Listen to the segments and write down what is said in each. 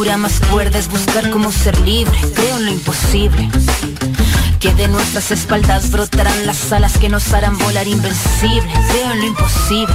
Locura más cuerda es buscar cómo ser libre. Creo en lo imposible. Que de nuestras espaldas brotarán las alas que nos harán volar invencibles. Creo en lo imposible.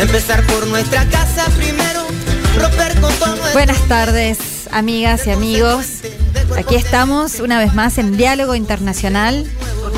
Empezar por nuestra casa primero, romper con Buenas tardes, amigas y amigos. Aquí estamos una vez más en Diálogo Internacional,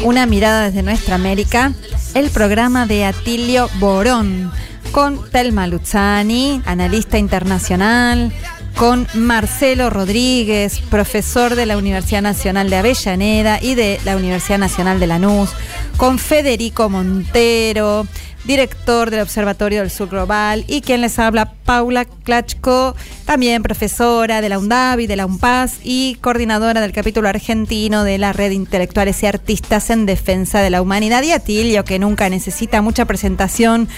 una mirada desde nuestra América, el programa de Atilio Borón, con Telma Luzzani, analista internacional, con Marcelo Rodríguez, profesor de la Universidad Nacional de Avellaneda y de la Universidad Nacional de Lanús, con Federico Montero, director del Observatorio del Sur Global, y quien les habla, Paula Klachko, también profesora de la UNDAV y de la UNPAS y coordinadora del capítulo argentino de la Red Intelectuales y Artistas en Defensa de la Humanidad, y Atilio, que nunca necesita mucha presentación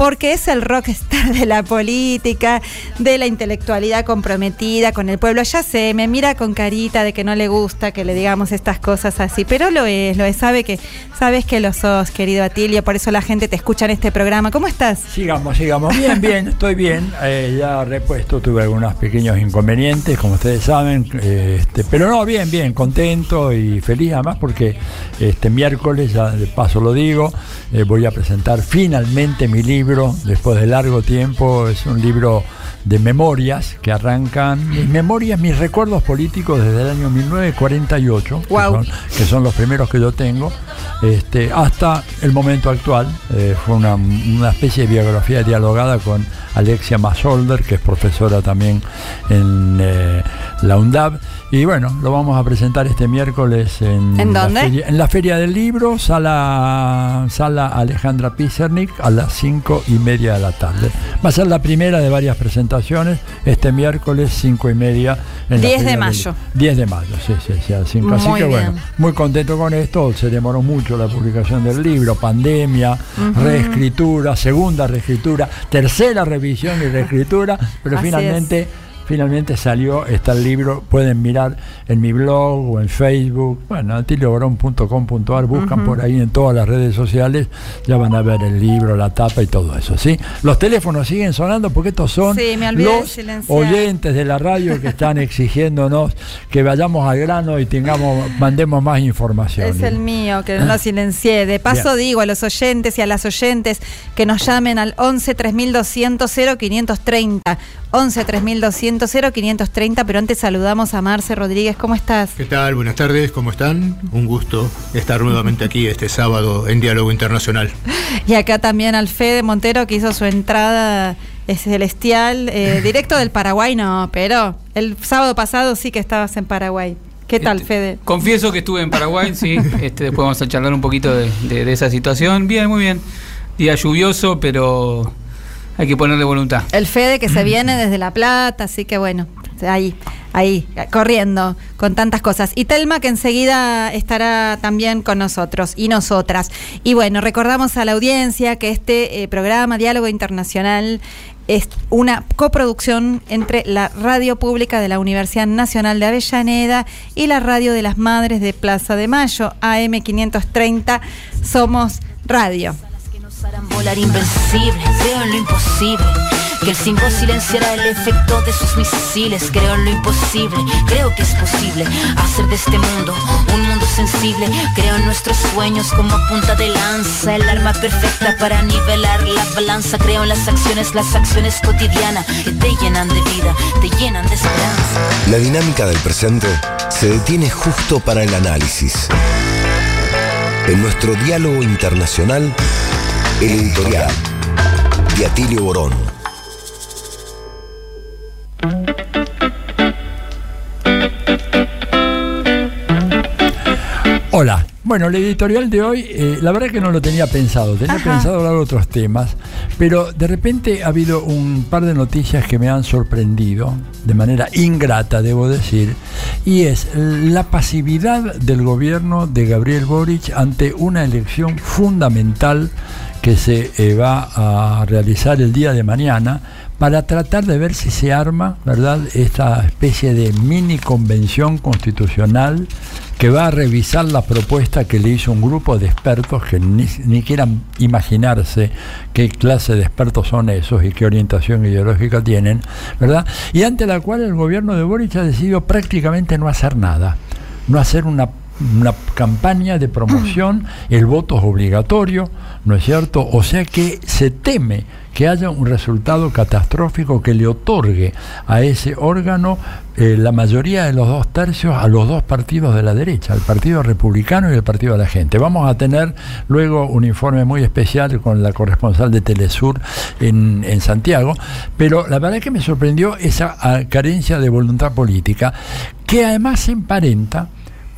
porque es el rockstar de la política, de la intelectualidad comprometida con el pueblo. Ya sé, me mira con carita de que no le gusta que le digamos estas cosas así, pero lo es, lo es. Sabe que, sabes que lo sos, querido Atilio, por eso la gente te escucha en este programa. ¿Cómo estás? Sigamos, sigamos. Bien, bien, estoy bien. Eh, ya repuesto, tuve algunos pequeños inconvenientes, como ustedes saben. eh, este, pero no, bien, bien, contento y feliz además porque este miércoles, ya de paso lo digo, eh, voy a presentar finalmente mi libro después de largo tiempo. Es un libro de memorias que arrancan, mis memorias, mis recuerdos políticos desde el año 1948, Guau. que, son, que son los primeros que yo tengo, este, hasta el momento actual. Eh, fue una, una especie de biografía dialogada con Alexia Masolder, que es profesora también en eh, la UNDAB. Y bueno, lo vamos a presentar este miércoles en, ¿En la dónde? feria- en la Feria del Libro, sala, sala Alejandra Pizernik, a las cinco y media de la tarde. Va a ser la primera de varias presentaciones, este miércoles, cinco y media. En la 10 de mayo. Libro. 10 de mayo, sí, sí, sí, a cinco. Así que bueno, muy contento con esto. Se demoró mucho la publicación del libro, pandemia, reescritura, segunda reescritura, tercera revisión y reescritura, pero Así finalmente. Finalmente salió, está el libro, pueden mirar en mi blog o en Facebook, bueno, atilioborón.com.ar, buscan por ahí en todas las redes sociales, ya van a ver el libro, la tapa y todo eso, ¿sí? Los teléfonos siguen sonando porque estos son Sí, de los silenciar. oyentes de la radio que están exigiéndonos que vayamos al grano y tengamos, mandemos más información. Es el mío, que no lo silencié. De paso Bien. digo a los oyentes y a las oyentes que nos llamen al 11 3200 0530. 11 3200 0530, pero antes saludamos a Marce Rodríguez. ¿Cómo estás? ¿Qué tal? Buenas tardes, ¿cómo están? Un gusto estar nuevamente aquí este sábado en Diálogo Internacional. Y acá también al Fede Montero que hizo su entrada eh, celestial, eh, directo del Paraguay, no, pero el sábado pasado sí que estabas en Paraguay. ¿Qué tal, Este, Fede? Confieso que estuve en Paraguay, sí. Este, después vamos a charlar un poquito de, de- de esa situación. Bien, muy bien. Día lluvioso, pero hay que ponerle voluntad. El Fede que se viene desde La Plata, así que bueno, ahí, ahí, corriendo con tantas cosas. Y Telma que enseguida estará también con nosotros y nosotras. Y bueno, recordamos a la audiencia que este eh, programa Diálogo Internacional es una coproducción entre la Radio Pública de la Universidad Nacional de Avellaneda y la Radio de las Madres de Plaza de Mayo, AM530. Somos Radio. Volar invencibles. Creo en lo imposible. Que el símbolo silenciará el efecto de sus misiles. Creo en lo imposible. Creo que es posible hacer de este mundo un mundo sensible. Creo en nuestros sueños como punta de lanza, el arma perfecta para nivelar la balanza. Creo en las acciones, las acciones cotidianas que te llenan de vida, te llenan de esperanza. La dinámica del presente se detiene justo para el análisis. En nuestro diálogo internacional, el editorial de Atilio Borón. Hola. Bueno, el editorial de hoy, eh, la verdad que no lo tenía pensado, tenía Ajá. pensado hablar de otros temas, pero de repente ha habido un par de noticias que me han sorprendido, de manera ingrata, debo decir, y es la pasividad del gobierno de Gabriel Boric ante una elección fundamental que se eh, va a realizar el día de mañana para tratar de ver si se arma, ¿verdad?, esta especie de mini convención constitucional que va a revisar la propuesta que le hizo un grupo de expertos que ni, ni quieran imaginarse qué clase de expertos son esos y qué orientación ideológica tienen, ¿verdad? Y ante la cual el gobierno de Boric ha decidido prácticamente no hacer nada, no hacer una una campaña de promoción, el voto es obligatorio, ¿no es cierto? O sea que se teme que haya un resultado catastrófico que le otorgue a ese órgano eh, la mayoría de los dos tercios a los dos partidos de la derecha, el Partido Republicano y el Partido de la Gente. Vamos a tener luego un informe muy especial con la corresponsal de Telesur en, en Santiago, pero la verdad que me sorprendió esa ah, carencia de voluntad política, que además se emparenta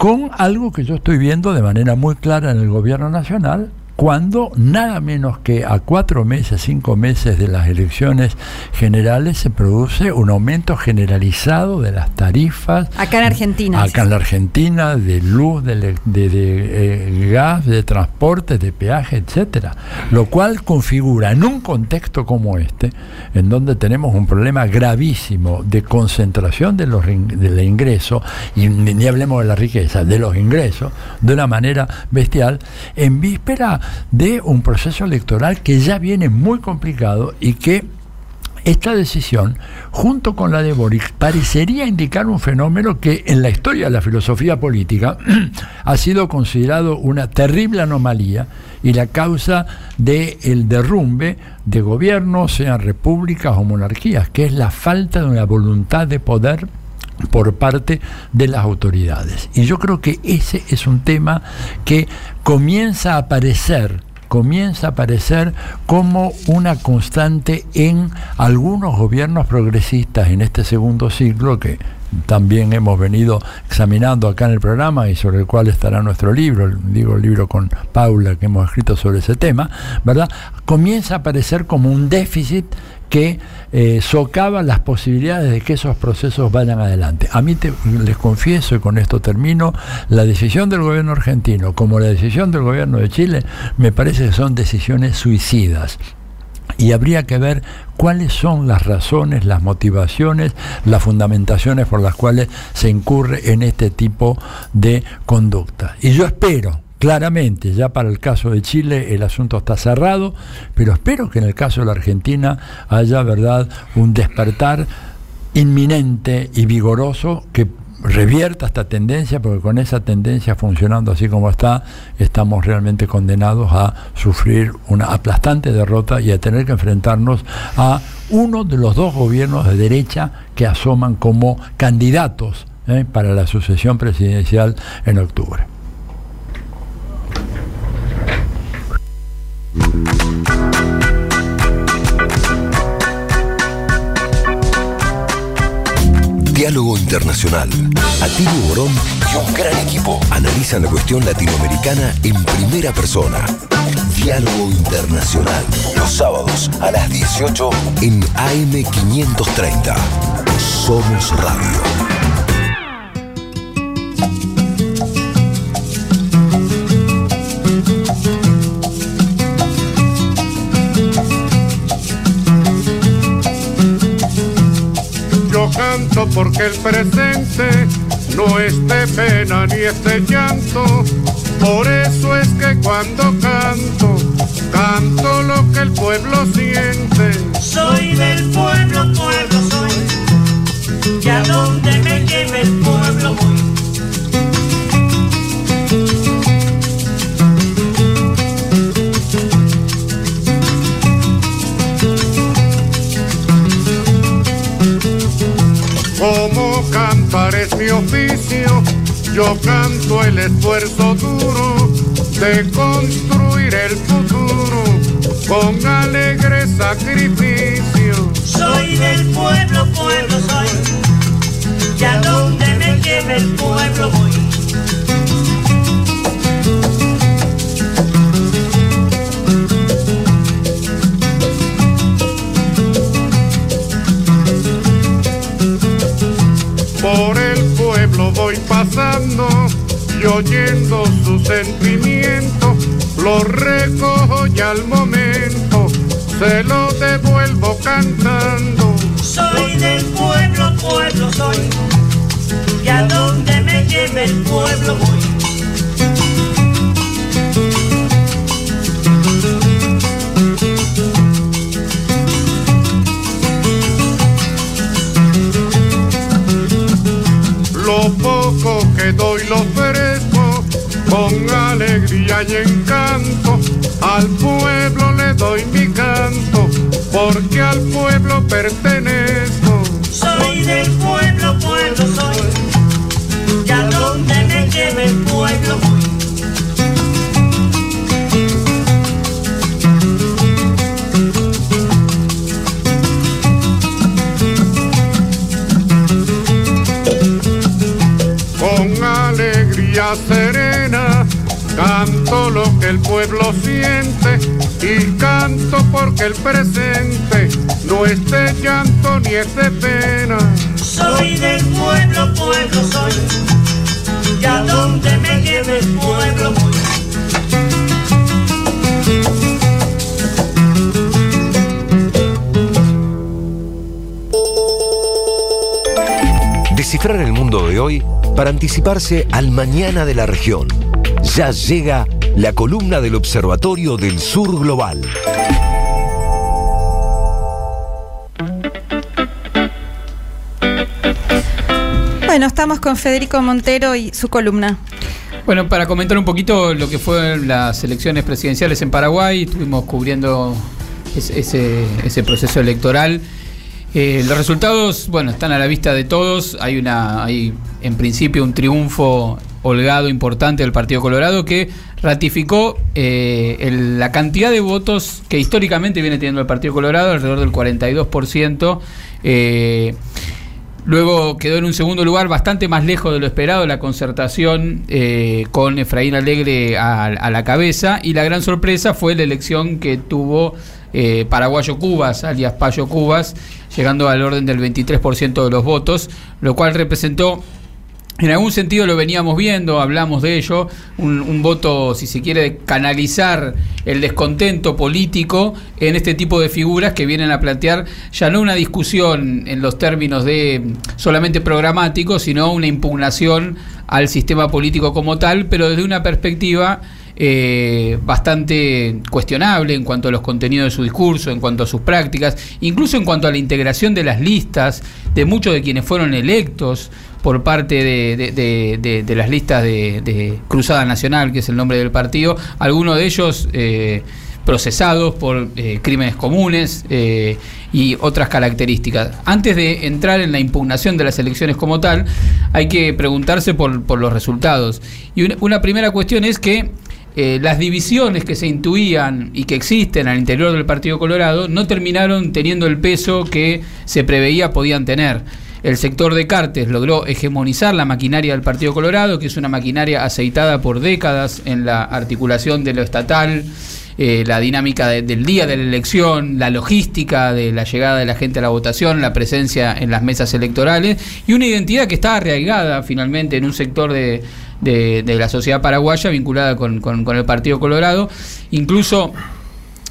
con algo que yo estoy viendo de manera muy clara en el gobierno nacional, cuando nada menos que a cuatro meses, cinco meses de las elecciones generales se produce un aumento generalizado de las tarifas. Acá en Argentina. Acá en la Argentina, de luz, de, le- de- de, eh, gas, de transporte, de peaje, etcétera. Lo cual configura en un contexto como este, en donde tenemos un problema gravísimo de concentración de los del ingreso, y ni, ni hablemos de la riqueza, de los ingresos, de una manera bestial, en víspera de un proceso electoral que ya viene muy complicado y que esta decisión, junto con la de Boric, parecería indicar un fenómeno que en la historia de la filosofía política ha sido considerado una terrible anomalía y la causa del derrumbe de gobiernos, sean repúblicas o monarquías, que es la falta de una voluntad de poder por parte de las autoridades. Y yo creo que ese es un tema que comienza a aparecer comienza a aparecer como una constante en algunos gobiernos progresistas en este segundo ciclo que también hemos venido examinando acá en el programa y sobre el cual estará nuestro libro, digo el libro con Paula que hemos escrito sobre ese tema, ¿verdad? Comienza a aparecer como un déficit que eh, socava las posibilidades de que esos procesos vayan adelante. A mí les confieso, y con esto termino, la decisión del gobierno argentino como la decisión del gobierno de Chile me parece que son decisiones suicidas. Y habría que ver cuáles son las razones, las motivaciones, las fundamentaciones por las cuales se incurre en este tipo de conducta. Y yo espero, claramente, ya para el caso de Chile el asunto está cerrado, pero espero que en el caso de la Argentina haya, ¿verdad?, un despertar inminente y vigoroso que revierta esta tendencia, porque con esa tendencia funcionando así como está, estamos realmente condenados a sufrir una aplastante derrota y a tener que enfrentarnos a uno de los dos gobiernos de derecha que asoman como candidatos ¿eh? para la sucesión presidencial en octubre. Diálogo Internacional. Atilio Borón y un gran equipo analizan la cuestión latinoamericana en primera persona. Diálogo Internacional. Los sábados a las 18 en AM530. Somos Radio. Canto porque el presente no es pena ni es de llanto. Por eso es que cuando canto, canto lo que el pueblo siente. Soy del pueblo, pueblo soy. Y a donde me lleve el pueblo voy. Como cantar es mi oficio, yo canto el esfuerzo duro de construir el futuro con alegre sacrificio. Soy del pueblo, pueblo soy, y a donde me lleve el pueblo voy. Por el pueblo voy pasando y oyendo su sentimiento, lo recojo y al momento se lo devuelvo cantando. Soy del pueblo, pueblo soy. Y a donde me lleve el pueblo voy. Con alegría y encanto. Al pueblo le doy mi canto porque al pueblo pertenezco. Soy del pueblo, pueblo soy. Y a donde me lleve el pueblo voy. Con alegría que el pueblo siente y canto porque el presente no es de llanto ni es de pena. Soy del pueblo, pueblo soy. Y a donde me lleve el pueblo voy. Descifrar el mundo de hoy para anticiparse al mañana de la región. Ya llega la columna del Observatorio del Sur Global. Bueno, estamos con Federico Montero y su columna. Bueno, para comentar un poquito lo que fueron las elecciones presidenciales en Paraguay, estuvimos cubriendo ese, ese- ese proceso electoral. Eh, los resultados, bueno, están a la vista de todos. Hay una, hay en principio un triunfo holgado importante del Partido Colorado que ratificó eh, la cantidad de votos que históricamente viene teniendo el Partido Colorado, alrededor del 42%. Eh, Luego quedó en un segundo lugar, bastante más lejos de lo esperado, la concertación eh, con Efraín Alegre a, la cabeza. Y la gran sorpresa fue la elección que tuvo Paraguayo Cubas, alias Payo Cubas, llegando al orden del 23% de los votos, lo cual representó en algún sentido lo veníamos viendo, hablamos de ello, un, voto, si se quiere, de canalizar el descontento político en este tipo de figuras que vienen a plantear ya no una discusión en los términos de solamente programático, sino una impugnación al sistema político como tal, pero desde una perspectiva eh, bastante cuestionable en cuanto a los contenidos de su discurso, en cuanto a sus prácticas, incluso en cuanto a la integración de las listas de muchos de quienes fueron electos por parte de, de- las listas de, de Cruzada Nacional, que es el nombre del partido, algunos de ellos eh, procesados por eh, crímenes comunes eh, y otras características. Antes de entrar en la impugnación de las elecciones como tal, hay que preguntarse por, por los resultados. Y una, una primera cuestión es que eh, las divisiones que se intuían y que existen al interior del Partido Colorado no terminaron teniendo el peso que se preveía podían tener. El sector de Cartes logró hegemonizar la maquinaria del Partido Colorado, que es una maquinaria aceitada por décadas en la articulación de lo estatal, eh, la dinámica de- del día de la elección, la logística de la llegada de la gente a la votación, la presencia en las mesas electorales y una identidad que está arraigada finalmente en un sector de, la sociedad paraguaya vinculada con- con el Partido Colorado. Incluso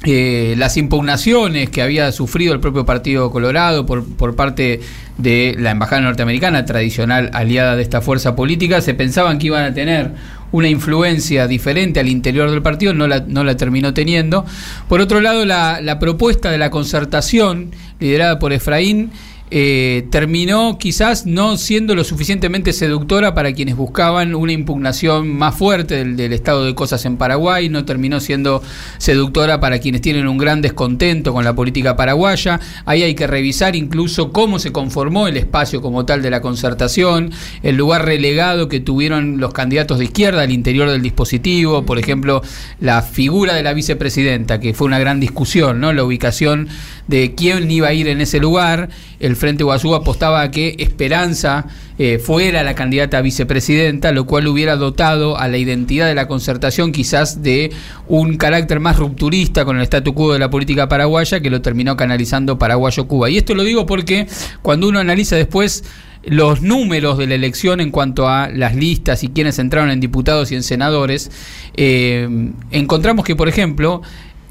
eh, las impugnaciones que había sufrido el propio Partido Colorado por, por parte de la Embajada Norteamericana, tradicional aliada de esta fuerza política, se pensaban que iban a tener una influencia diferente al interior del partido, no la, no la terminó teniendo. Por otro lado, la, la propuesta de la concertación, liderada por Efraín, eh, terminó quizás no siendo lo suficientemente seductora para quienes buscaban una impugnación más fuerte del, del, estado de cosas en Paraguay, no terminó siendo seductora para quienes tienen un gran descontento con la política paraguaya. Ahí hay que revisar incluso cómo se conformó el espacio como tal de la concertación, el lugar relegado que tuvieron los candidatos de izquierda al interior del dispositivo, por ejemplo, la figura de la vicepresidenta, que fue una gran discusión, ¿no? La ubicación de quién iba a ir en ese lugar. El Frente Guazú apostaba a que Esperanza eh, fuera la candidata a vicepresidenta, lo cual hubiera dotado a la identidad de la concertación quizás de un carácter más rupturista con el statu quo de la política paraguaya que lo terminó canalizando Paraguayo-Cuba. Y esto lo digo porque cuando uno analiza después los números de la elección en cuanto a las listas y quienes entraron en diputados y en senadores, eh, encontramos que, por ejemplo,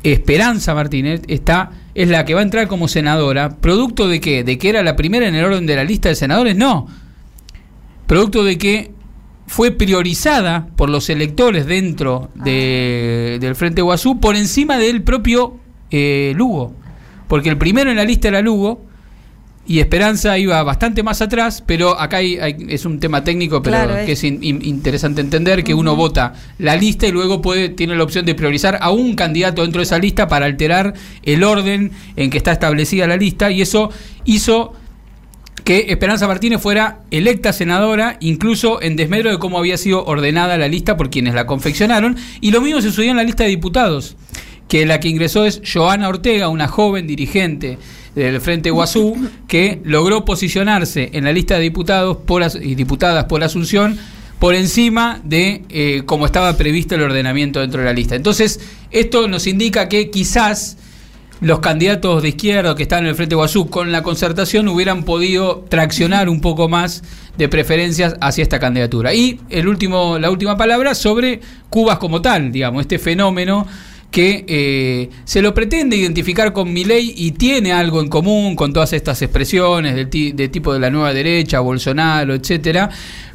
Esperanza Martínez está es la que va a entrar como senadora, producto de qué? De que era la primera en el orden de la lista de senadores, no. Producto de que fue priorizada por los electores dentro de, del Frente Guazú por encima del propio eh, Lugo. Porque el primero en la lista era Lugo, y Esperanza iba bastante más atrás, pero acá hay, hay, es un tema técnico, pero claro, que es in, in, interesante entender que uh -huh. uno vota la lista y luego puede tiene la opción de priorizar a un candidato dentro de esa lista para alterar el orden en que está establecida la lista y eso hizo que Esperanza Martínez fuera electa senadora, incluso en desmedro de cómo había sido ordenada la lista por quienes la confeccionaron, y lo mismo se sucedió en la lista de diputados, que la que ingresó es Joana Ortega, una joven dirigente del Frente Guazú, que logró posicionarse en la lista de diputados por, y diputadas por Asunción por encima de eh, como estaba previsto el ordenamiento dentro de la lista. Entonces, esto nos indica que quizás los candidatos de izquierda que están en el Frente Guazú con la concertación hubieran podido traccionar un poco más de preferencias hacia esta candidatura. Y el último, la última palabra sobre Cubas como tal, digamos, este fenómeno que eh, se lo pretende identificar con Milei y tiene algo en común con todas estas expresiones de tipo de la nueva derecha, Bolsonaro, etcétera.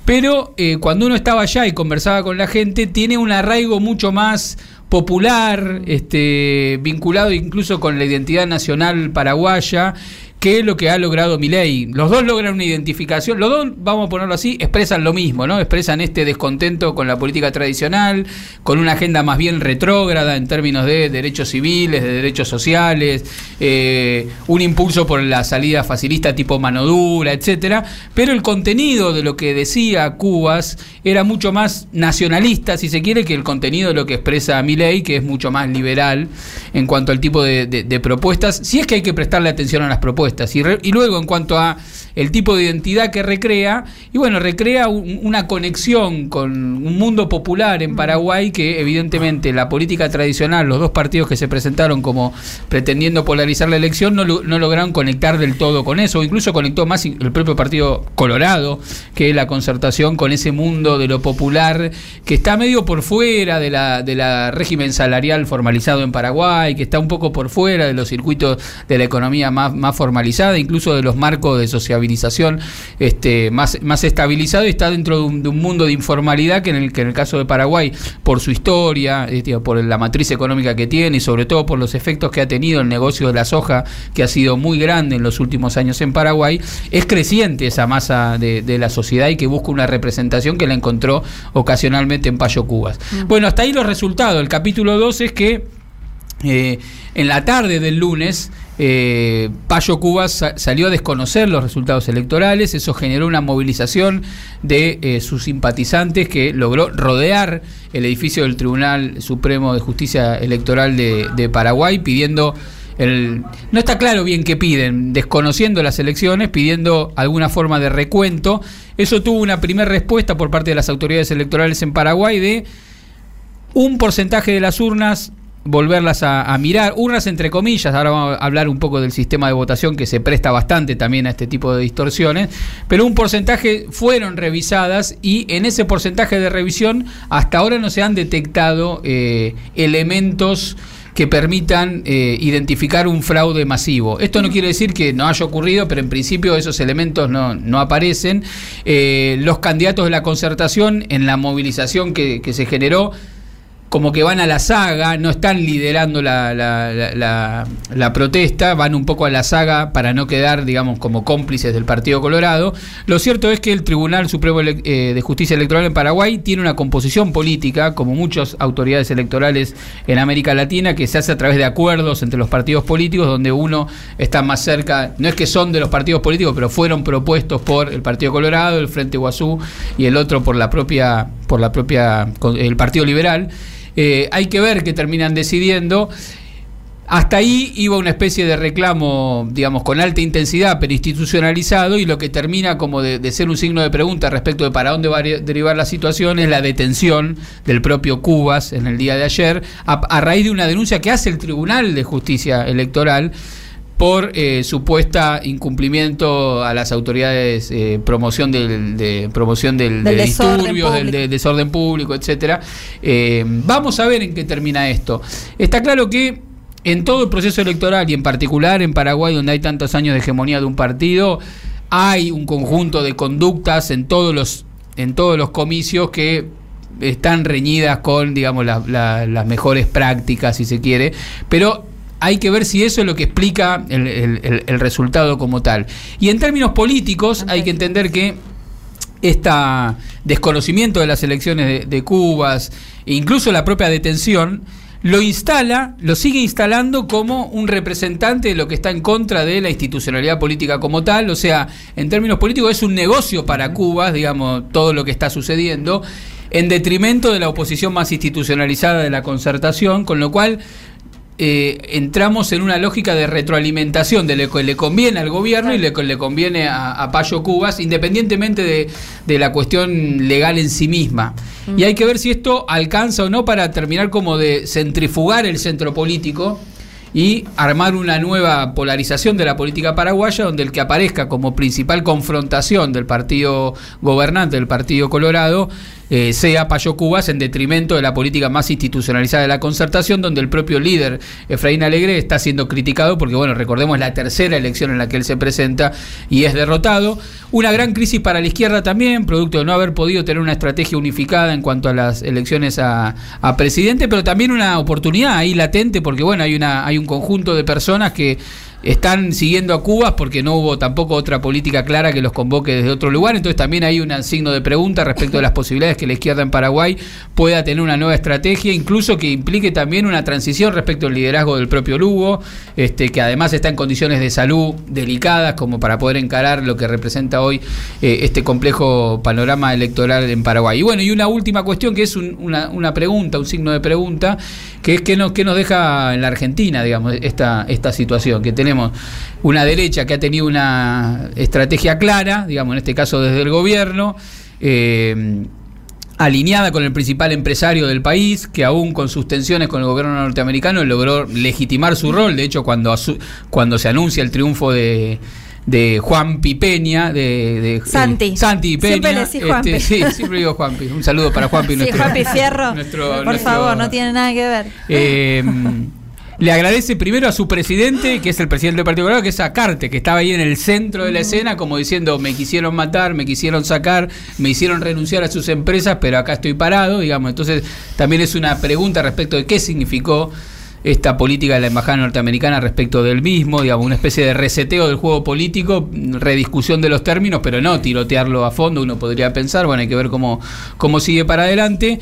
Pero eh, cuando uno estaba allá y conversaba con la gente, tiene un arraigo mucho más popular, este, vinculado incluso con la identidad nacional paraguaya que es lo que ha logrado Milei. Los dos logran una identificación, los dos, vamos a ponerlo así, expresan lo mismo, ¿no? Expresan este descontento con la política tradicional, con una agenda más bien retrógrada en términos de derechos civiles, de derechos sociales, eh, un impulso por la salida facilista tipo mano dura, etcétera. Pero el contenido de lo que decía Cubas era mucho más nacionalista, si se quiere, que el contenido de lo que expresa Milei, que es mucho más liberal en cuanto al tipo de, de propuestas. Si es que hay que prestarle atención a las propuestas y, luego en cuanto a el tipo de identidad que recrea, y bueno, recrea un, una conexión con un mundo popular en Paraguay que evidentemente la política tradicional, los dos partidos que se presentaron como pretendiendo polarizar la elección, no, lograron conectar del todo con eso, incluso conectó más el propio Partido Colorado que la concertación con ese mundo de lo popular que está medio por fuera de la, de régimen salarial formalizado en Paraguay, que está un poco por fuera de los circuitos de la economía más, más formalizada, incluso de los marcos de sociabilización este, más, más estabilizado y está dentro de un, de un, mundo de informalidad que en, el, que en el caso de Paraguay, por su historia, este, por la matriz económica que tiene y sobre todo por los efectos que ha tenido el negocio de la soja, que ha sido muy grande en los últimos años en Paraguay, es creciente esa masa de, de la sociedad y que busca una representación que la encontró ocasionalmente en Payo Cubas. Mm. Bueno, hasta ahí los resultados. El capítulo 2 es que eh, en la tarde del lunes, eh, Payo Cubas sa salió a desconocer los resultados electorales, eso generó una movilización de eh, sus simpatizantes que logró rodear el edificio del Tribunal Supremo de Justicia Electoral de, de Paraguay pidiendo... El, no está claro bien qué piden, desconociendo las elecciones, pidiendo alguna forma de recuento. Eso tuvo una primera respuesta por parte de las autoridades electorales en Paraguay de un porcentaje de las urnas volverlas a, mirar, urnas entre comillas, ahora vamos a hablar un poco del sistema de votación que se presta bastante también a este tipo de distorsiones, pero un porcentaje fueron revisadas y en ese porcentaje de revisión hasta ahora no se han detectado eh, elementos que permitan eh, identificar un fraude masivo. Esto no quiere decir que no haya ocurrido, pero en principio esos elementos no, no aparecen. Eh, los candidatos de la concertación en la movilización que se generó como que van a la saga, no están liderando la, protesta, van un poco a la saga para no quedar, digamos, como cómplices del Partido Colorado. Lo cierto es que el Tribunal Supremo eh, de Justicia Electoral en Paraguay tiene una composición política, como muchas autoridades electorales en América Latina, que se hace a través de acuerdos entre los partidos políticos, donde uno está más cerca, no es que son de los partidos políticos, pero fueron propuestos por el Partido Colorado, el Frente Guazú y el otro por la propia, por la propia, el Partido Liberal. Eh, hay que ver qué terminan decidiendo. Hasta ahí iba una especie de reclamo, digamos, con alta intensidad, pero institucionalizado, y lo que termina como de, ser un signo de pregunta respecto de para dónde va a derivar la situación es la detención del propio Cubas en el día de ayer, a raíz de una denuncia que hace el Tribunal de Justicia Electoral por eh, supuesta incumplimiento a las autoridades eh, promoción del de promoción del, Del de disturbios del desorden público etcétera. Eh, vamos a ver en qué termina esto. Está claro que en todo el proceso electoral y en particular en Paraguay donde hay tantos años de hegemonía de un partido hay un conjunto de conductas en todos los en todos los comicios que están reñidas con digamos la- la- las mejores prácticas si se quiere. Pero hay que ver si eso es lo que explica el, resultado como tal. Y en términos políticos hay que entender que este desconocimiento de las elecciones de, de Cuba, e incluso la propia detención, lo instala, lo sigue instalando como un representante de lo que está en contra de la institucionalidad política como tal. O sea, en términos políticos es un negocio para Cuba, digamos, todo lo que está sucediendo, en detrimento de la oposición más institucionalizada de la concertación, con lo cual eh, entramos en una lógica de retroalimentación de lo que le conviene al gobierno y lo que le conviene a, a Payo Cubas, independientemente de, de la cuestión legal en sí misma. Y hay que ver si esto alcanza o no para terminar como de centrifugar el centro político y armar una nueva polarización de la política paraguaya donde el que aparezca como principal confrontación del partido gobernante, del Partido Colorado, eh, sea Payo Cubas en detrimento de la política más institucionalizada de la concertación, donde el propio líder Efraín Alegre está siendo criticado porque, bueno, recordemos la tercera elección en la que él se presenta y es derrotado. Una gran crisis para la izquierda también, producto de no haber podido tener una estrategia unificada en cuanto a las elecciones a, a presidente, pero también una oportunidad ahí latente porque, bueno, hay, una, hay un conjunto de personas que están siguiendo a Cuba porque no hubo tampoco otra política clara que los convoque desde otro lugar, entonces también hay un signo de pregunta respecto de las posibilidades que la izquierda en Paraguay pueda tener una nueva estrategia, incluso que implique también una transición respecto al liderazgo del propio Lugo, este, que además está en condiciones de salud delicadas como para poder encarar lo que representa hoy eh, este complejo panorama electoral en Paraguay. Y bueno, y una última cuestión que es un- una, una pregunta, un signo de pregunta, que es qué nos, qué nos deja en la Argentina, digamos, esta, esta situación, que tenemos una derecha que ha tenido una estrategia clara, digamos, en este caso desde el gobierno, eh, alineada con el principal empresario del país, que aún con sus tensiones con el gobierno norteamericano logró legitimar su rol. De hecho, cuando, cuando se anuncia el triunfo de, de Juan Pipeña, de, de- Santi. eh, Santi Peña. Siempre le decís Juanpi. este, sí, siempre digo Juanpi. Un saludo para Juanpi. Sí, nuestro- Juanpi Fierro. nuestro- Por nuestro- favor, no tiene nada que ver. eh, le agradece primero a su presidente, que es el presidente del Partido Colorado, que es Acarte, que estaba ahí en el centro de la escena, como diciendo, me quisieron matar, me quisieron sacar, me hicieron renunciar a sus empresas, pero acá estoy parado, digamos. Entonces, también es una pregunta respecto de qué significó esta política de la embajada norteamericana respecto del mismo, digamos, una especie de reseteo del juego político, rediscusión de los términos, pero no tirotearlo a fondo, uno podría pensar, bueno, hay que ver cómo, cómo sigue para adelante.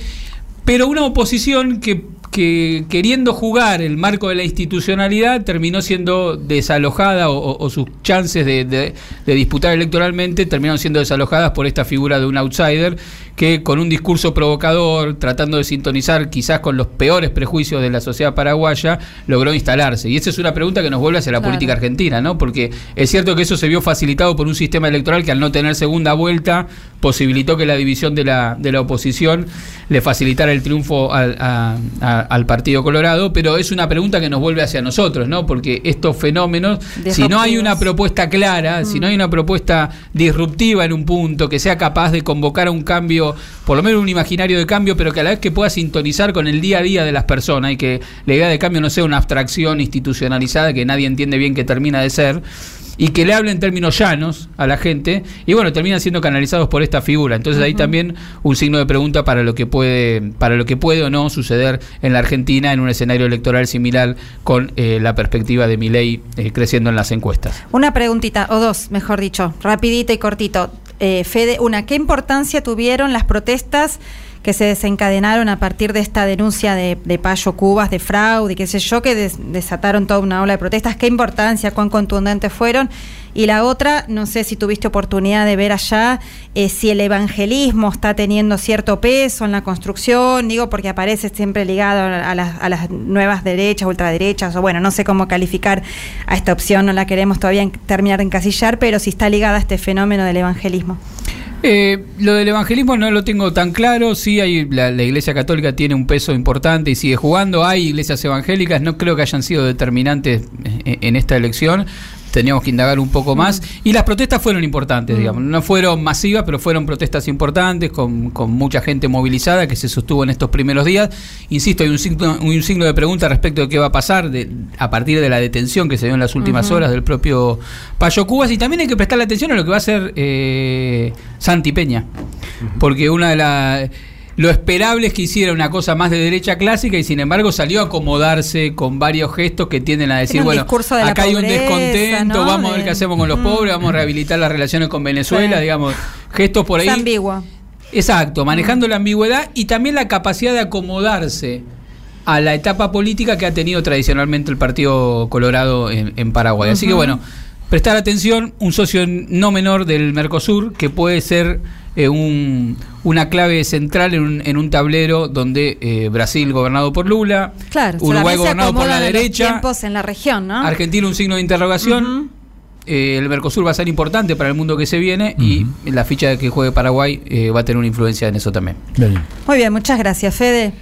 Pero una oposición que, que queriendo jugar el marco de la institucionalidad terminó siendo desalojada o, sus chances de, de- de disputar electoralmente terminaron siendo desalojadas por esta figura de un outsider que con un discurso provocador, tratando de sintonizar quizás con los peores prejuicios de la sociedad paraguaya, logró instalarse. Y esa es una pregunta que nos vuelve hacia la Claro. política argentina, ¿no? Porque es cierto que eso se vio facilitado por un sistema electoral que al no tener segunda vuelta posibilitó que la división de la, de la oposición le facilitara el triunfo a- a- al Partido Colorado, pero es una pregunta que nos vuelve hacia nosotros, ¿no? Porque estos fenómenos, si no hay una propuesta clara, si no hay una propuesta disruptiva en un punto, que sea capaz de convocar a un cambio, por lo menos un imaginario de cambio, pero que a la vez que pueda sintonizar con el día a día de las personas y que la idea de cambio no sea una abstracción institucionalizada que nadie entiende bien que termina de ser, y que le hable en términos llanos a la gente y bueno, terminan siendo canalizados por esta figura. Entonces ahí también un signo de pregunta para lo que puede para lo que puede o no suceder en la Argentina en un escenario electoral similar con eh, la perspectiva de Milei eh, creciendo en las encuestas. Una preguntita, o dos, mejor dicho, rapidito y cortito. Eh, Fede, una, ¿qué importancia tuvieron las protestas que se desencadenaron a partir de esta denuncia de, de Payo Cubas, de fraude y qué sé yo, que des- desataron toda una ola de protestas? ¿Qué importancia, cuán contundentes fueron? Y la otra, no sé si tuviste oportunidad de ver allá eh, si el evangelismo está teniendo cierto peso en la construcción, digo porque aparece siempre ligado a las, a las nuevas derechas, ultraderechas, o bueno, no sé cómo calificar a esta opción, no la queremos todavía en- terminar de encasillar, pero si está ligada a este fenómeno del evangelismo. Eh, lo del evangelismo no lo tengo tan claro. Sí, hay, la, Iglesia Católica tiene un peso importante y sigue jugando. Hay iglesias evangélicas, no creo que hayan sido determinantes en, en esta elección. Teníamos que indagar un poco más. Y las protestas fueron importantes, digamos. No fueron masivas, pero fueron protestas importantes, con, con mucha gente movilizada que se sostuvo en estos primeros días. Insisto, hay un signo, un signo de pregunta respecto de qué va a pasar de- a partir de la detención que se dio en las últimas horas del propio Payo Cubas. Y también hay que prestarle atención a lo que va a hacer eh, Santi Peña. Porque una de las. Lo esperable es que hiciera una cosa más de derecha clásica y sin embargo salió a acomodarse con varios gestos que tienden a decir, bueno, acá hay un descontento, ¿no? vamos a ver qué hacemos con los pobres, vamos a rehabilitar las relaciones con Venezuela, Sí. digamos, gestos por ahí. Es ambiguo. Exacto, manejando la ambigüedad y también la capacidad de acomodarse a la etapa política que ha tenido tradicionalmente el Partido Colorado en, en Paraguay. Así que bueno, prestar atención, un socio no menor del Mercosur que puede ser eh, un- una clave central en un, en un tablero donde eh, Brasil gobernado por Lula, Claro, Uruguay gobernado por la derecha, tiempos en la región, ¿no? Argentina un signo de interrogación. Eh, el Mercosur va a ser importante para el mundo que se viene y la ficha de que juegue Paraguay eh, va a tener una influencia en eso también. Muy bien, muchas gracias, Fede.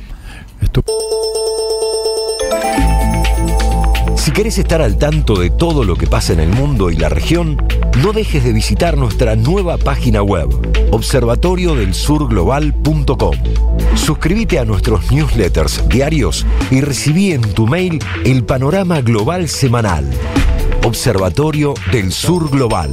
Si querés estar al tanto de todo lo que pasa en el mundo y la región, no dejes de visitar nuestra nueva página web, observatoriodelsurglobal.com. Suscríbete a nuestros newsletters diarios y recibí en tu mail el panorama global semanal. Observatorio del Sur Global.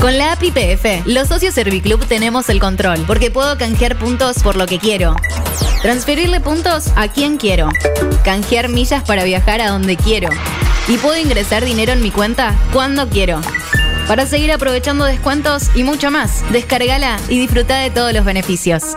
Con la app IPF, los socios Serviclub tenemos el control, porque puedo canjear puntos por lo que quiero. Transferirle puntos a quien quiero. Canjear millas para viajar a donde quiero. Y puedo ingresar dinero en mi cuenta cuando quiero. Para seguir aprovechando descuentos y mucho más, descargala y disfruta de todos los beneficios.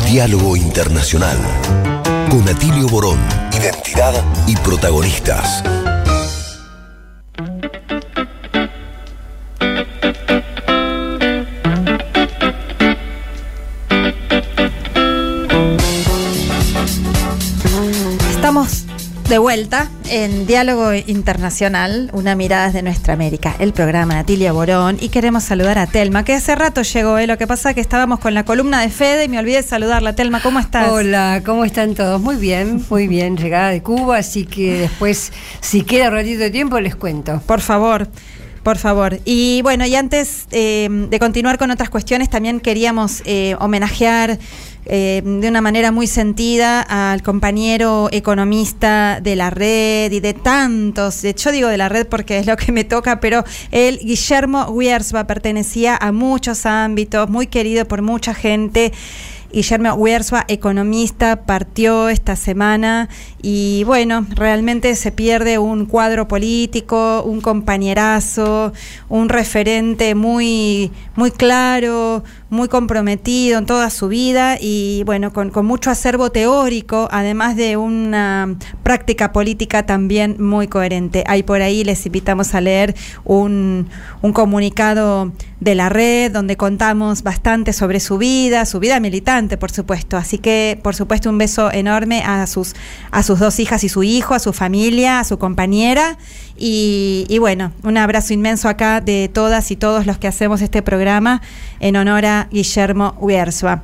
Diálogo Internacional. Con Atilio Borón. Identidad y protagonistas. De vuelta en Diálogo Internacional, una mirada desde nuestra América, el programa de Atilia Borón, y queremos saludar a Telma, que hace rato llegó, ¿eh? lo que pasa es que estábamos con la columna de Fede y me olvidé de saludarla. Telma, ¿cómo estás? Hola, ¿cómo están todos? Muy bien, muy bien, llegada de Cuba, así que después, si queda un ratito de tiempo, les cuento. Por favor. Por favor. Y bueno, y antes eh, de continuar con otras cuestiones, también queríamos eh, homenajear eh, de una manera muy sentida al compañero economista de la red y de tantos, yo digo de la red porque es lo que me toca, pero él, Guillermo Wiersba, pertenecía a muchos ámbitos, muy querido por mucha gente. Guillermo Wiersba, economista, partió esta semana y bueno, realmente se pierde un cuadro político, un compañerazo, un referente muy, muy claro, muy comprometido en toda su vida y bueno, con, con, mucho acervo teórico, además de una práctica política también muy coherente. Ahí por ahí les invitamos a leer un, un comunicado de la red donde contamos bastante sobre su vida, su vida militante, por supuesto. Así que, por supuesto, un beso enorme a sus, a sus dos hijas y su hijo, a su familia, a su compañera. Y, bueno, un abrazo inmenso acá de todas y todos los que hacemos este programa en honor a Guillermo Wiersba.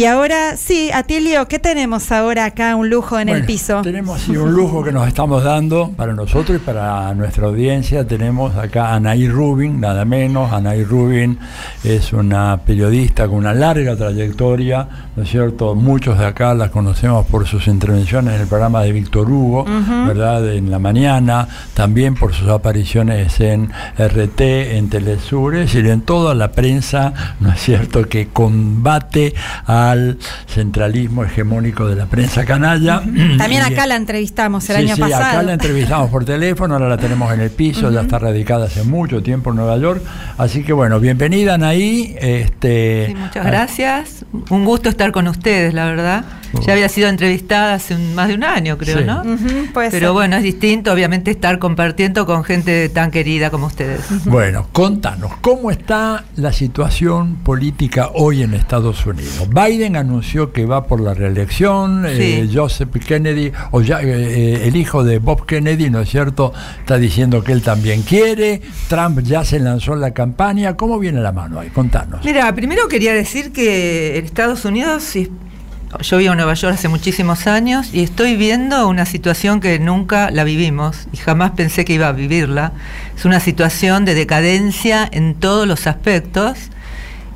Y ahora, sí, Atilio, ¿qué tenemos ahora acá? Un lujo en bueno, el piso. Tenemos sí, un lujo que nos estamos dando para nosotros y para nuestra audiencia. Tenemos acá a Anaí Rubin, nada menos. Anaí Rubin es una periodista con una larga trayectoria, ¿no es cierto? Muchos de acá la conocemos por sus intervenciones en el programa de Víctor Hugo, uh -huh. ¿verdad? En la mañana, también por sus apariciones en RT, en Telesur, es decir, en toda la prensa, ¿no es cierto?, que combate a al centralismo hegemónico de la prensa canalla. También acá la entrevistamos el sí, año sí, pasado. Acá la entrevistamos por teléfono, ahora la tenemos en el piso, uh -huh. ya está radicada hace mucho tiempo en Nueva York. Así que bueno, bienvenida Anaí. Este, sí, muchas gracias. Un gusto estar con ustedes, la verdad. Ya había sido entrevistada hace un, más de un año, creo, Sí. ¿no? Uh -huh, Pero ser. bueno, es distinto, obviamente, estar compartiendo con gente tan querida como ustedes. Bueno, contanos, ¿cómo está la situación política hoy en Estados Unidos? Biden anunció que va por la reelección, eh. Joseph Kennedy, o ya, eh, el hijo de Bob Kennedy, ¿no es cierto?, está diciendo que él también quiere, Trump ya se lanzó en la campaña, ¿cómo viene la mano ahí? Contanos. Mira, primero quería decir que en Estados Unidos, yo vivo en Nueva York hace muchísimos años y estoy viendo una situación que nunca la vivimos y jamás pensé que iba a vivirla. Es una situación de decadencia en todos los aspectos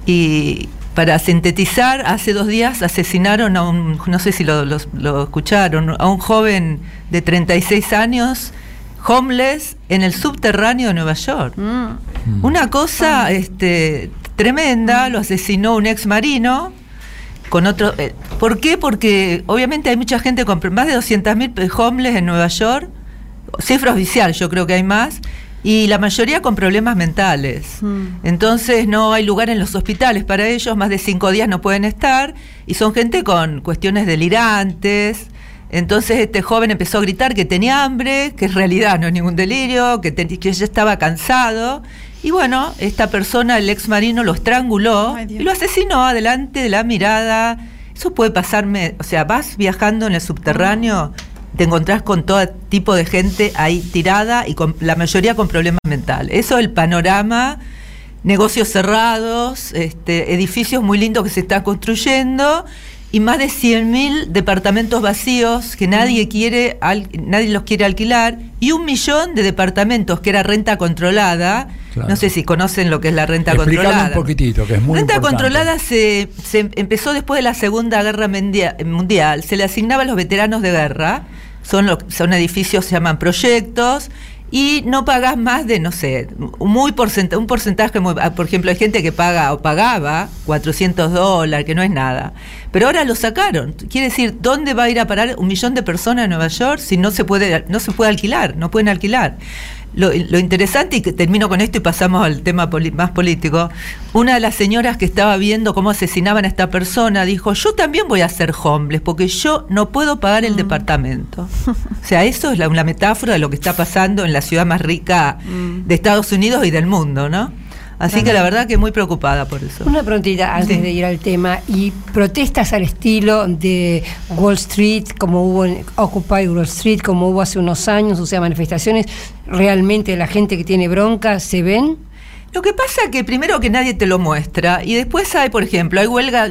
y para sintetizar, hace dos días asesinaron a un, no sé si lo, lo- lo escucharon, a un joven de 36 años, homeless, en el subterráneo de Nueva York. Mm. Una cosa este, tremenda, lo asesinó un ex marino con otro. eh, ¿Por qué? Porque obviamente hay mucha gente con más de 200.000 homeless en Nueva York, cifra oficial, yo creo que hay más, y la mayoría con problemas mentales. Entonces no hay lugar en los hospitales para ellos, más de cinco días no pueden estar, y son gente con cuestiones delirantes. Entonces este joven empezó a gritar que tenía hambre, que en realidad no es ningún delirio, que, te- que ya estaba cansado. Y bueno, esta persona, el ex marino, lo estranguló y lo asesinó adelante de la mirada. Eso puede pasarme, o sea, vas viajando en el subterráneo, te encontrás con todo tipo de gente ahí tirada y con la mayoría con problemas mentales. Eso es el panorama, negocios cerrados, este, edificios muy lindos que se están construyendo y más de 100.000 departamentos vacíos que nadie quiere, al- nadie los quiere alquilar y un millón de departamentos que era renta controlada. Claro. No sé si conocen lo que es la renta Explícame controlada. un poquitito, que es muy Renta importante. controlada se, se empezó después de la Segunda Guerra Mundial. Se le asignaba a los veteranos de guerra. Son, lo- son edificios, se llaman proyectos. y no pagás más de, no sé, muy porcenta- un porcentaje, muy, ah, por ejemplo, hay gente que paga o pagaba 400 dólares, que no es nada, pero ahora lo sacaron. Quiere decir, ¿dónde va a ir a parar un millón de personas en Nueva York si no se puede, no se puede alquilar, no pueden alquilar? Lo, lo interesante, y que termino con esto y pasamos al tema poli- más político, una de las señoras que estaba viendo cómo asesinaban a esta persona dijo, yo también voy a ser homeless porque yo no puedo pagar el departamento. O sea, eso es la, una metáfora de lo que está pasando en la ciudad más rica de Estados Unidos y del mundo, ¿no? Así que la verdad que muy preocupada por eso. Una preguntita antes de ir al tema. ¿Y protestas al estilo de Wall Street, como hubo en Occupy Wall Street, como hubo hace unos años? O sea, manifestaciones, ¿realmente la gente que tiene bronca se ven? Lo que pasa que primero que nadie te lo muestra y después hay, por ejemplo, hay huelga,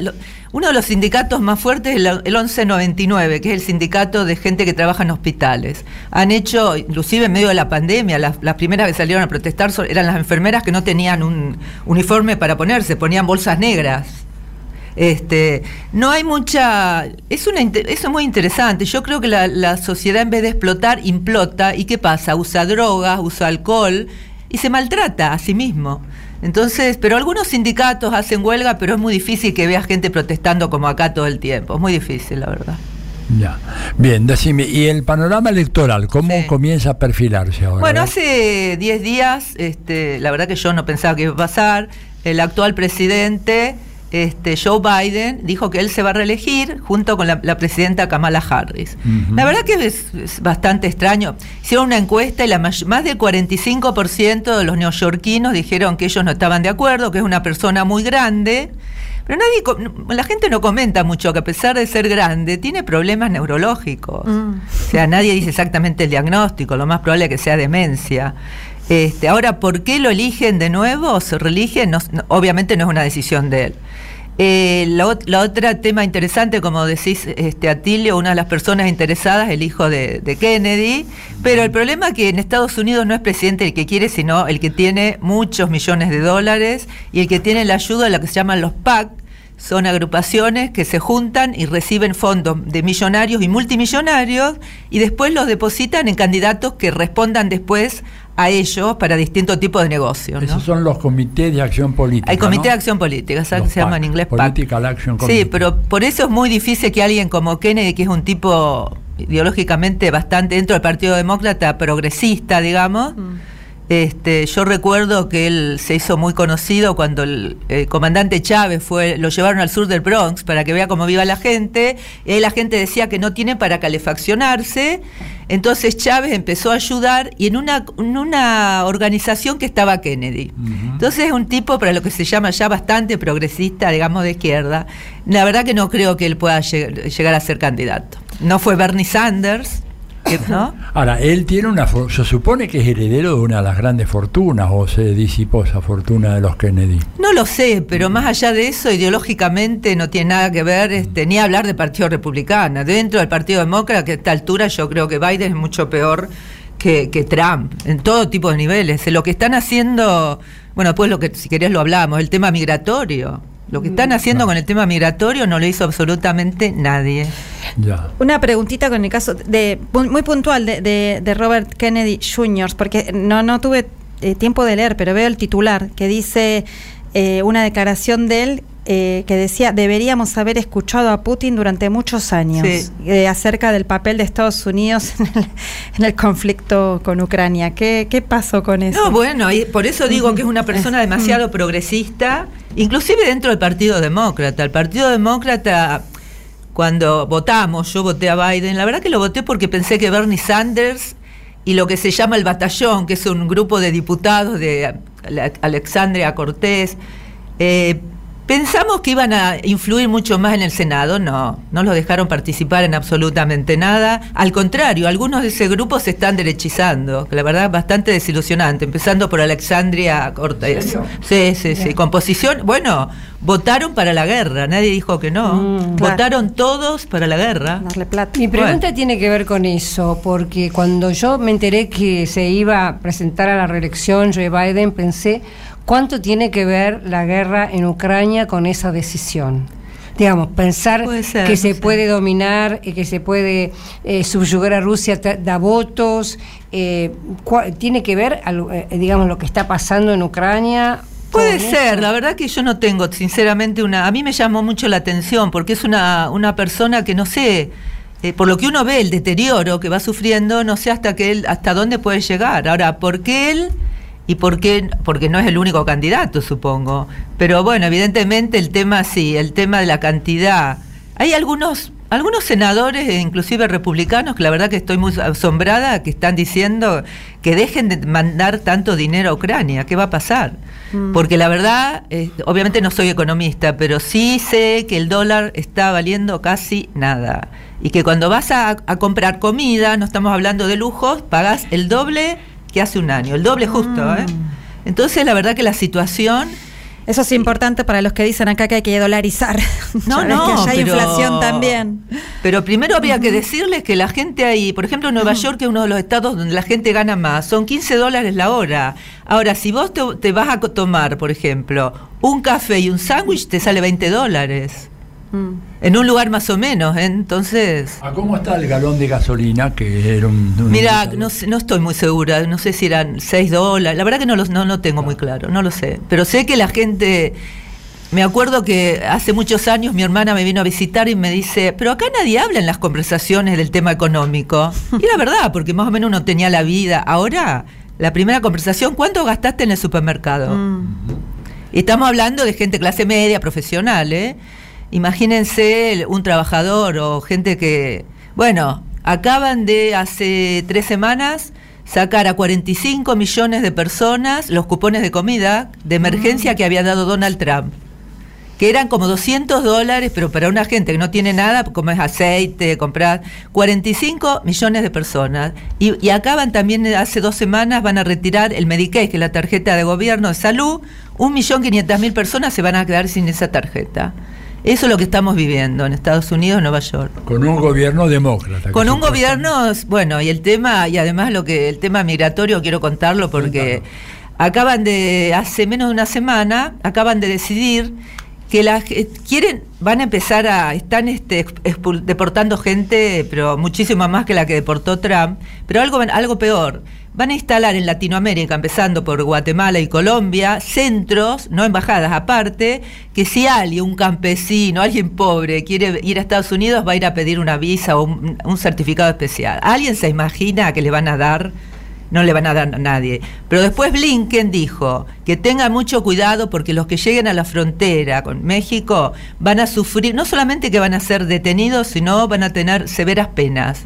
uno de los sindicatos más fuertes es el, el 1199, que es el sindicato de gente que trabaja en hospitales. Han hecho, inclusive en medio de la pandemia, las, primeras que salieron a protestar eran las enfermeras que no tenían un uniforme para ponerse, ponían bolsas negras. Este, no hay mucha. Es una es muy interesante. Yo creo que la sociedad, en vez de explotar, implota. ¿Y qué pasa? Usa drogas, usa alcohol y se maltrata a sí mismo. Entonces, pero algunos sindicatos hacen huelga, pero es muy difícil que veas gente protestando como acá todo el tiempo. Es muy difícil, la verdad. Ya. Bien, decime, ¿y el panorama electoral cómo comienza a perfilarse ahora? Bueno, hace 10 días, este, la verdad que yo no pensaba que iba a pasar, el actual presidente, este, Joe Biden, dijo que él se va a reelegir junto con la, la presidenta Kamala Harris. La verdad que es, es bastante extraño. Hicieron una encuesta y la may- más del 45% de los neoyorquinos dijeron que ellos no estaban de acuerdo, que es una persona muy grande. Pero nadie, la gente no comenta mucho que a pesar de ser grande, tiene problemas neurológicos. O sea, nadie dice exactamente el diagnóstico, lo más probable es que sea demencia. Este, ahora, ¿por qué lo eligen de nuevo? ¿Se reeligen? No- obviamente no es una decisión de él. Eh, la, ot- la otra tema interesante, como decís, este, Atilio, una de las personas interesadas, el hijo de Kennedy, pero el problema es que en Estados Unidos no es presidente el que quiere, sino el que tiene muchos millones de dólares y el que tiene la ayuda de lo que se llaman los PAC, son agrupaciones que se juntan y reciben fondos de millonarios y multimillonarios y después los depositan en candidatos que respondan después a ellos para distintos tipos de negocios. ¿no? Esos son los comités de acción política. Hay comité ¿no? de acción política, ¿sabes? Se llama PAC, en inglés PAC. Political Action Sí, Committee. pero por eso es muy difícil que alguien como Kennedy, que es un tipo ideológicamente bastante dentro del Partido Demócrata, progresista, digamos, este, yo recuerdo que él se hizo muy conocido cuando el, el comandante Chávez fue, lo llevaron al sur del Bronx para que vea cómo viva la gente, y ahí la gente decía que no tiene para calefaccionarse, entonces Chávez empezó a ayudar y en una, en una organización que estaba Kennedy. Entonces es un tipo para lo que se llama ya bastante progresista, digamos de izquierda. La verdad que no creo que él pueda lleg- llegar a ser candidato. No fue Bernie Sanders, ¿no? Ahora, él tiene una. Se supone que es heredero de una de las grandes fortunas, o se disipó esa fortuna de los Kennedy. No lo sé, pero más allá de eso, ideológicamente no tiene nada que ver este, ni hablar de Partido Republicano. Dentro del Partido Demócrata, que a esta altura yo creo que Biden es mucho peor que, que Trump, en todo tipo de niveles. Lo que están haciendo, bueno, después lo que si querés lo hablamos, el tema migratorio. Lo que están haciendo con el tema migratorio no lo hizo absolutamente nadie. Ya. Una preguntita con el caso de muy muy puntual de, de- de Robert Kennedy Jr., porque no, no tuve eh, tiempo de leer, pero veo el titular que dice eh, una declaración de él eh, que decía deberíamos haber escuchado a Putin durante muchos años Sí. eh, acerca del papel de Estados Unidos en el, en el conflicto con Ucrania. ¿Qué, qué pasó con eso? No, bueno, y por eso digo que es una persona demasiado progresista, inclusive dentro del Partido Demócrata. El Partido Demócrata, cuando votamos, yo voté a Biden, la verdad que lo voté porque pensé que Bernie Sanders y lo que se llama el batallón, que es un grupo de diputados de Ale- Alexandria Cortés, eh, Pensamos que iban a influir mucho más en el Senado, no, no los dejaron participar en absolutamente nada. Al contrario, algunos de ese grupo se están derechizando, que la verdad es bastante desilusionante, empezando por Alexandria Cortés. Sí, sí, sí. Composición, bueno, votaron para la guerra, nadie dijo que no. claro. votaron todos para la guerra. Darle plata. Mi pregunta tiene que ver con eso, porque cuando yo me enteré que se iba a presentar a la reelección Joe Biden, pensé, ¿cuánto tiene que ver la guerra en Ucrania con esa decisión? digamos, pensar ser, que se puede dominar, eh, que se puede eh, subyugar a Rusia, da votos, eh, tiene que ver, al- eh, digamos, lo que está pasando en Ucrania. Puede ser, eso? la verdad que yo no tengo, sinceramente, una. A mí me llamó mucho la atención porque es una, una persona que no sé, por lo que uno ve, el deterioro que va sufriendo, no sé hasta que él, hasta dónde puede llegar. Ahora, ¿por qué él? Y por qué, porque no es el único candidato, supongo. Pero bueno, evidentemente el tema sí, el tema de la cantidad. Hay algunos, algunos senadores, e inclusive republicanos, que la verdad que estoy muy asombrada, que están diciendo que dejen de mandar tanto dinero a Ucrania. ¿Qué va a pasar? Porque la verdad, eh, obviamente no soy economista, pero sí sé que el dólar está valiendo casi nada. Y que cuando vas a, a comprar comida, no estamos hablando de lujos, pagas el doble que hace un año, el doble justo. ¿eh? Entonces, la verdad que la situación... Eso es importante para los que dicen acá que hay que dolarizar. No, no, que ya hay pero- inflación también. Pero primero habría que decirles que la gente ahí, por ejemplo, en Nueva York, que es uno de los estados donde la gente gana más, son 15 dólares la hora. Ahora, si vos te, te vas a tomar, por ejemplo, un café y un sándwich, te sale 20 dólares. En un lugar más o menos, ¿eh? entonces... ¿A cómo está el galón de gasolina? Que era un, un- Mira, no, sé- no estoy muy segura, no sé si eran 6 dólares, la verdad que no lo no, no tengo muy claro, no lo sé. Pero sé que la gente, me acuerdo que hace muchos años mi hermana me vino a visitar y me dice, pero acá nadie habla en las conversaciones del tema económico. Y era verdad, porque más o menos uno tenía la vida. Ahora, la primera conversación, ¿cuánto gastaste en el supermercado? Y estamos hablando de gente clase media, profesional, ¿eh? Imagínense un trabajador o gente que, bueno, acaban de hace tres semanas sacar a 45 millones de personas los cupones de comida de emergencia que había dado Donald Trump. Que eran como 200 dólares, pero para una gente que no tiene nada, como es aceite, comprar, 45 millones de personas. Y, y acaban también, eh, hace dos semanas, van a retirar el Medicaid, que es la tarjeta de gobierno de salud. Un millón quinientas mil personas se van a quedar sin esa tarjeta. Eso es lo que estamos viviendo en Estados Unidos, Nueva York. Con un gobierno demócrata. Con un gobierno, bueno, y el tema, y además lo que el tema migratorio quiero contarlo porque acaban de, hace menos de una semana, acaban de decidir que las quieren, van a empezar a, están este, deportando gente, pero muchísima más que la que deportó Trump, pero algo, algo peor. Van a instalar en Latinoamérica, empezando por Guatemala y Colombia, centros, no embajadas aparte, que si alguien, un campesino, alguien pobre, quiere ir a Estados Unidos, va a ir a pedir una visa o un, certificado especial. ¿Alguien se imagina que le van a dar? No le van a dar a nadie. Pero después Blinken dijo que tengan mucho cuidado porque los que lleguen a la frontera con México van a sufrir, no solamente que van a ser detenidos, sino van a tener severas penas.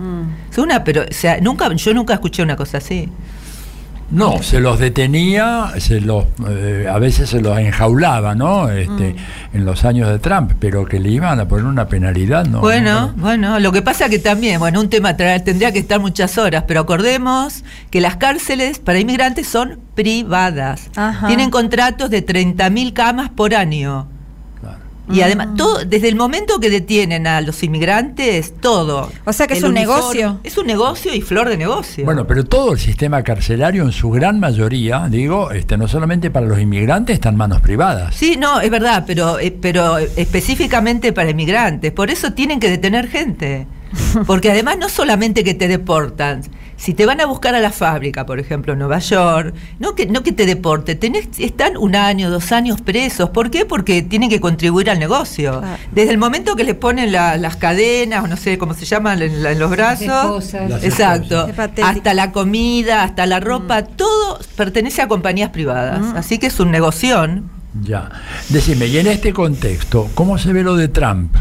Es una, pero, o sea, nunca, yo nunca escuché una cosa así. No, se los detenía, se los, eh, a veces se los enjaulaba, ¿no? Este, En los años de Trump, pero que le iban a poner una penalidad, ¿no? bueno, bueno, lo que pasa que también, bueno, un tema tra- tendría que estar muchas horas, pero acordemos que las cárceles para inmigrantes son privadas. Ajá. Tienen contratos de 30.000 camas por año. Y además, todo, desde el momento que detienen a los inmigrantes, todo. O sea que es un uniforme- negocio. Es un negocio y flor de negocio. Bueno, pero todo el sistema carcelario, en su gran mayoría, digo, este, no solamente para los inmigrantes, está en manos privadas. Sí, no, es verdad, pero, eh, pero específicamente para inmigrantes. Por eso tienen que detener gente. Porque además no solamente que te deportan, si te van a buscar a la fábrica, por ejemplo, en Nueva York, no que, no que te deporte, tenés, están un año, dos años presos. ¿Por qué? Porque tienen que contribuir al negocio. Desde el momento que les ponen la- las cadenas, o no sé cómo se llaman, en, los brazos. Las Exacto. Hasta la comida, hasta la ropa, todo pertenece a compañías privadas. Así que es un negoción. Ya. Decime, y en este contexto, ¿cómo se ve lo de Trump?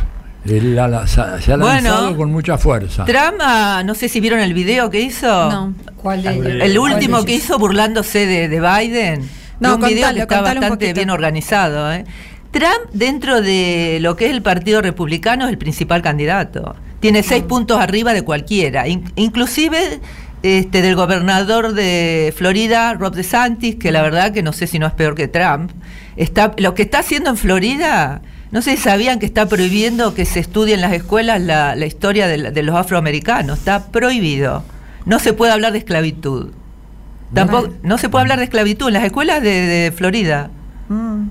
Él ha la- se ha ha Bueno, lanzado con mucha fuerza. Trump, ah, no sé si vieron el video que hizo. No. ¿Cuál de ellos? El ¿Cuál último que hizo burlándose de, de Biden. No, un video que está bastante bien organizado. ¿eh? Trump, dentro de lo que es el Partido Republicano, es el principal candidato. Tiene seis Mm. puntos arriba de cualquiera. In- inclusive este, del gobernador de Florida, Rob DeSantis, que la verdad que no sé si no es peor que Trump. Está, lo que está haciendo en Florida, no sé si sabían que está prohibiendo que se estudie en las escuelas la, la historia de, la- de los afroamericanos. Está prohibido. No se puede hablar de esclavitud. Tampoco, no se puede hablar de esclavitud en las escuelas de, de Florida.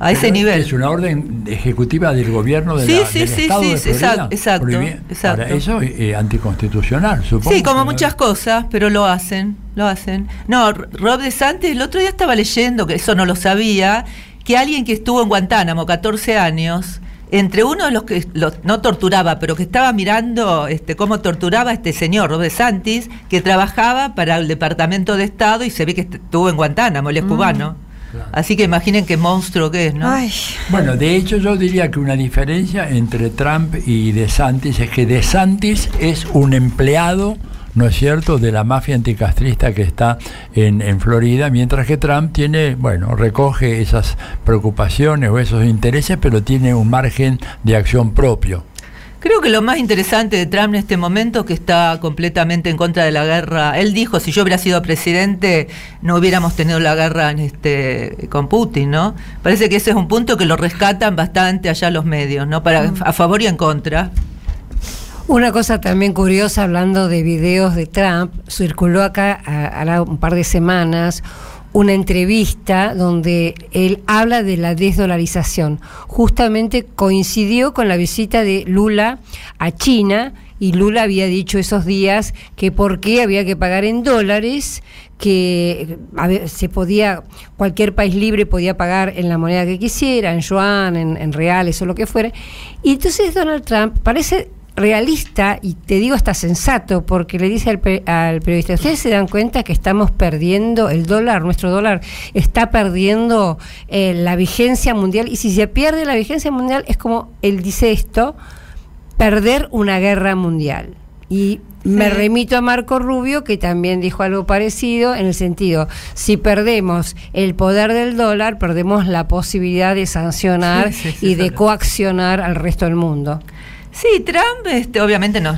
A ese Pero nivel. Es una orden ejecutiva del gobierno de Sí, la- sí, del sí, Estado sí, de Florida. exacto, exacto, exacto. Ahora, eso es eh, anticonstitucional, supongo. Sí, como muchas cosas, pero lo hacen, lo hacen. No, Rob de Santis, el otro día estaba leyendo, que eso no lo sabía, que alguien que estuvo en Guantánamo 14 años, entre uno de los que no torturaba, pero que estaba mirando este, cómo torturaba a este señor, Rob de Santis, que trabajaba para el Departamento de Estado y se ve que est- estuvo en Guantánamo, él es Mm. cubano. Así que imaginen qué monstruo que es, ¿no? Bueno, de hecho yo diría que una diferencia entre Trump y DeSantis es que DeSantis es un empleado, ¿no es cierto?, de la mafia anticastrista que está en, en Florida, mientras que Trump tiene, bueno, recoge esas preocupaciones o esos intereses, pero tiene un margen de acción propio. Creo que lo más interesante de Trump en este momento es que está completamente en contra de la guerra. Él dijo, si yo hubiera sido presidente, no hubiéramos tenido la guerra en este, con Putin, ¿no? Parece que ese es un punto que lo rescatan bastante allá los medios, ¿no? Para, a favor y en contra. Una cosa también curiosa, hablando de videos de Trump, circuló acá hará un par de semanas una entrevista donde él habla de la desdolarización. Justamente coincidió con la visita de Lula a China y Lula había dicho esos días que por qué había que pagar en dólares, que se podía, cualquier país libre podía pagar en la moneda que quisiera, en yuan, en, en reales o lo que fuera. Y entonces Donald Trump parece realista y te digo hasta sensato porque le dice al, pe- al periodista ustedes se dan cuenta que estamos perdiendo el dólar nuestro dólar está perdiendo eh, la vigencia mundial y si se pierde la vigencia mundial es como él dice esto perder una guerra mundial y me remito a Marco Rubio, que también dijo algo parecido, en el sentido, si perdemos el poder del dólar, perdemos la posibilidad de sancionar Sí, sí, sí, y de coaccionar al resto del mundo. Sí, Trump, este, obviamente no.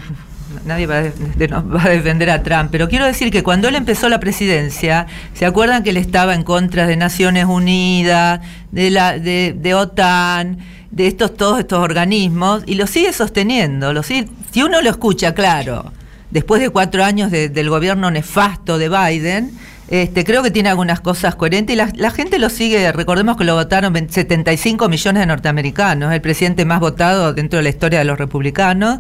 Nadie va a, de- a defender a Trump, pero quiero decir que cuando él empezó la presidencia, ¿se acuerdan que él estaba en contra de Naciones Unidas, de la de, de OTAN, de estos todos estos organismos y lo sigue sosteniendo? Lo sigue- si uno lo escucha, claro, después de cuatro años de- del gobierno nefasto de Biden, este, creo que tiene algunas cosas coherentes y la, la gente lo sigue, recordemos que lo votaron 20 75 millones de norteamericanos, el presidente más votado dentro de la historia de los republicanos.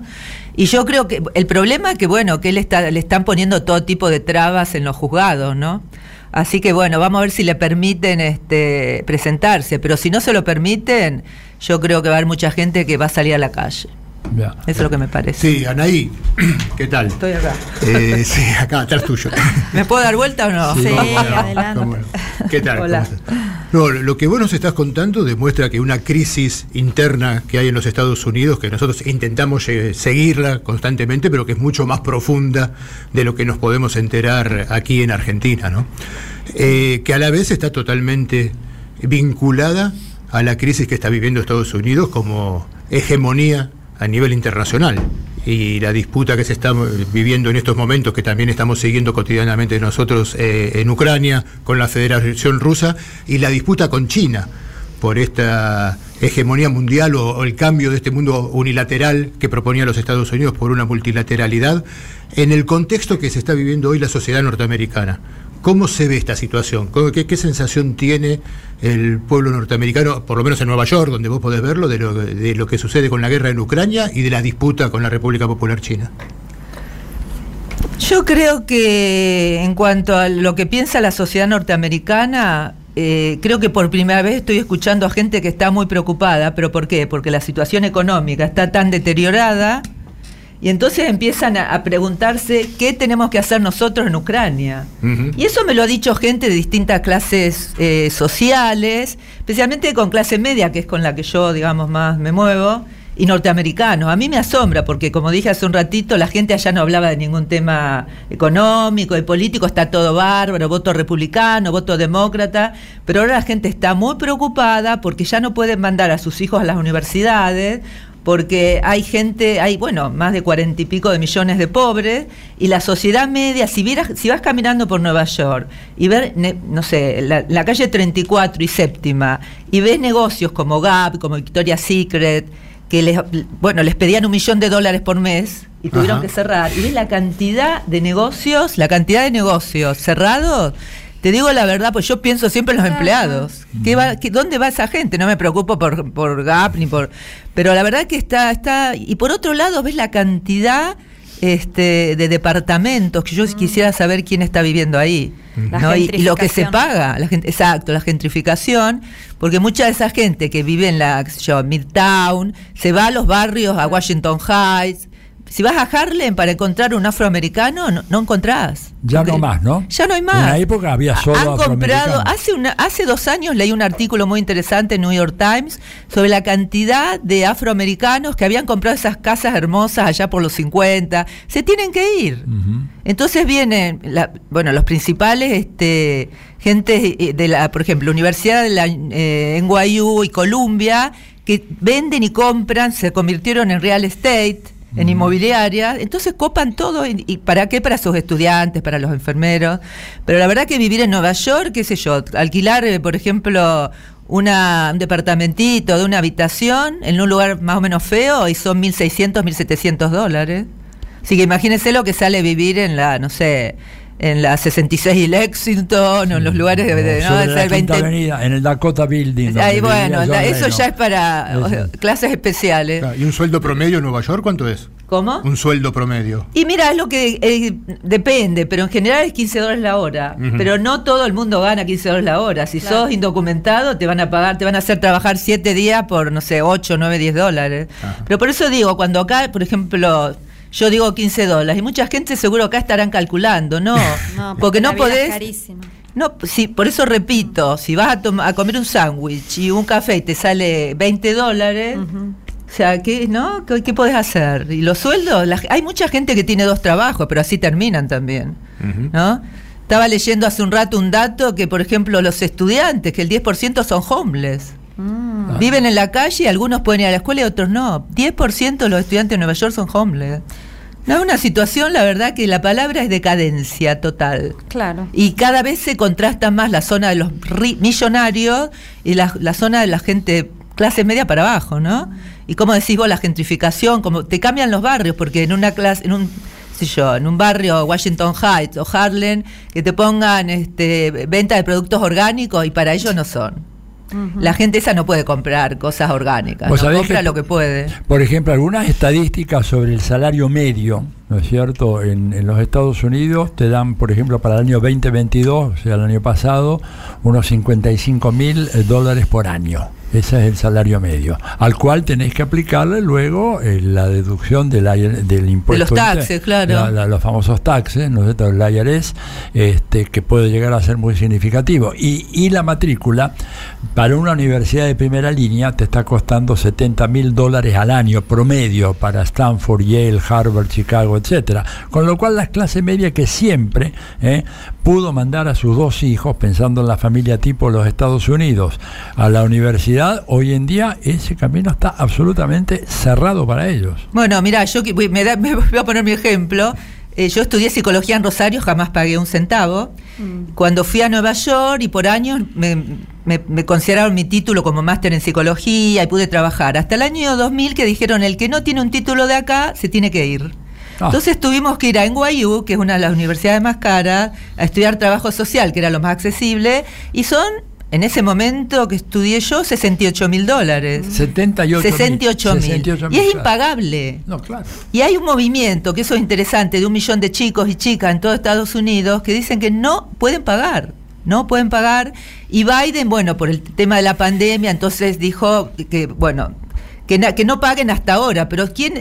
Y yo creo que el problema es que, bueno, que él está, le están poniendo todo tipo de trabas en los juzgados, ¿no? Así que bueno, vamos a ver si le permiten este, presentarse, pero si no se lo permiten, yo creo que va a haber mucha gente que va a salir a la calle. Eso es lo que me parece. Sí, Anaí, ¿qué tal? Estoy acá. Eh, sí, acá, atrás tuyo. ¿Me puedo dar vuelta o no? Sí, cómo no. ¿Qué tal? Hola. No, lo que vos nos estás contando demuestra que una crisis interna que hay en los Estados Unidos, que nosotros intentamos seguirla constantemente, pero que es mucho más profunda de lo que nos podemos enterar aquí en Argentina, ¿no? Eh, que a la vez está totalmente vinculada a la crisis que está viviendo Estados Unidos como hegemonía a nivel internacional y la disputa que se está viviendo en estos momentos, que también estamos siguiendo cotidianamente nosotros eh, en Ucrania con la Federación Rusa, y la disputa con China por esta hegemonía mundial o, o el cambio de este mundo unilateral que proponía los Estados Unidos por una multilateralidad, en el contexto que se está viviendo hoy la sociedad norteamericana. ¿Cómo se ve esta situación? ¿Cómo- ¿Qué, qué sensación tiene el pueblo norteamericano, por lo menos en Nueva York, donde vos podés verlo, de lo, de lo que sucede con la guerra en Ucrania y de la disputa con la República Popular China? Yo creo que en cuanto a lo que piensa la sociedad norteamericana, eh, creo que por primera vez estoy escuchando a gente que está muy preocupada, pero ¿por qué? Porque la situación económica está tan deteriorada y entonces empiezan a, a preguntarse qué tenemos que hacer nosotros en Ucrania. Y eso me lo ha dicho gente de distintas clases eh, sociales, especialmente con clase media, que es con la que yo, digamos, más me muevo, y norteamericanos. A mí me asombra porque, como dije hace un ratito, la gente allá no hablaba de ningún tema económico y político, está todo bárbaro, voto republicano, voto demócrata, pero ahora la gente está muy preocupada porque ya no pueden mandar a sus hijos a las universidades porque hay gente, hay, bueno, más de cuarenta y pico de millones de pobres, y la sociedad media, si, vieras, si vas caminando por Nueva York y ver, ne- no sé, la, la calle 34 y séptima, y ves negocios como Gap, como Victoria's Secret, que les, bueno, les pedían un millón de dólares por mes y tuvieron Ajá. que cerrar, y ves la cantidad de negocios, la cantidad de negocios cerrados, te digo la verdad, pues yo pienso siempre en los empleados. ¿Qué va, qué- ¿Dónde va esa gente? No me preocupo por, por Gap ni por... Pero la verdad que está, está... Y por otro lado, ves la cantidad este, de departamentos que yo quisiera saber quién está viviendo ahí. La ¿no? Y, y lo que se paga, la gente, exacto, la gentrificación, porque mucha de esa gente que vive en la yo, Midtown se va a los barrios, a Washington Heights. Si vas a Harlem para encontrar un afroamericano, no, no encontrás. Ya no más, ¿no? Ya no hay más. En una época había solo Han comprado, hace, una, hace dos años leí un artículo muy interesante en New York Times sobre la cantidad de afroamericanos que habían comprado esas casas hermosas allá por los 50. Se tienen que ir. Entonces vienen, la- bueno, los principales, este, gente eh, de la, por ejemplo, Universidad de la eh, NYU y Columbia, que venden y compran, se convirtieron en real estate, en inmobiliaria, entonces copan todo, y, y ¿para qué? Para sus estudiantes, para los enfermeros. Pero la verdad que vivir en Nueva York, qué sé yo, alquilar, eh, por ejemplo, una, un departamentito de una habitación en un lugar más o menos feo y son 1.600, 1.700 dólares. Así que imagínense lo que sale vivir en la, no sé, en la 66 y Lexington, o en los lugares de, de- ¿no? Sobre Es la el Quinta 20 Avenida, en el Dakota Building. donde Ahí, bueno, la- eso ya es para o sea, clases especiales. ¿Y un sueldo promedio en Nueva York cuánto es? ¿Cómo? Un sueldo promedio. Y mira, es lo que eh, depende, pero en general es 15 dólares la hora. Pero no todo el mundo gana 15 dólares la hora. Si sos indocumentado, te van a pagar, te van a hacer trabajar 7 días por, no sé, 8, 9, 10 dólares. Pero por eso digo, cuando acá, por ejemplo, yo digo 15 dólares, y mucha gente seguro acá estarán calculando, no, porque no la vida es podés. carísima. No, sí, por eso repito, si vas a, tom- a comer un sándwich y un café y te sale 20 dólares, o sea, ¿qué, no? ¿Qué, qué podés hacer? Y los sueldos, la- hay mucha gente que tiene dos trabajos, pero así terminan también, ¿no? Estaba leyendo hace un rato un dato que, por ejemplo, los estudiantes, que el 10% son homeless. Mm. Viven en la calle y algunos pueden ir a la escuela y otros no. 10% de los estudiantes de Nueva York son homeless. No, es una situación, la verdad, que la palabra es decadencia total. Claro. Y cada vez se contrasta más la zona de los ri- millonarios y la, la zona de la gente clase media para abajo, ¿no? Y como decís vos, la gentrificación, como te cambian los barrios, porque en una clase, en un sé yo, en un barrio Washington Heights o Harlem, que te pongan este, venta de productos orgánicos y para ellos no son. La gente esa no puede comprar cosas orgánicas, Vos no compra que- lo que puede. Por ejemplo, algunas estadísticas sobre el salario medio, ¿no es cierto? En, en los Estados Unidos te dan, por ejemplo, para el año 2022, o sea, el año pasado, unos 55 mil dólares por año. Ese es el salario medio, al cual tenés que aplicarle luego eh, la deducción del, del impuesto. los taxes, claro. la- la- los famosos taxes, ¿no es cierto? El IRS, este, que puede llegar a ser muy significativo. Y, y la matrícula, para una universidad de primera línea, te está costando 70 mil dólares al año promedio para Stanford, Yale, Harvard, Chicago, etcétera. Con lo cual, la clase media que siempre eh, pudo mandar a sus dos hijos, pensando en la familia tipo los Estados Unidos, a la universidad, hoy en día ese camino está absolutamente cerrado para ellos. Bueno, mira, yo me, da- me voy a poner mi ejemplo. Eh, yo estudié psicología en Rosario, jamás pagué un centavo. Cuando fui a Nueva York y por años me, me- me consideraron mi título como máster en psicología y pude trabajar. Hasta el año 2000 que dijeron el que no tiene un título de acá se tiene que ir. Ah. Entonces tuvimos que ir a NYU, que es una de las universidades más caras, a estudiar trabajo social, que era lo más accesible, y son, en ese momento que estudié yo, 68 mil dólares. 78 mil. 68 mil. 68 Y es impagable. No, claro. Y hay un movimiento, que eso es interesante, de un millón de chicos y chicas en todo Estados Unidos que dicen que no pueden pagar. No pueden pagar. Y Biden, bueno, por el tema de la pandemia, entonces dijo que, bueno, que, na- que no paguen hasta ahora. Pero ¿quién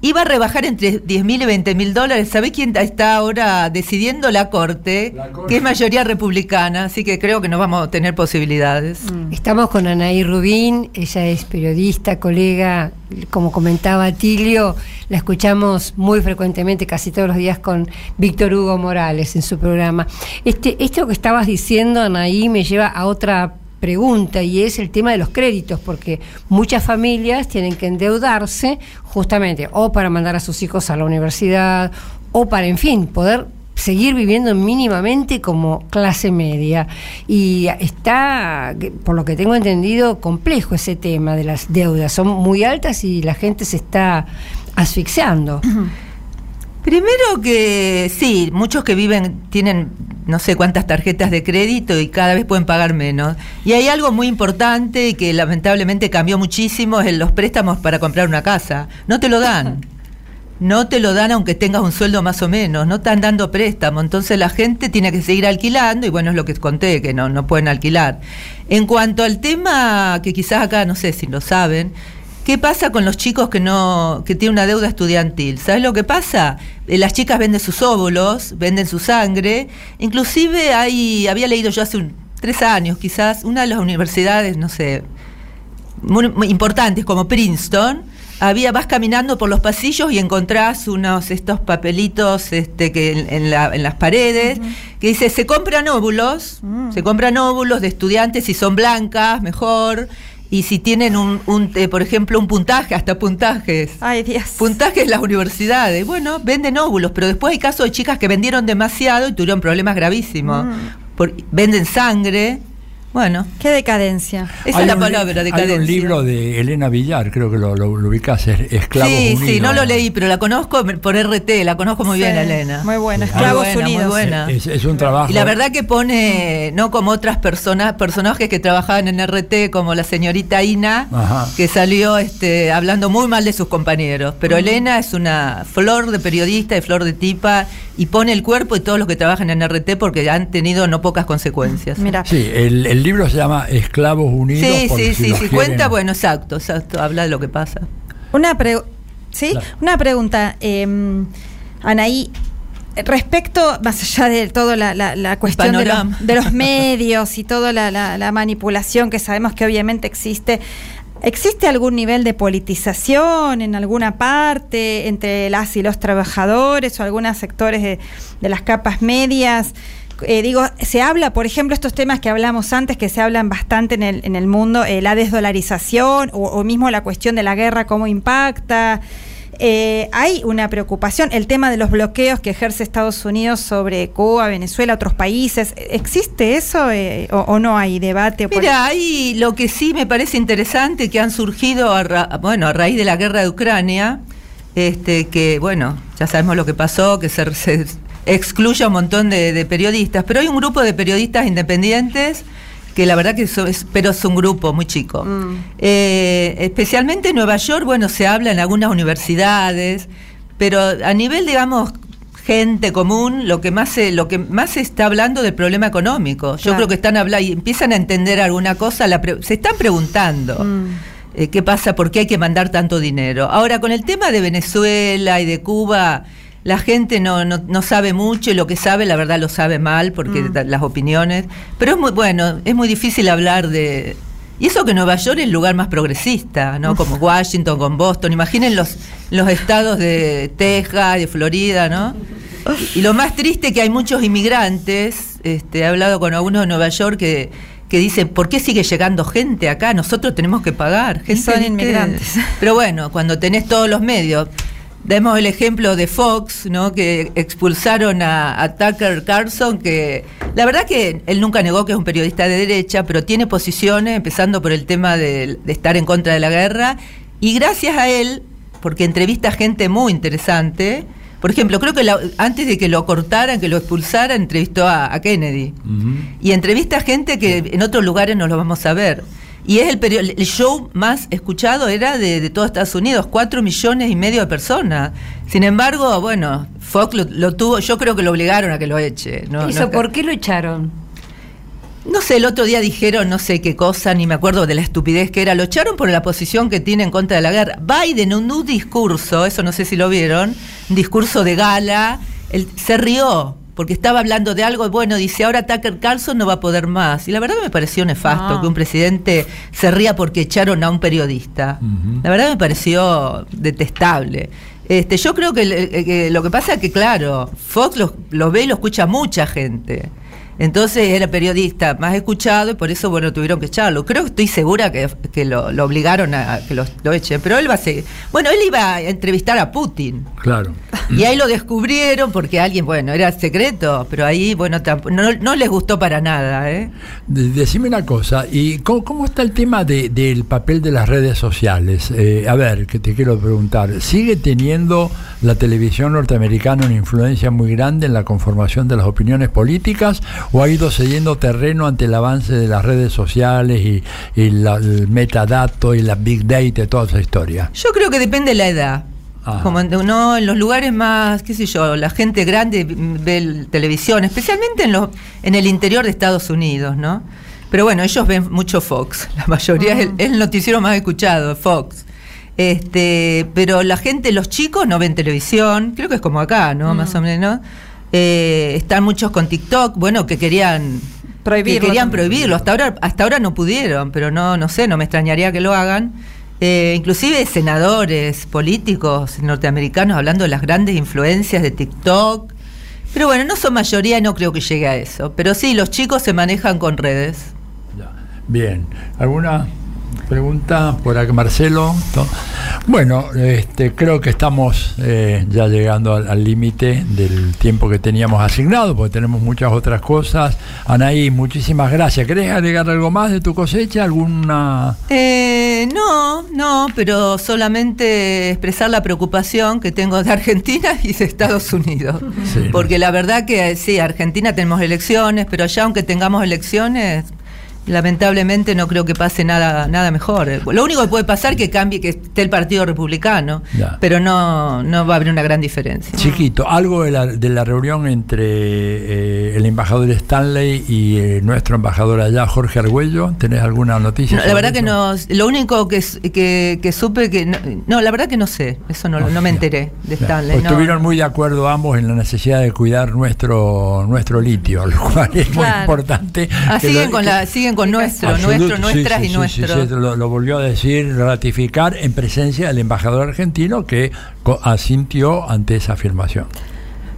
iba a rebajar entre 10 mil y 20 mil dólares? ¿Sabe quién está ahora decidiendo? La corte, que es mayoría republicana. Así que creo que no vamos a tener posibilidades. Estamos con Anaí Rubín, ella es periodista, colega, como comentaba Tilio, la escuchamos muy frecuentemente, casi todos los días con Víctor Hugo Morales en su programa. Este, esto que estabas diciendo, Anaí, me lleva a otra pregunta y es el tema de los créditos, porque muchas familias tienen que endeudarse justamente o para mandar a sus hijos a la universidad o para, en fin, poder seguir viviendo mínimamente como clase media. Y está, por lo que tengo entendido, complejo ese tema de las deudas. Son muy altas y la gente se está asfixiando. Primero que sí, muchos que viven tienen no sé cuántas tarjetas de crédito y cada vez pueden pagar menos. Y hay algo muy importante que lamentablemente cambió muchísimo, es los préstamos para comprar una casa. No te lo dan. No te lo dan aunque tengas un sueldo más o menos, no están dando préstamo. Entonces la gente tiene que seguir alquilando y bueno, es lo que conté, que no, no pueden alquilar. En cuanto al tema que quizás acá, no sé si lo saben, ¿Qué pasa con los chicos que no que tienen una deuda estudiantil? ¿Sabes lo que pasa? Eh, las chicas venden sus óvulos, venden su sangre. Inclusive hay, había leído yo hace un- tres años quizás, una de las universidades, no sé, muy, muy importantes como Princeton, había, vas caminando por los pasillos y encontrás unos estos papelitos este, que en, en la- en las paredes que dice se compran óvulos, se compran óvulos de estudiantes si son blancas, mejor. Y si tienen un, un, eh, por ejemplo, un puntaje, hasta puntajes. Ay, Dios. Puntajes en las universidades. Bueno, venden óvulos, pero después hay casos de chicas que vendieron demasiado y tuvieron problemas gravísimos. Mm. Por- venden sangre. Bueno. Qué decadencia. Esa Hay es la un- palabra, Hay decadencia. un libro de Elena Villar, creo que lo, lo, lo ubicás, es- Esclavos Sí, Unidos. sí, no lo leí, pero la conozco por RT, la conozco muy Sí, bien, Elena. muy bueno, Muy Esclavos buena, Unidos. Muy buena. Es, es un trabajo. Y la verdad que pone, no como otras personas, personajes que trabajaban en RT, como la señorita Ina, Ajá. que salió este, hablando muy mal de sus compañeros. Pero Elena es una flor de periodista y flor de tipa y pone el cuerpo y todos los que trabajan en RT porque han tenido no pocas consecuencias. Mira. Sí, el, el libro se llama Esclavos Unidos. Sí, sí, si sí, cuenta, bueno, exacto, exacto, habla de lo que pasa. Una, pre- ¿sí? Claro. Una pregunta, eh, Anaí. Respecto, más allá de toda la, la- la cuestión de los, de los medios y toda la, la- la manipulación que sabemos que obviamente existe, ¿existe algún nivel de politización en alguna parte entre las y los trabajadores o algunos sectores de, de las capas medias? Eh, digo, se habla, por ejemplo, estos temas que hablamos antes, que se hablan bastante en el, en el mundo, eh, la desdolarización o, mismo la cuestión de la guerra, cómo impacta. Eh, hay una preocupación, el tema de los bloqueos que ejerce Estados Unidos sobre Cuba, Venezuela, otros países. ¿Existe eso eh, o, no hay debate? Mira, hay lo que sí me parece interesante que han surgido a, ra- bueno, a raíz de la guerra de Ucrania, este, que bueno, ya sabemos lo que pasó, que se, se excluye a un montón de, de periodistas, pero hay un grupo de periodistas independientes que la verdad que eso es, pero es un grupo muy chico. Eh, especialmente en Nueva York, bueno, se habla en algunas universidades, pero a nivel, digamos, gente común, lo que más se, lo que más se está hablando del problema económico. Yo Claro. creo que están hablando y empiezan a entender alguna cosa, la pre- se están preguntando. eh, ¿Qué pasa? ¿Por qué hay que mandar tanto dinero? Ahora, con el tema de Venezuela y de Cuba, la gente no, no, no sabe mucho y lo que sabe, la verdad, lo sabe mal porque Mm. las opiniones. Pero es muy bueno, es muy difícil hablar de. Y eso que Nueva York es el lugar más progresista, ¿no? Como Washington, con Boston. Imaginen los, los estados de Texas, de Florida, ¿no? Y lo más triste que hay muchos inmigrantes, este, he hablado con algunos de Nueva York que, que dicen, ¿por qué sigue llegando gente acá? Nosotros tenemos que pagar. Gente, son inmigrantes. Pero bueno, cuando tenés todos los medios, demos el ejemplo de Fox, ¿no? que expulsaron a, a Tucker Carlson, que la verdad que él nunca negó que es un periodista de derecha, pero tiene posiciones, empezando por el tema de, de estar en contra de la guerra, y gracias a él, porque entrevista a gente muy interesante, por ejemplo, creo que la- antes de que lo cortaran, que lo expulsaran, entrevistó a, a Kennedy. Y entrevista a gente que en otros lugares no lo vamos a ver. Y es el, perio- el show más escuchado era de, de todo Estados Unidos, cuatro millones y medio de personas. Sin embargo, bueno, Fox lo, lo tuvo, yo creo que lo obligaron a que lo eche. ¿no? ¿Eso No- por qué lo echaron? no sé, el otro día dijeron no sé qué cosa, ni me acuerdo de la estupidez que era. Lo echaron por la posición que tiene en contra de la guerra. Biden, en un discurso, eso no sé si lo vieron, un discurso de gala, él se rió porque estaba hablando de algo, y bueno, dice, ahora Tucker Carlson no va a poder más. Y la verdad me pareció nefasto Ah. que un presidente se ría porque echaron a un periodista. La verdad me pareció detestable. Este, yo creo que, que lo que pasa es que, claro, Fox lo, lo ve y lo escucha mucha gente. Entonces era periodista más escuchado y por eso, bueno, tuvieron que echarlo. Creo que estoy segura que, que lo, lo obligaron a que lo, lo echen. Pero él va a ser, Bueno, él iba a entrevistar a Putin. Claro. Y ahí lo descubrieron porque alguien, bueno, era secreto, pero ahí, bueno, no, no les gustó para nada, ¿eh? De- Decime una cosa, ¿y cómo, cómo está el tema de- del papel de las redes sociales? Eh, a ver, que te quiero preguntar, ¿sigue teniendo la televisión norteamericana una influencia muy grande en la conformación de las opiniones políticas o ha ido cediendo terreno ante el avance de las redes sociales y, y la- el metadato y la big data y toda esa historia? Yo creo que depende de la edad. Ajá. Como en, no, en los lugares más, qué sé yo, la gente grande ve el- televisión, especialmente en, los, en el interior de Estados Unidos, ¿no? Pero bueno, ellos ven mucho Fox, la mayoría es el, es el noticiero más escuchado, Fox. Este, pero la gente, los chicos no ven televisión, creo que es como acá, ¿no? Más o menos. Eh, están muchos con TikTok, bueno, que querían Prohibirlo que querían prohibirlo. Hasta ahora, hasta ahora no pudieron, pero no, no sé, no me extrañaría que lo hagan. Eh, inclusive senadores, políticos norteamericanos hablando de las grandes influencias de TikTok. Pero bueno, no son mayoría y no creo que llegue a eso. Pero sí, los chicos se manejan con redes. Bien, ¿alguna pregunta por acá, Marcelo? Bueno, este, creo que estamos eh, ya llegando al límite del tiempo que teníamos asignado, porque tenemos muchas otras cosas. Anaí, muchísimas gracias. ¿Querés agregar algo más de tu cosecha? ¿Alguna...? Eh, no, no, pero solamente expresar la preocupación que tengo de Argentina y de Estados Unidos. Sí. Porque la verdad que eh, sí, Argentina tenemos elecciones, pero allá aunque tengamos elecciones, lamentablemente no creo que pase nada, nada mejor. Lo único que puede pasar es que cambie, que esté el Partido Republicano, Ya. pero no, no va a haber una gran diferencia. Chiquito, algo de la, de la reunión entre eh, el embajador Stanley y eh, nuestro embajador allá, Jorge Argüello. ¿Tenés alguna noticia? No, la verdad que no, lo único que, que, que supe que... No, no, la verdad que no sé, eso no, no me enteré de Stanley. pues no. estuvieron muy de acuerdo ambos en la necesidad de cuidar nuestro nuestro litio, lo cual es muy importante. Ah, siguen, lo- con que- la, siguen con nuestro, nuestro, sí, nuestras sí, y sí, nuestro. sí, sí, lo, lo volvió a decir, ratificar en presencia del embajador argentino que asintió ante esa afirmación.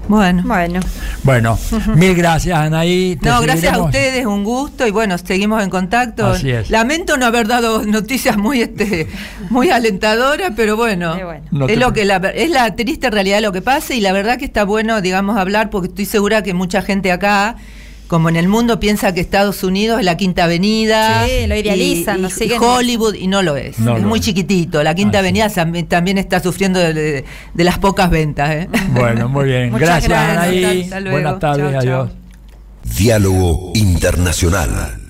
Bueno. Bueno. Bueno, mil gracias Anaí. te No, gracias a ustedes, un gusto y bueno, seguimos en contacto. Así es. Lamento no haber dado noticias muy este muy alentadoras, pero bueno, No es te lo que la, es la triste realidad de lo que pasa y la verdad que está bueno, digamos, hablar porque estoy segura que mucha gente acá como en el mundo piensa que Estados Unidos es la Quinta Avenida, Sí, lo idealizan, y- lo y siguen- Hollywood y no lo es, No es lo muy es. chiquitito. La Quinta Avenida también, también está sufriendo de, de- de las pocas ventas. ¿eh? Bueno, muy bien. Gracias, gracias. Anaí. Buenas tardes, Chao, chao. adiós. Diálogo Internacional.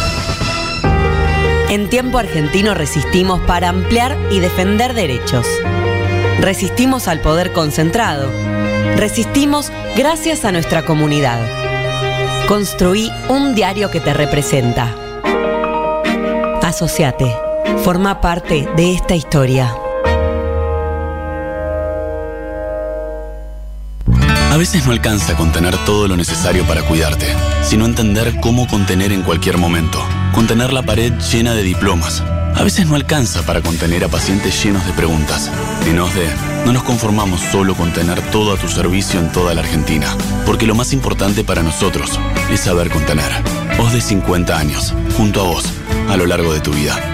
En tiempo argentino resistimos para ampliar y defender derechos. Resistimos al poder concentrado. Resistimos gracias a nuestra comunidad. Construí un diario que te representa. Asociate. Forma parte de esta historia. A veces no alcanza con tener todo lo necesario para cuidarte, sino entender cómo contener en cualquier momento. Contener la pared llena de diplomas. A veces no alcanza para contener a pacientes llenos de preguntas. En OSDE, no nos conformamos solo con tener todo a tu servicio en toda la Argentina, porque lo más importante para nosotros es saber contener. OSDE 50 años, junto a vos, a lo largo de tu vida.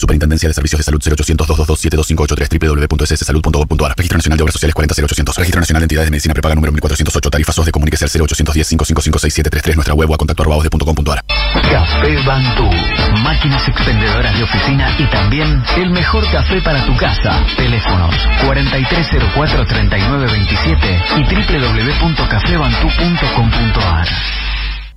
Superintendencia de Servicios de Salud 0800 222 www.sssalud.gov.ar Registro Nacional de Obras Sociales 40800 Registro Nacional de Entidades de Medicina Prepaga número 1408 Tarifa SOS de Comuníquese al 0810 555 6733 Nuestra web o a contacto arroba osde.com.ar Café Bantú. Máquinas expendedoras de oficina y también el mejor café para tu casa. Teléfonos 4304-3927 y www.cafebantú.com.ar.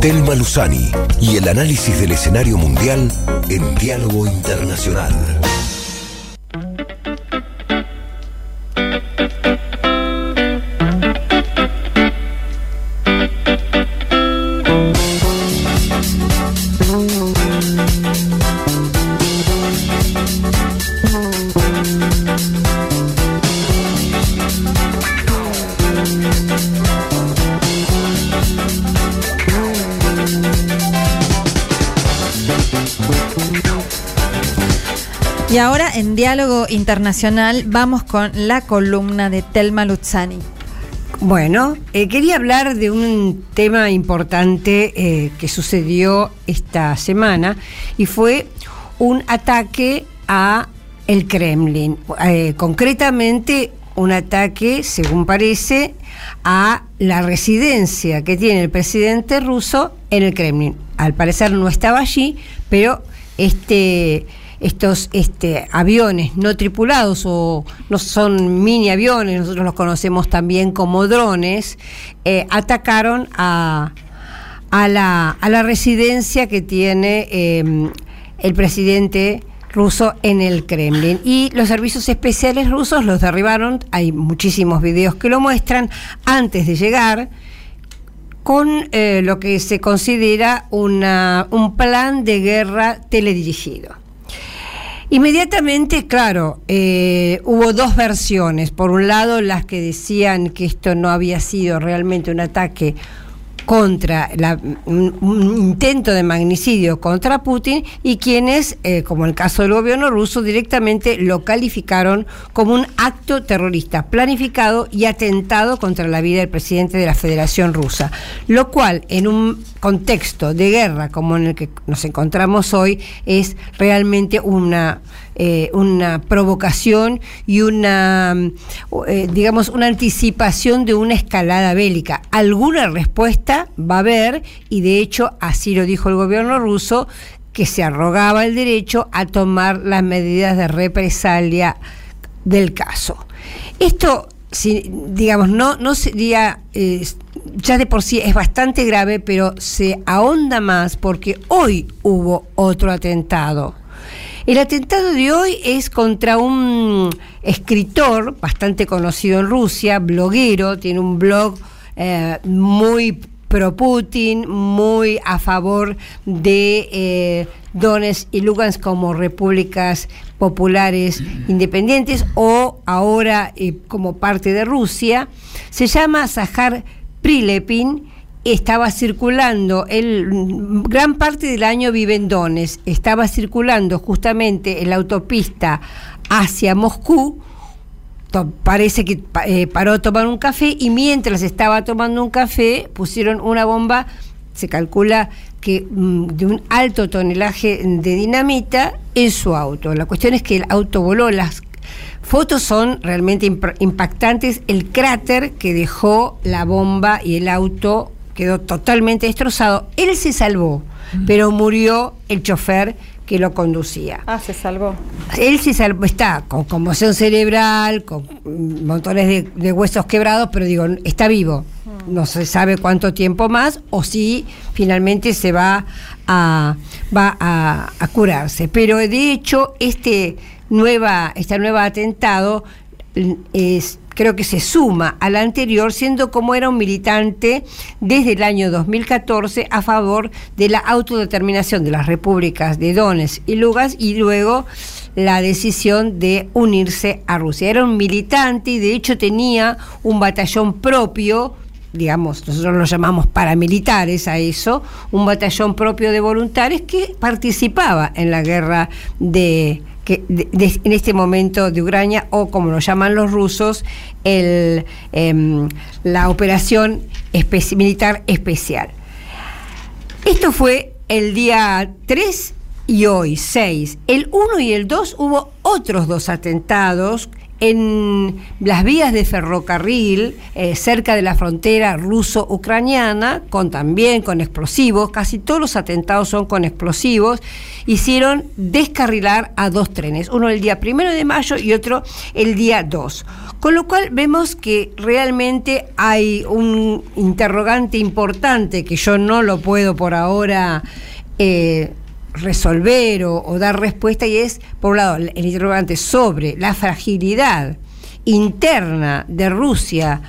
Telma Luzani y el análisis del escenario mundial en diálogo internacional. Y ahora en Diálogo Internacional vamos con la columna de Telma Luzzani. Bueno, eh, quería hablar de un tema importante eh, que sucedió esta semana y fue un ataque a el Kremlin. Eh, concretamente, un ataque, según parece, a la residencia que tiene el presidente ruso en el Kremlin. Al parecer no estaba allí, pero este estos este, aviones no tripulados o no son mini aviones, nosotros los conocemos también como drones, eh, atacaron a, la, residencia que tiene eh, el presidente ruso en el Kremlin. Y los servicios especiales rusos los derribaron, hay muchísimos videos que lo muestran, antes de llegar con eh, lo que se considera una, un plan de guerra teledirigido. Inmediatamente, claro, eh, hubo dos versiones. Por un lado, las que decían que esto no había sido realmente un ataque contra un, intento de magnicidio contra Putin y quienes, eh, como el caso del gobierno ruso, directamente lo calificaron como un acto terrorista planificado y atentado contra la vida del presidente de la Federación Rusa, lo cual en un contexto de guerra como en el que nos encontramos hoy es realmente una eh, una provocación y una, eh, digamos, una anticipación de una escalada bélica. Alguna respuesta va a haber, y de hecho así lo dijo el gobierno ruso, que se arrogaba el derecho a tomar las medidas de represalia del caso. Esto, si, digamos, no, no sería, eh, ya de por sí es bastante grave, pero se ahonda más porque hoy hubo otro atentado el atentado de hoy es contra un escritor bastante conocido en Rusia, bloguero, tiene un blog eh, muy pro Putin, muy a favor de eh, Donetsk y Lugansk como repúblicas populares independientes o ahora eh, como parte de Rusia. Se llama Zahar Prilepin estaba circulando, el, gran parte del año vive en Donetsk, estaba circulando justamente en la autopista hacia Moscú, parece que eh, paró a tomar un café y mientras estaba tomando un café pusieron una bomba, se calcula que mm, de un alto tonelaje de dinamita en su auto. La cuestión es que el auto voló, las fotos son realmente impactantes, el cráter que dejó la bomba y el auto quedó totalmente destrozado. Él se salvó, pero murió el chofer que lo conducía. Ah, se salvó. Él se salvó, está con conmoción cerebral, con montones de, huesos quebrados, pero digo, está vivo. No se sabe cuánto tiempo más o si finalmente se va a, va a, a curarse. Pero de hecho, este nueva, este nuevo atentado es, creo que se suma a la anterior, siendo como era un militante desde el año 2014 a favor de la autodeterminación de las repúblicas de Donetsk y Lugansk y luego la decisión de unirse a Rusia. Era un militante y de hecho tenía un batallón propio digamos, nosotros lo llamamos paramilitares a eso, un batallón propio de voluntarios que participaba en la guerra de, que, de- de- en este momento de Ucrania, o como lo llaman los rusos, el, em, la operación espe- militar especial. Esto fue el día 3 y hoy 6. El 1 y el 2 hubo otros dos atentados en las vías de ferrocarril eh, cerca de la frontera ruso-ucraniana, con también con explosivos, casi todos los atentados son con explosivos, hicieron descarrilar a dos trenes, uno el día primero de mayo y otro el día 2. Con lo cual vemos que realmente hay un interrogante importante que yo no lo puedo por ahora eh, resolver o, dar respuesta y es, por un lado, el interrogante sobre la fragilidad interna de Rusia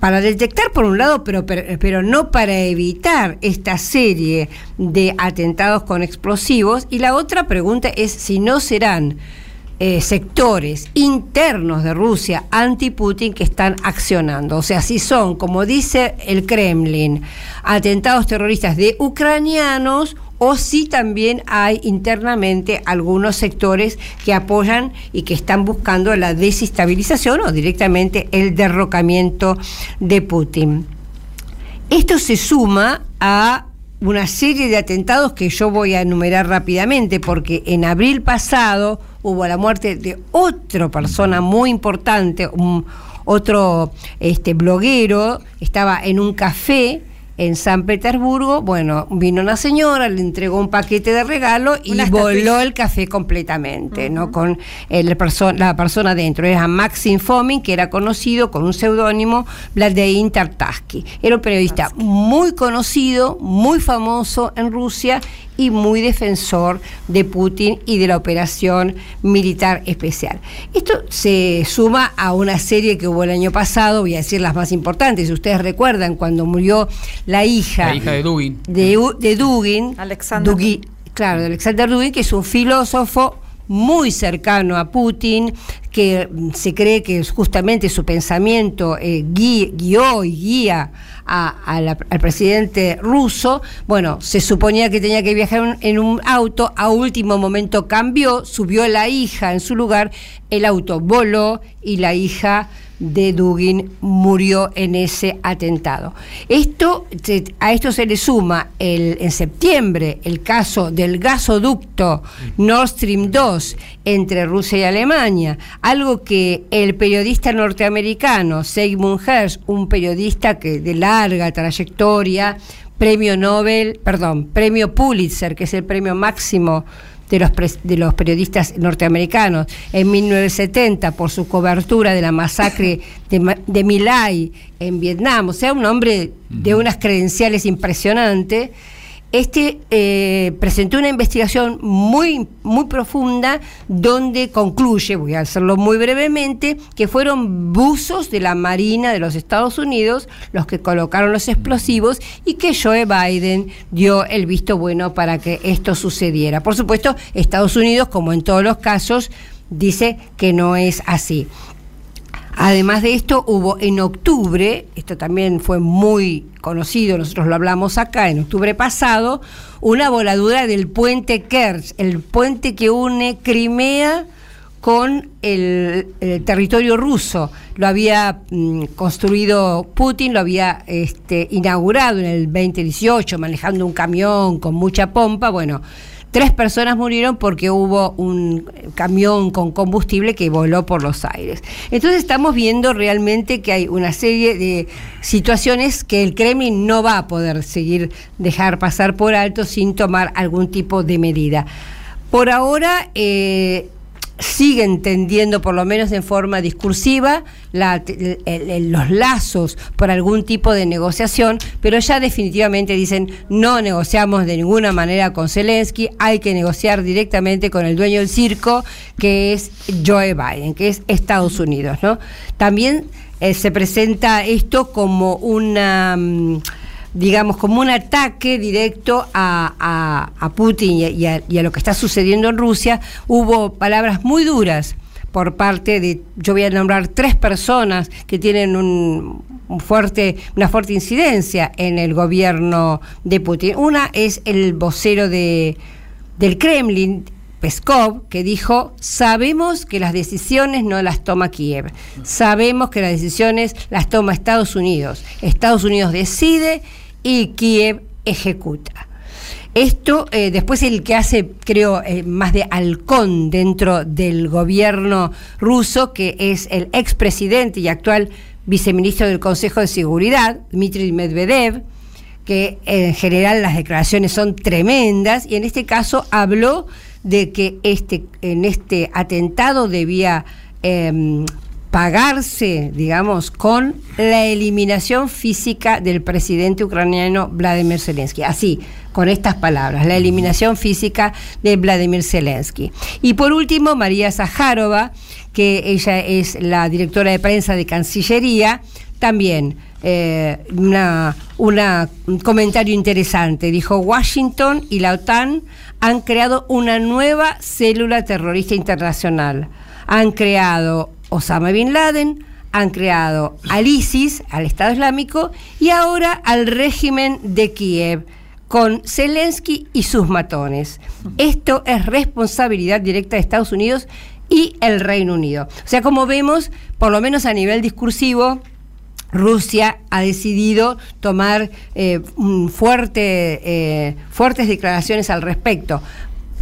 para detectar por un lado, pero, pero, pero no para evitar esta serie de atentados con explosivos. Y la otra pregunta es si no serán eh, sectores internos de Rusia anti-Putin que están accionando. O sea, si son, como dice el Kremlin, atentados terroristas de ucranianos o si también hay internamente algunos sectores que apoyan y que están buscando la desestabilización o directamente el derrocamiento de Putin. Esto se suma a una serie de atentados que yo voy a enumerar rápidamente porque en abril pasado hubo la muerte de otra persona muy importante, otro este, bloguero, estaba en un café en San Petersburgo, bueno, vino una señora, le entregó un paquete de regalo y Una voló estatuilla. el café completamente, ¿no? Con el perso- la persona dentro. Era Maxim Fomin, que era conocido con un seudónimo, Vladimir Tartarsky. Era un periodista muy conocido, muy famoso en Rusia y muy defensor de Putin y de la operación militar especial. Esto se suma a una serie que hubo el año pasado, voy a decir las más importantes. Si ustedes recuerdan, cuando murió la hija, La hija de Dugin. de, de Dugin, Alexander. Dugi- claro, de Alexander Dugin, que es un filósofo muy cercano a Putin, que mm, se cree que es justamente su pensamiento eh, gui- guió y guía a- a la- al presidente ruso. Bueno, se suponía que tenía que viajar en- en un auto, a último momento cambió, subió la hija en su lugar, el auto voló y la hija de Dugin murió en ese atentado. Esto, a esto se le suma el, en septiembre el caso del gasoducto Nord Stream 2 entre Rusia y Alemania, algo que el periodista norteamericano Sigmund Hersh, un periodista que de larga trayectoria, premio Nobel, perdón, premio Pulitzer, que es el premio máximo de los, pres- de los periodistas norteamericanos. En 1970 por su cobertura de la masacre de, de My Lai en Vietnam, o sea, un hombre de unas credenciales impresionantes. Este eh, presentó una investigación muy, muy profunda donde concluye, voy a hacerlo muy brevemente, que fueron buzos de la Marina de los Estados Unidos los que colocaron los explosivos y que Joe Biden dio el visto bueno para que esto sucediera. Por supuesto, Estados Unidos, como en todos los casos, dice que no es así. Además de esto, hubo en octubre, esto también fue muy conocido, nosotros lo hablamos acá, en octubre pasado, una voladura del puente Kerch, el puente que une Crimea con el, territorio ruso. Lo había mm, construido Putin, lo había este, inaugurado en el 2018, manejando un camión con mucha pompa. Bueno, Tres personas murieron porque hubo un camión con combustible que voló por los aires. Entonces estamos viendo realmente que hay una serie de situaciones que el Kremlin no va a poder seguir dejar pasar por alto sin tomar algún tipo de medida. Por ahora, eh, sigue entendiendo, por lo menos en forma discursiva, los lazos por algún tipo de negociación, pero ya definitivamente dicen no negociamos de ninguna manera con Zelensky, hay que negociar directamente con el dueño del circo, que es Joe Biden, que es Estados Unidos. También eh, se presenta esto como una... mm, digamos, como un ataque directo a, a- Putin y a, y a- y a lo que está sucediendo en Rusia, hubo palabras muy duras por parte de, yo voy a nombrar tres personas que tienen un, un fuerte, una fuerte incidencia en el gobierno de Putin. Una es el vocero de, del Kremlin, Peskov, que dijo, sabemos que las decisiones no las toma Kiev, sabemos que las decisiones las toma Estados Unidos. Estados Unidos decide y Kiev ejecuta. Esto, eh, después el que hace, creo, eh, más de halcón dentro del gobierno ruso, que es el expresidente y actual viceministro del Consejo de Seguridad, Dmitry Medvedev, que en general las declaraciones son tremendas, y en este caso habló de que este, en este atentado debía em, pagarse, digamos, con la eliminación física del presidente ucraniano Vladimir Zelensky. Así, con estas palabras, la eliminación física de Vladimir Zelensky. Y por último, María Zaharova, que ella es la directora de prensa de Cancillería, también eh, una, un comentario interesante. Dijo, Washington y la OTAN han creado una nueva célula terrorista internacional. Han creado Osama Bin Laden, han creado al ISIS, al Estado Islámico, y ahora al régimen de Kiev con Zelensky y sus matones. Esto es responsabilidad directa de Estados Unidos y el Reino Unido. O sea, como vemos, por lo menos a nivel discursivo, Rusia ha decidido tomar eh, un fuerte, eh, fuertes declaraciones al respecto.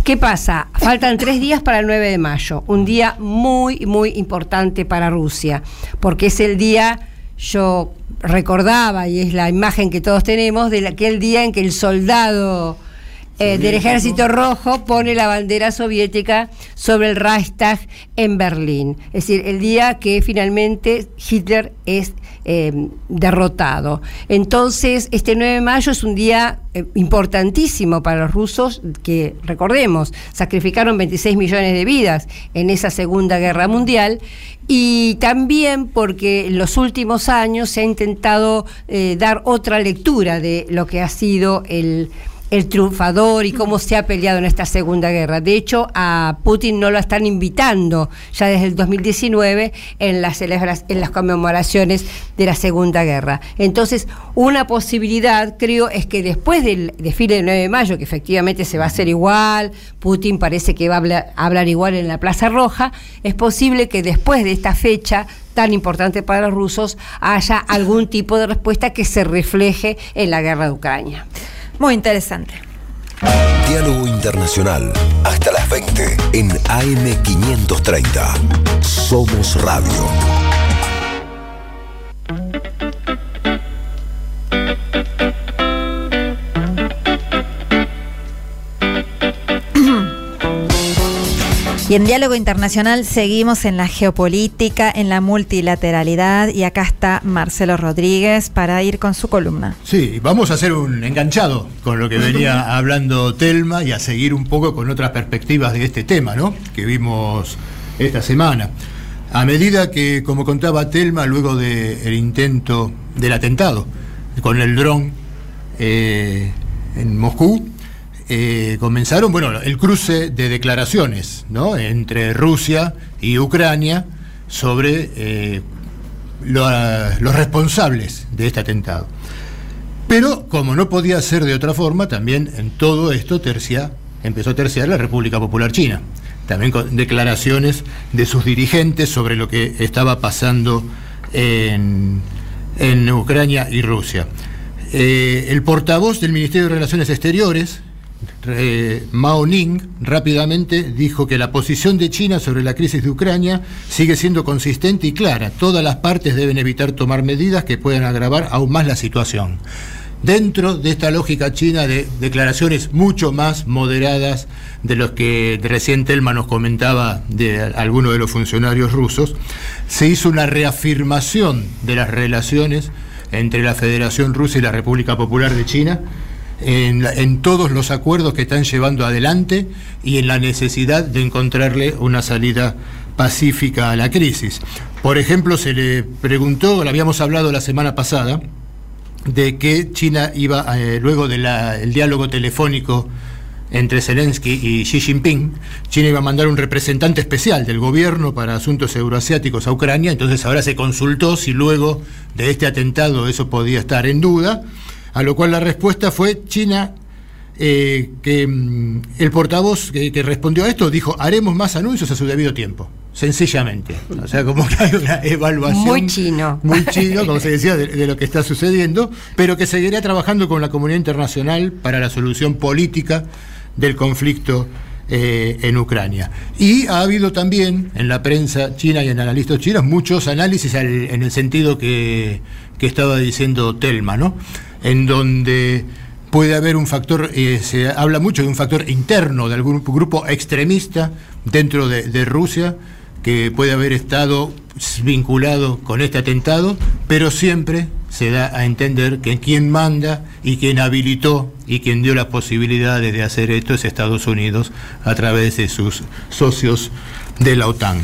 ¿Qué pasa? Faltan tres días para el 9 de mayo, un día muy, muy importante para Rusia, porque es el día, yo recordaba, y es la imagen que todos tenemos, de aquel día en que el soldado eh, del ejército rojo pone la bandera soviética sobre el Reichstag en Berlín. Es decir, el día que finalmente Hitler es eh, derrotado. Entonces, este 9 de mayo es un día eh, importantísimo para los rusos que, recordemos, sacrificaron 26 millones de vidas en esa Segunda Guerra Mundial y también porque en los últimos años se ha intentado eh, dar otra lectura de lo que ha sido el el triunfador y cómo se ha peleado en esta Segunda Guerra. De hecho, a Putin no lo están invitando ya desde el 2019 en las, en las conmemoraciones de la Segunda Guerra. Entonces, una posibilidad, creo, es que después del desfile del 9 de mayo, que efectivamente se va a hacer igual, Putin parece que va a hablar igual en la Plaza Roja, es posible que después de esta fecha tan importante para los rusos haya algún tipo de respuesta que se refleje en la guerra de Ucrania. Muy interesante. Diálogo Internacional. Hasta las 20 en AM530. Somos Radio. Y en Diálogo Internacional seguimos en la geopolítica, en la multilateralidad y acá está Marcelo Rodríguez para ir con su columna. Sí, vamos a hacer un enganchado con lo que venía hablando Telma y a seguir un poco con otras perspectivas de este tema, ¿no? Que vimos esta semana. A medida que, como contaba Telma, luego del intento del atentado con el dron eh, en Moscú, eh, comenzaron, bueno, el cruce de declaraciones, ¿no? Entre Rusia y Ucrania sobre eh, lo- los responsables de este atentado. Pero como no podía ser de otra forma, también en todo esto tercia, empezó a terciar la República Popular China. También con declaraciones de sus dirigentes sobre lo que estaba pasando en, en Ucrania y Rusia. Eh, el portavoz del Ministerio de Relaciones Exteriores, Mao Ning, rápidamente dijo que la posición de China sobre la crisis de Ucrania sigue siendo consistente y clara. Todas las partes deben evitar tomar medidas que puedan agravar aún más la situación. dentro de esta lógica china de declaraciones mucho más moderadas de los que recién Telma nos comentaba de algunos de los funcionarios rusos, se hizo una reafirmación de las relaciones entre la Federación Rusa y la República Popular de China en, todos los acuerdos que están llevando adelante y en la necesidad de encontrarle una salida pacífica a la crisis. Por ejemplo, se le preguntó, habíamos hablado la semana pasada, de que China iba, eh, luego del diálogo telefónico entre Zelensky y Xi Jinping, China iba a mandar un representante especial del gobierno para asuntos euroasiáticos a Ucrania, entonces ahora se consultó si luego de este atentado eso podía estar en duda, a lo cual la respuesta fue China, eh, que mm, el portavoz que, que respondió a esto dijo, haremos más anuncios a su debido tiempo, sencillamente. O sea, como que hay una evaluación Muy chino. muy chino, como se decía, de, de lo que está sucediendo, pero que seguirá trabajando con la comunidad internacional para la solución política del conflicto eh, en Ucrania. Y ha habido también en la prensa china y en analistas chinos muchos análisis al- en el sentido que, que estaba diciendo Telma, ¿no? En donde puede haber un factor, eh, se habla mucho de un factor interno de algún grupo extremista dentro de, de Rusia que puede haber estado vinculado con este atentado, pero siempre se da a entender que quien manda y quien habilitó y quien dio las posibilidades de hacer esto es Estados Unidos a través de sus socios de la OTAN.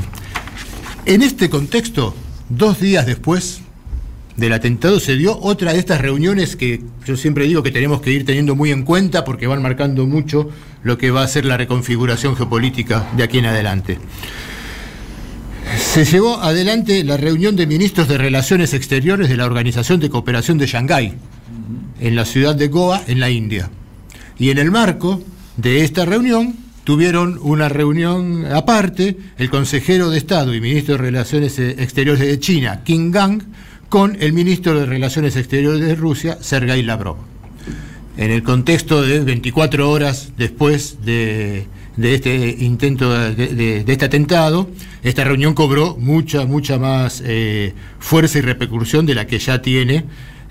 En este contexto, dos días después del atentado se dio otra de estas reuniones que yo siempre digo que tenemos que ir teniendo muy en cuenta porque van marcando mucho lo que va a ser la reconfiguración geopolítica de aquí en adelante. Se llevó adelante la reunión de ministros de Relaciones Exteriores de la Organización de Cooperación de Shanghái, en la ciudad de Goa, en la India. Y en el marco de esta reunión tuvieron una reunión aparte el consejero de Estado y ministro de Relaciones Exteriores de China, Kim Gang, con el ministro de Relaciones Exteriores de Rusia, Sergei Lavrov. En el contexto de 24 horas después de, este intento, de este atentado, esta reunión cobró mucha, mucha más eh, fuerza y repercusión de la que ya tiene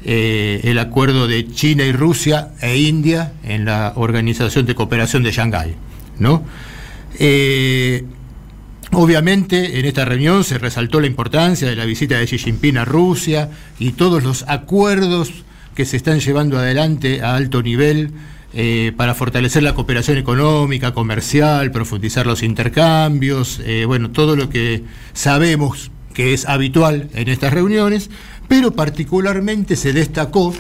eh, el acuerdo de China y Rusia e India en la Organización de Cooperación de Shanghái. ¿no? Eh, Obviamente, en esta reunión se resaltó la importancia de la visita de Xi Jinping a Rusia y todos los acuerdos que se están llevando adelante a alto nivel eh, para fortalecer la cooperación económica, comercial, profundizar los intercambios, eh, bueno, todo lo que sabemos que es habitual en estas reuniones, pero particularmente se destacó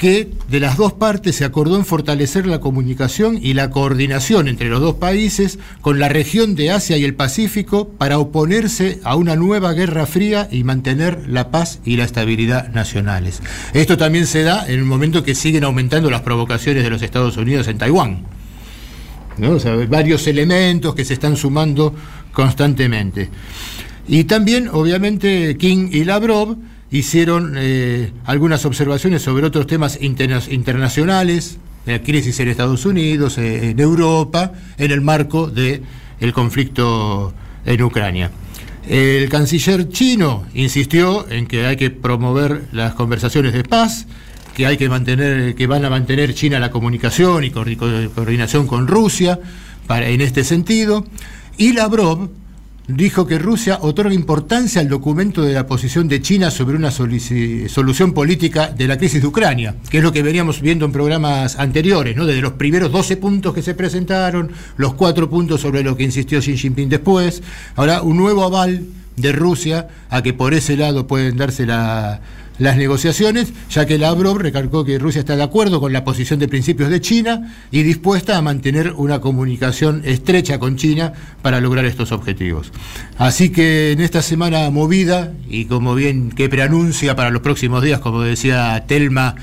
que de las dos partes se acordó en fortalecer la comunicación y la coordinación entre los dos países con la región de Asia y el Pacífico para oponerse a una nueva guerra fría y mantener la paz y la estabilidad nacionales. Esto también se da en el momento que siguen aumentando las provocaciones de los Estados Unidos en Taiwán. varios elementos que se están sumando constantemente. Y también, obviamente, King y Lavrov hicieron eh, algunas observaciones sobre otros temas interna- internacionales, la crisis en Estados Unidos, eh, en Europa, en el marco del el conflicto en Ucrania. El canciller chino insistió en que hay que promover las conversaciones de paz, que hay que mantener, que van a mantener China la comunicación y coordi- co- coordinación con Rusia para, en este sentido. Y Lavrov dijo que Rusia otorga importancia al documento de la posición de China sobre una solución política de la crisis de Ucrania, que es lo que veníamos viendo en programas anteriores, ¿no? desde los primeros 12 puntos que se presentaron, los cuatro puntos sobre lo que insistió Xi Jinping después, ahora un nuevo aval de Rusia a que por ese lado pueden darse la- las negociaciones, ya que Lavrov recalcó que Rusia está de acuerdo con la posición de principios de China y dispuesta a mantener una comunicación estrecha con China para lograr estos objetivos. Así que en esta semana movida, y como bien que preanuncia para los próximos días, como decía Telma,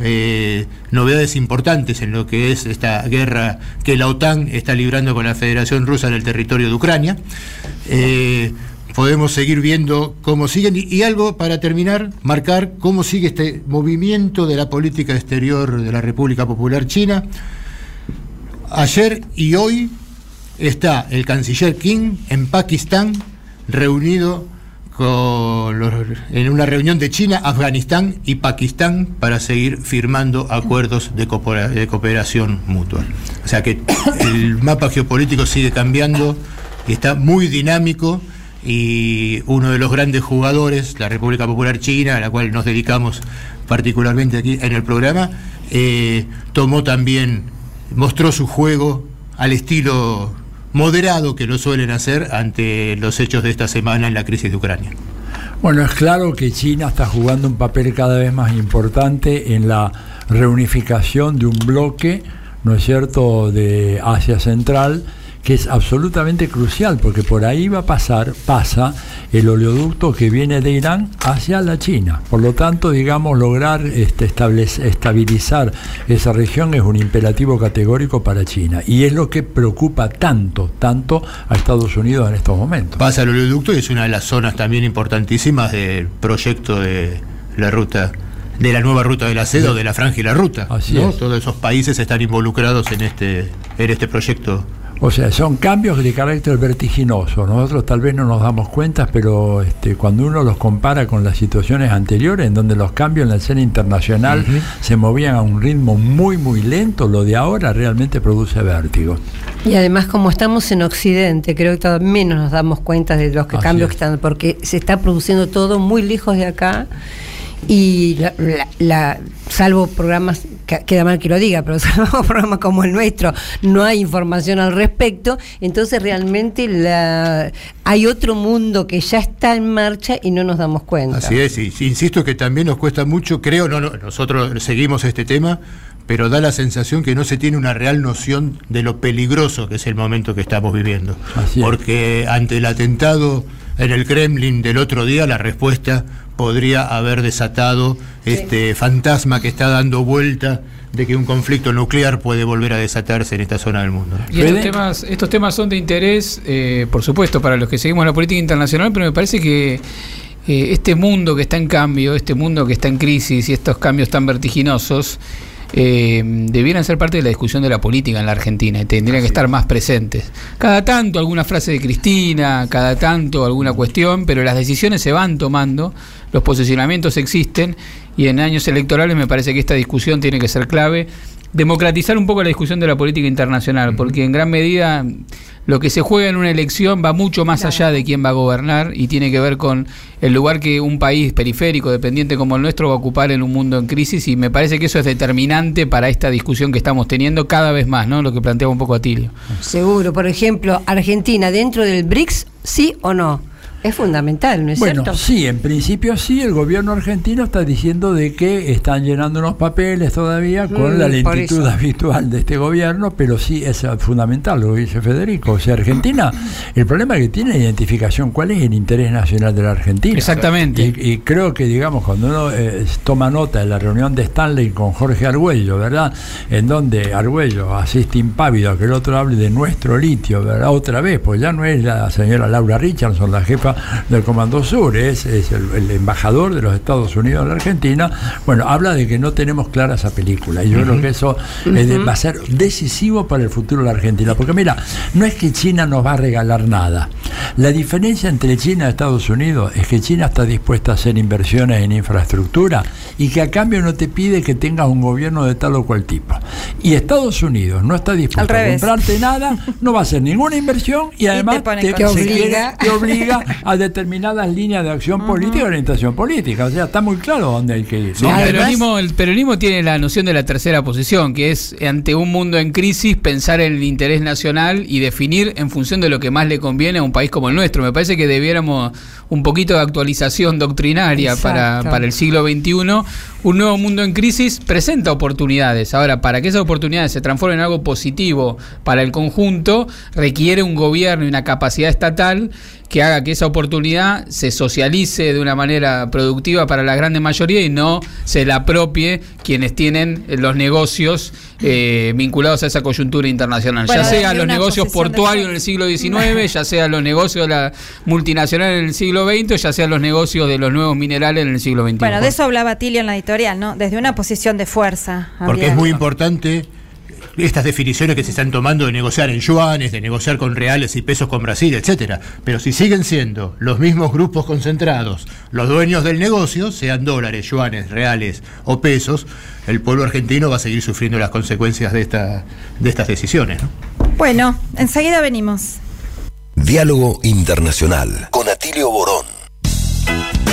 eh, novedades importantes en lo que es esta guerra que la OTAN está librando con la Federación Rusa en el territorio de Ucrania. Eh, podemos seguir viendo cómo siguen y, algo para terminar, marcar cómo sigue este movimiento de la política exterior de la República Popular China. Ayer y hoy está el canciller King en Pakistán reunido con los- en una reunión de China, Afganistán y Pakistán para seguir firmando acuerdos de, de cooperación mutua. O sea que el mapa geopolítico sigue cambiando y está muy dinámico y uno de los grandes jugadores, la República Popular China, a la cual nos dedicamos particularmente aquí en el programa, eh, tomó también, mostró su juego al estilo moderado que lo suelen hacer ante los hechos de esta semana en la crisis de Ucrania. Bueno, es claro que China está jugando un papel cada vez más importante en la reunificación de un bloque, ¿no es cierto?, de Asia Central, que es absolutamente crucial, porque por ahí va a pasar, pasa el oleoducto que viene de Irán hacia la China. Por lo tanto, digamos, lograr este, estabilizar esa región es un imperativo categórico para China. Y es lo que preocupa tanto, tanto a Estados Unidos en estos momentos. Pasa el oleoducto y es una de las zonas también importantísimas del proyecto de la ruta de la nueva ruta de la seda o de la franja y la ruta. Así ¿no? es. Todos esos países están involucrados en este en este proyecto. O sea, son cambios de carácter vertiginoso. Nosotros tal vez no nos damos cuenta, pero este, cuando uno los compara con las situaciones anteriores, en donde los cambios en la escena internacional se movían a un ritmo muy, muy lento, lo de ahora realmente produce vértigo. Y además, como estamos en Occidente, creo que todavía menos nos damos cuenta de los que Así cambios es. que están, porque se está produciendo todo muy lejos de acá. Y la, la- la- salvo programas, que- queda mal que lo diga, pero salvo programas como el nuestro, no hay información al respecto. Entonces realmente la, hay otro mundo que ya está en marcha y no nos damos cuenta. Así es, y insisto que también nos cuesta mucho, creo, no, no, nosotros seguimos este tema, pero da la sensación que no se tiene una real noción de lo peligroso que es el momento que estamos viviendo. Porque ante el atentado en el Kremlin del otro día, la respuesta podría haber desatado este fantasma que está dando vuelta de que un conflicto nuclear puede volver a desatarse en esta zona del mundo. Y estos temas, estos temas son de interés, eh, por supuesto, para los que seguimos la política internacional, pero me parece que eh, este mundo que está en cambio, este mundo que está en crisis y estos cambios tan vertiginosos, eh, debieran ser parte de la discusión de la política en la Argentina y tendrían que estar más presentes. Cada tanto alguna frase de Cristina, cada tanto alguna cuestión, pero las decisiones se van tomando, los posicionamientos existen y en años electorales me parece que esta discusión tiene que ser clave. Democratizar un poco la discusión de la política internacional, porque en gran medida lo que se juega en una elección va mucho más allá de quién va a gobernar y tiene que ver con el lugar que un país periférico, dependiente como el nuestro, va a ocupar en un mundo en crisis y me parece que eso es determinante para esta discusión que estamos teniendo cada vez más, ¿no? Lo que planteaba un poco Atilio. Seguro, por ejemplo, Argentina dentro del BRICS, sí o no. Es fundamental, ¿no es Bueno, cierto? sí, en principio sí, el gobierno argentino está diciendo de que están llenando unos papeles todavía con Mm, la lentitud habitual de este gobierno, pero sí es fundamental lo que dice Federico. O sea, Argentina, el problema que tiene la identificación, ¿cuál es el interés nacional de la Argentina? Exactamente. Y, y creo que, digamos, cuando uno eh, toma nota de la reunión de Stanley con Jorge Argüello, ¿verdad? En donde Argüello asiste impávido a que el otro hable de nuestro litio, ¿verdad? Otra vez, pues ya no es la señora Laura Richardson, la jefa del Comando Sur, es, es el, el embajador de los Estados Unidos en la Argentina. Bueno, habla de que no tenemos clara esa película. Y yo creo que eso es de- Ujú. va a ser decisivo para el futuro de la Argentina. Porque mira, no es que China nos va a regalar nada. La diferencia entre China y Estados Unidos es que China está dispuesta a hacer inversiones en infraestructura y que a cambio no te pide que tengas un gobierno de tal o cual tipo. Y Estados Unidos no está dispuesto a comprarte nada, no va a hacer ninguna inversión y además te, Te quiere- obliga. te obliga a determinadas líneas de acción política y orientación política. O sea, está muy claro dónde hay que ir. El, peronismo, el peronismo tiene la noción de la tercera posición, que es ante un mundo en crisis pensar en el interés nacional y definir en función de lo que más le conviene a un país como el nuestro. Me parece que debiéramos un poquito de actualización doctrinaria para, para el siglo XXI. Un nuevo mundo en crisis presenta oportunidades. Ahora, para que esas oportunidades se transformen en algo positivo para el conjunto, requiere un gobierno y una capacidad estatal que haga que esa oportunidad se socialice de una manera productiva para la grande mayoría y no se la apropie quienes tienen los negocios eh, vinculados a esa coyuntura internacional. Bueno, ya sea los negocios portuarios en el siglo XIX, ya sea los negocios de la multinacional en el siglo XX, ya sea los negocios de los nuevos minerales en el siglo XXI. Bueno, de eso hablaba Tilio en la editorial, ¿no? Desde una posición de fuerza. Porque es muy importante estas definiciones que se están tomando de negociar en yuanes, de negociar con reales y pesos con Brasil, etcétera. Pero si siguen siendo los mismos grupos concentrados los dueños del negocio, sean dólares, yuanes, reales o pesos, el pueblo argentino va a seguir sufriendo las consecuencias de, esta, de estas decisiones. ¿no? Bueno, enseguida venimos. Diálogo Internacional con Atilio Borón.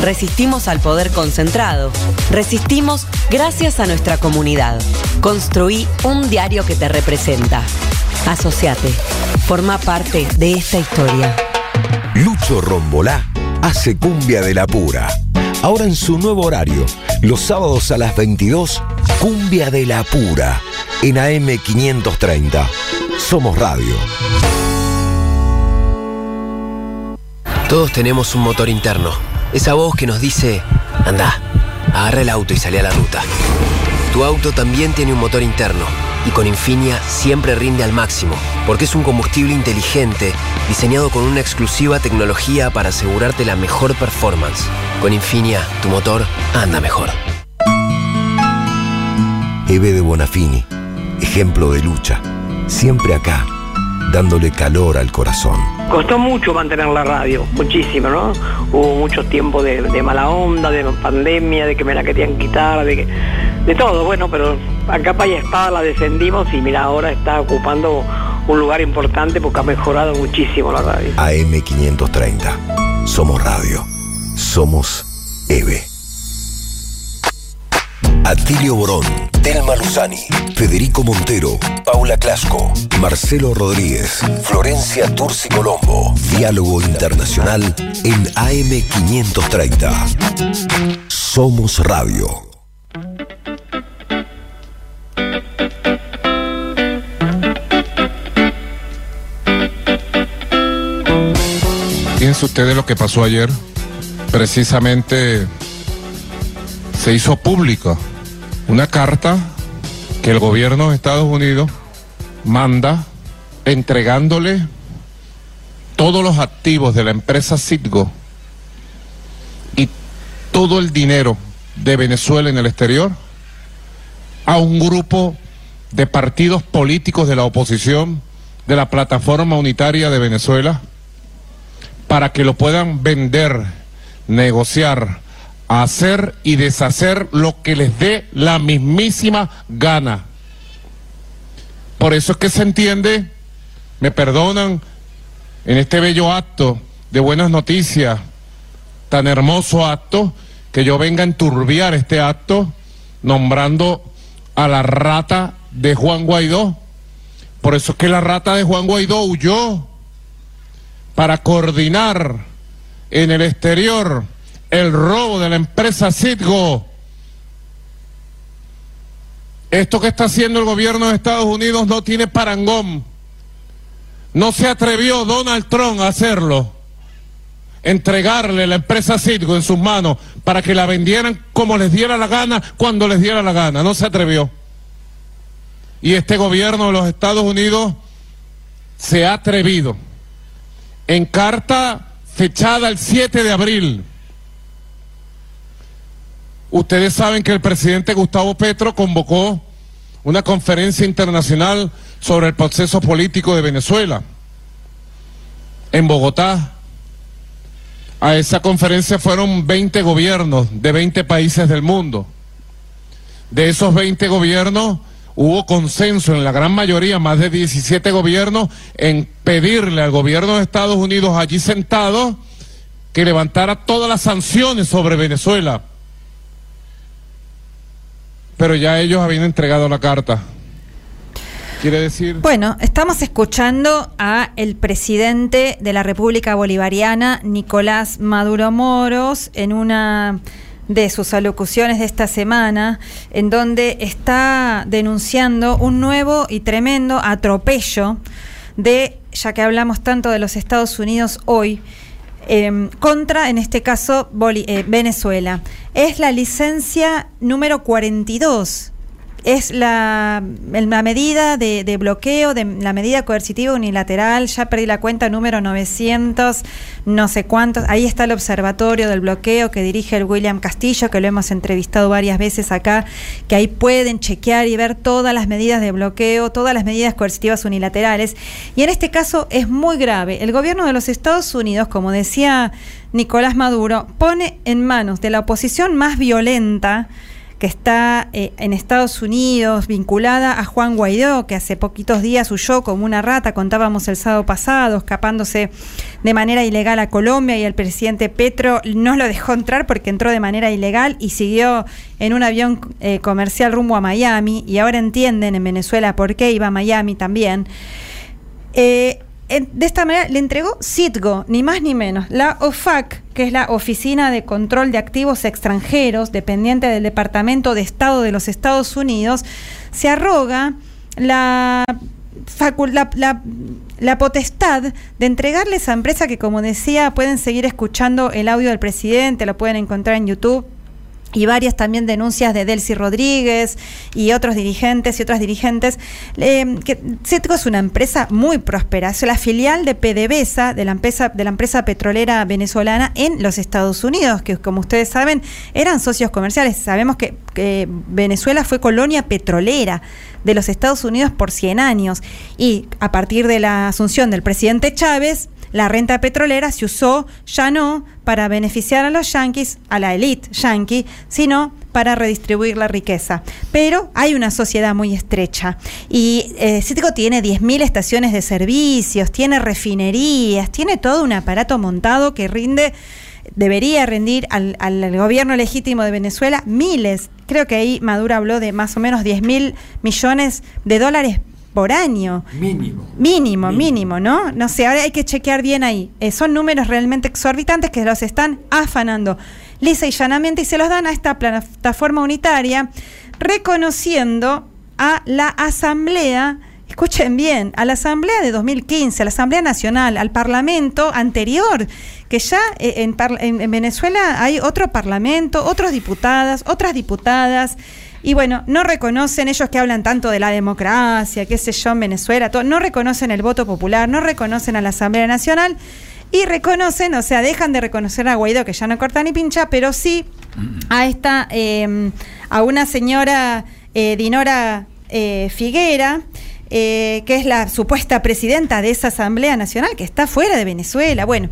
Resistimos al poder concentrado. Resistimos gracias a nuestra comunidad. Construí un diario que te representa. Asociate. Forma parte de esta historia. Lucho Rombolá hace cumbia de la pura. Ahora en su nuevo horario, los sábados a las 22, cumbia de la pura, en AM530. Somos Radio. Todos tenemos un motor interno. Esa voz que nos dice, anda, agarra el auto y sale a la ruta. Tu auto también tiene un motor interno y con Infinia siempre rinde al máximo, porque es un combustible inteligente diseñado con una exclusiva tecnología para asegurarte la mejor performance. Con Infinia, tu motor anda mejor. Eve de Bonafini, ejemplo de lucha, siempre acá, dándole calor al corazón. Costó mucho mantener la radio, muchísimo, ¿no? Hubo muchos tiempos de, mala onda, de pandemia, de que me la querían quitar, de que, de todo, bueno, pero a capa y espada la defendimos y mira, ahora está ocupando un lugar importante porque ha mejorado muchísimo la radio. AM530. Somos Radio. Somos EVE. Atilio Borón, Telma Luzani, Federico Montero, Paula Clasco, Marcelo Rodríguez, Florencia Turci Colombo. Diálogo Internacional en AM530. Somos Radio. Fíjense ustedes lo que pasó ayer. Precisamente se hizo pública una carta que el gobierno de Estados Unidos manda entregándole todos los activos de la empresa Citgo y todo el dinero de Venezuela en el exterior a un grupo de partidos políticos de la oposición de la plataforma unitaria de Venezuela para que lo puedan vender, negociar, hacer y deshacer lo que les dé la mismísima gana. Por eso es que se entiende, me perdonan, en este bello acto de buenas noticias, tan hermoso acto, que yo venga a enturbiar este acto nombrando a la rata de Juan Guaidó. Por eso es que la rata de Juan Guaidó huyó para coordinar en el exterior el robo de la empresa Citgo. Esto que está haciendo el gobierno de Estados Unidos no tiene parangón. No se atrevió Donald Trump a hacerlo. Entregarle la empresa Citgo en sus manos para que la vendieran como les diera la gana, cuando les diera la gana. No se atrevió. Y este gobierno de los Estados Unidos se ha atrevido en carta fechada el 7 de abril. Ustedes saben que el presidente Gustavo Petro convocó una conferencia internacional sobre el proceso político de Venezuela en Bogotá. A esa conferencia fueron 20 gobiernos de 20 países del mundo. De esos 20 gobiernos, hubo consenso en la gran mayoría, más de 17 gobiernos, en pedirle al gobierno de Estados Unidos allí sentado que levantara todas las sanciones sobre Venezuela. Pero ya ellos habían entregado la carta. Quiere decir... Bueno, estamos escuchando a el presidente de la República Bolivariana, Nicolás Maduro Moros, en una de sus alocuciones de esta semana, en donde está denunciando un nuevo y tremendo atropello de, ya que hablamos tanto de los Estados Unidos hoy, eh, contra, en este caso, eh, Venezuela. Es la licencia número 42. Es la, medida de, de bloqueo, de la medida coercitiva unilateral, ya perdí la cuenta, número 900, no sé cuántos. Ahí está el observatorio del bloqueo que dirige el William Castillo, que lo hemos entrevistado varias veces acá, que ahí pueden chequear y ver todas las medidas de bloqueo, todas las medidas coercitivas unilaterales. Y en este caso es muy grave. El gobierno de los Estados Unidos, como decía Nicolás Maduro, pone en manos de la oposición más violenta, que está eh, en Estados Unidos vinculada a Juan Guaidó, que hace poquitos días huyó como una rata, contábamos el sábado pasado, escapándose de manera ilegal a Colombia y el presidente Petro no lo dejó entrar porque entró de manera ilegal y siguió en un avión eh, comercial rumbo a Miami y ahora entienden en Venezuela por qué iba a Miami también. Eh, de esta manera le entregó Citgo, ni más ni menos. La OFAC, que es la Oficina de Control de Activos Extranjeros, dependiente del Departamento de Estado de los Estados Unidos, se arroga la, la, la- la potestad de entregarle esa empresa que, como decía, pueden seguir escuchando el audio del presidente, lo pueden encontrar en YouTube y varias también denuncias de Delcy Rodríguez y otros dirigentes y otras dirigentes. eh, que Citgo es una empresa muy próspera, es la filial de PDVSA, de la empresa, de la empresa petrolera venezolana en los Estados Unidos, que como ustedes saben eran socios comerciales. Sabemos que, que Venezuela fue colonia petrolera de los Estados Unidos por 100 años y a partir de la asunción del presidente Chávez, la renta petrolera se usó ya no para beneficiar a los yanquis, a la élite yanqui, sino para redistribuir la riqueza. Pero hay una sociedad muy estrecha y eh, Citgo tiene 10.000 estaciones de servicios, tiene refinerías, tiene todo un aparato montado que rinde debería rendir al, al gobierno legítimo de Venezuela miles, creo que ahí Maduro habló de más o menos 10 mil millones de dólares por año. Mínimo. Mínimo, mínimo, ¿no? No sé, ahora hay que chequear bien ahí. Eh, son números realmente exorbitantes que los están afanando lisa y llanamente y se los dan a esta plataforma unitaria, reconociendo a la Asamblea, escuchen bien, a la Asamblea de 2015, a la Asamblea Nacional, al Parlamento anterior, que ya eh, en, en Venezuela hay otro Parlamento, otros diputadas, otras diputadas. Y bueno, no reconocen ellos que hablan tanto de la democracia, qué sé yo, en Venezuela, no reconocen el voto popular, no reconocen a la Asamblea Nacional y reconocen, o sea, dejan de reconocer a Guaidó, que ya no corta ni pincha, pero sí a esta, eh, a una señora eh, Dinora eh, Figuera, eh, que es la supuesta presidenta de esa Asamblea Nacional, que está fuera de Venezuela. Bueno,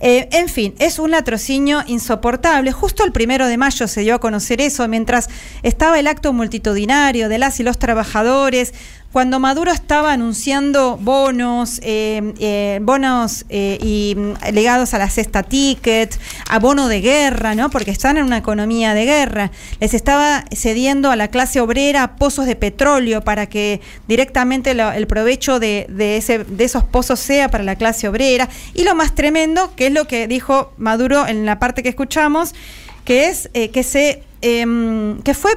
eh, en fin, es un latrocinio insoportable. Justo el primero de mayo se dio a conocer eso, mientras estaba el acto multitudinario de las y los trabajadores, cuando Maduro estaba anunciando bonos, eh, eh, bonos eh, y mm, legados a la cesta ticket, a bono de guerra, ¿no? Porque están en una economía de guerra. Les estaba cediendo a la clase obrera pozos de petróleo para que directamente lo- el provecho de, de ese, de esos pozos sea para la clase obrera. Y lo más tremendo, que es lo que dijo Maduro en la parte que escuchamos, que es eh, que se em, que fue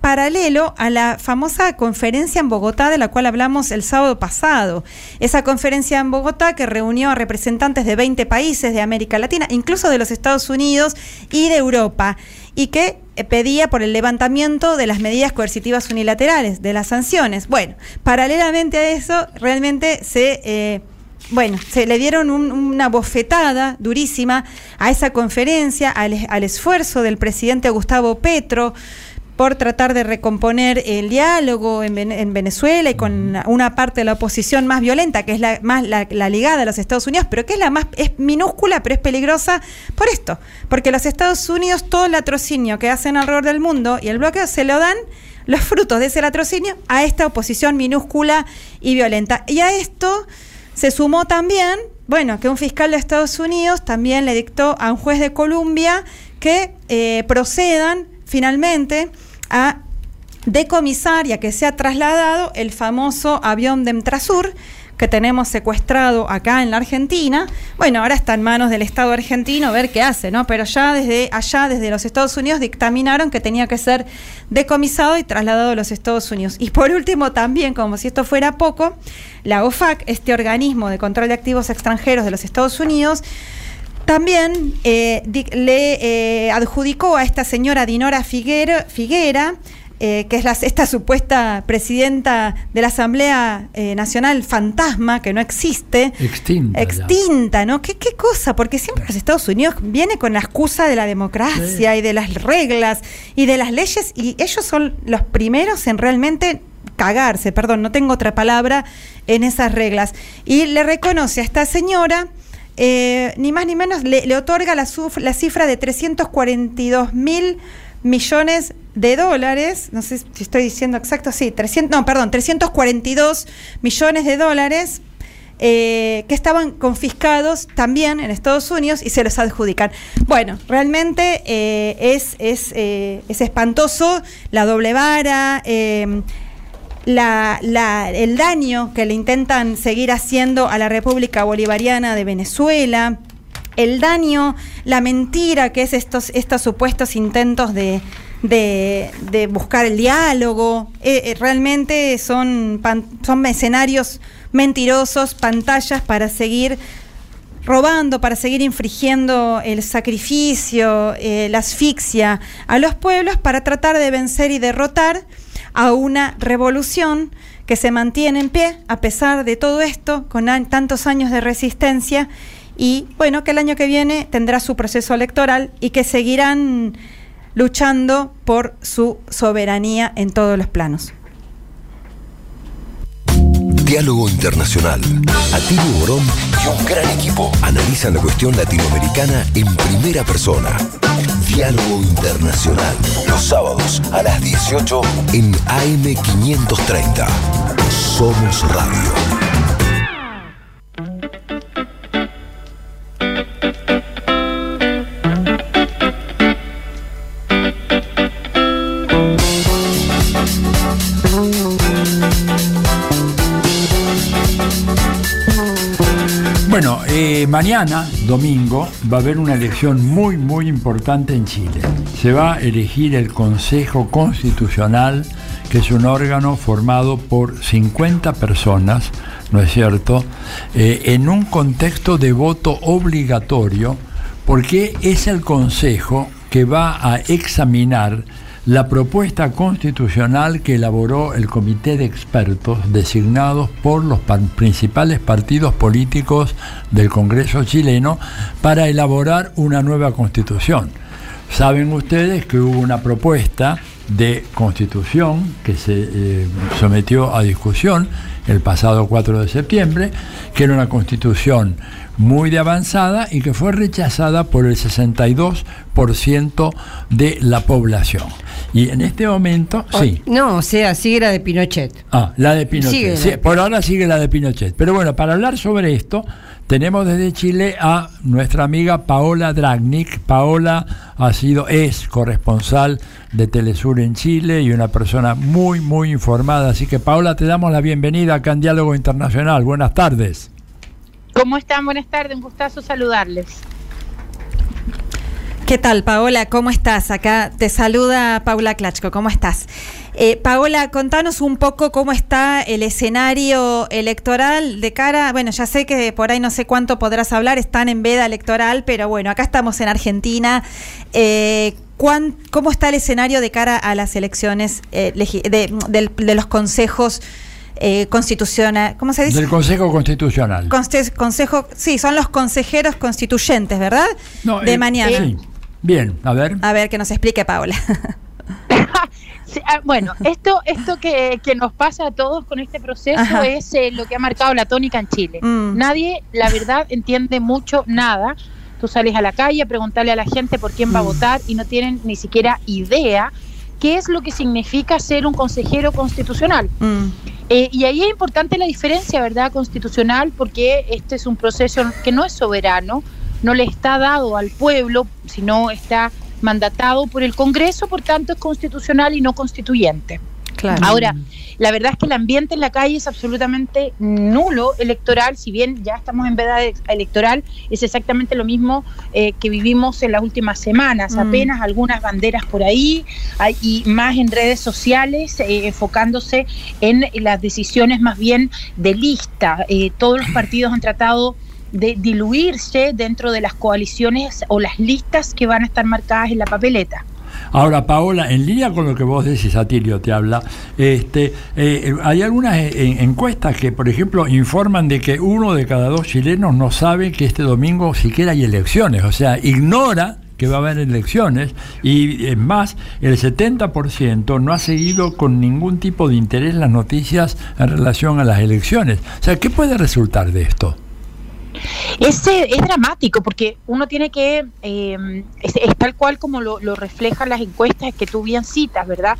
paralelo a la famosa conferencia en Bogotá de la cual hablamos el sábado pasado. Esa conferencia en Bogotá que reunió a representantes de 20 países de América Latina, incluso de los Estados Unidos y de Europa, y que eh, pedía por el levantamiento de las medidas coercitivas unilaterales, de las sanciones. Bueno, paralelamente a eso, realmente se... eh, bueno, se le dieron un- una bofetada durísima a esa conferencia, al, al esfuerzo del presidente Gustavo Petro por tratar de recomponer el diálogo en, Ven- en Venezuela y con una parte de la oposición más violenta, que es la más la, la ligada a los Estados Unidos, pero que es la más es minúscula, pero es peligrosa por esto, porque los Estados Unidos todo el latrocinio que hacen alrededor del mundo y el bloqueo se lo dan los frutos de ese latrocinio a esta oposición minúscula y violenta. Y a esto se sumó también, bueno, que un fiscal de Estados Unidos también le dictó a un juez de Columbia que eh, procedan finalmente a decomisar y a que sea trasladado el famoso avión de Emtrasur que tenemos secuestrado acá en la Argentina. Bueno, ahora está en manos del Estado argentino ver qué hace, ¿no? Pero ya desde allá, desde los Estados Unidos, dictaminaron que tenía que ser decomisado y trasladado a los Estados Unidos. Y por último, también, como si esto fuera poco, la OFAC, este organismo de control de activos extranjeros de los Estados Unidos, también eh, le eh, adjudicó a esta señora Dinora Figuera, Figuera eh, que es la- esta supuesta presidenta de la Asamblea eh, Nacional fantasma, que no existe, Extinta. ya. extinta, ¿no? ¿Qué, qué cosa? Porque siempre los Estados Unidos viene con la excusa de la democracia y de las reglas y de las leyes y ellos son los primeros en realmente cagarse, perdón, no tengo otra palabra en esas reglas. Y le reconoce a esta señora, eh, ni más ni menos, le, otorga la, cifra de 342 mil millones de dólares, no sé si estoy diciendo exacto, sí, 300, no, perdón, 342 millones de dólares eh, que estaban confiscados también en Estados Unidos y se los adjudican. Bueno, realmente eh, es, es, es espantoso la doble vara. La- la- el daño que le intentan seguir haciendo a la República Bolivariana de Venezuela, el daño, la mentira que es estos, estos supuestos intentos de, de- de buscar el diálogo, eh, eh, realmente son, pan- son escenarios mentirosos, pantallas para seguir robando, para seguir infringiendo el sacrificio, eh, la asfixia a los pueblos para tratar de vencer y derrotar a una revolución que se mantiene en pie a pesar de todo esto, con an- tantos años de resistencia y bueno, que el año que viene tendrá su proceso electoral y que seguirán luchando por su soberanía en todos los planos. Diálogo Internacional. Atilio Borón y un gran equipo analizan la cuestión latinoamericana en primera persona. Diálogo Internacional. Los sábados a las 18 en AM530. Somos Radio. Mañana, domingo, va a haber una elección muy, muy importante en Chile. Se va a elegir el Consejo Constitucional, que es un órgano formado por 50 personas, ¿no es cierto?, Eh, en un contexto de voto obligatorio, porque es el Consejo que va a examinar la propuesta constitucional que elaboró el comité de expertos designados por los principales partidos políticos del Congreso chileno para elaborar una nueva constitución. Saben ustedes que hubo una propuesta de constitución que se eh, sometió a discusión el pasado 4 de septiembre, que era una constitución muy de avanzada y que fue rechazada por el 62% de la población. Y en este momento, sí. No, o sea, sigue la de Pinochet. Ah, la de Pinochet. Sigue la Sí, de por ahora sigue la de Pinochet. Pero bueno, para hablar sobre esto, tenemos desde Chile a nuestra amiga Paola Dragnik. Paola ha sido, es corresponsal de Telesur en Chile y una persona muy, muy informada. Así que Paola, te damos la bienvenida acá en Diálogo Internacional. Buenas tardes. ¿Cómo están? Buenas tardes, un gustazo saludarles. ¿Qué tal, Paola? ¿Cómo estás? Acá te saluda Paula Klachko. ¿Cómo estás? Eh, Paola, contanos un poco cómo está el escenario electoral de cara. Bueno, ya sé que por ahí no sé cuánto podrás hablar, están en veda electoral, pero bueno, acá estamos en Argentina. Eh, ¿Cómo está el escenario de cara a las elecciones eh, de, de los consejos eh, constitucionales? ¿Cómo se dice? Del Consejo Constitucional. Consejo, sí, son los consejeros constituyentes, ¿verdad? No, de eh, mañana. sí. Bien, a ver. A ver, que nos explique Paula. Sí, ah, bueno, esto, esto que, que nos pasa a todos con este proceso Ajá. es eh, lo que ha marcado la tónica en Chile. Mm. Nadie, la verdad, entiende mucho nada. Tú sales a la calle a preguntarle a la gente por quién va a Mm. votar y no tienen ni siquiera idea qué es lo que significa ser un consejero constitucional. Mm. Eh, y ahí es importante la diferencia, ¿verdad?, constitucional, porque este es un proceso que no es soberano, no le está dado al pueblo, sino está mandatado por el Congreso, por tanto es constitucional y no constituyente. Claro. Ahora, la verdad es que el ambiente en la calle es absolutamente nulo electoral, si bien ya estamos en veda e- electoral, es exactamente lo mismo eh, que vivimos en las últimas semanas, Mm. apenas algunas banderas por ahí hay- y más en redes sociales, eh, enfocándose en las decisiones más bien de lista. Eh, todos los partidos han tratado de diluirse dentro de las coaliciones o las listas que van a estar marcadas en la papeleta. Ahora, Paola, en línea con lo que vos decís, Atilio te habla, este, eh, hay algunas eh, encuestas que, por ejemplo, informan de que uno de cada dos chilenos no sabe que este domingo siquiera hay elecciones, o sea, ignora que va a haber elecciones y es más, el 70% no ha seguido con ningún tipo de interés las noticias en relación a las elecciones. O sea, ¿qué puede resultar de esto? Es, es dramático porque uno tiene que, eh, es, es tal cual como lo, lo reflejan las encuestas que tú bien citas, ¿verdad?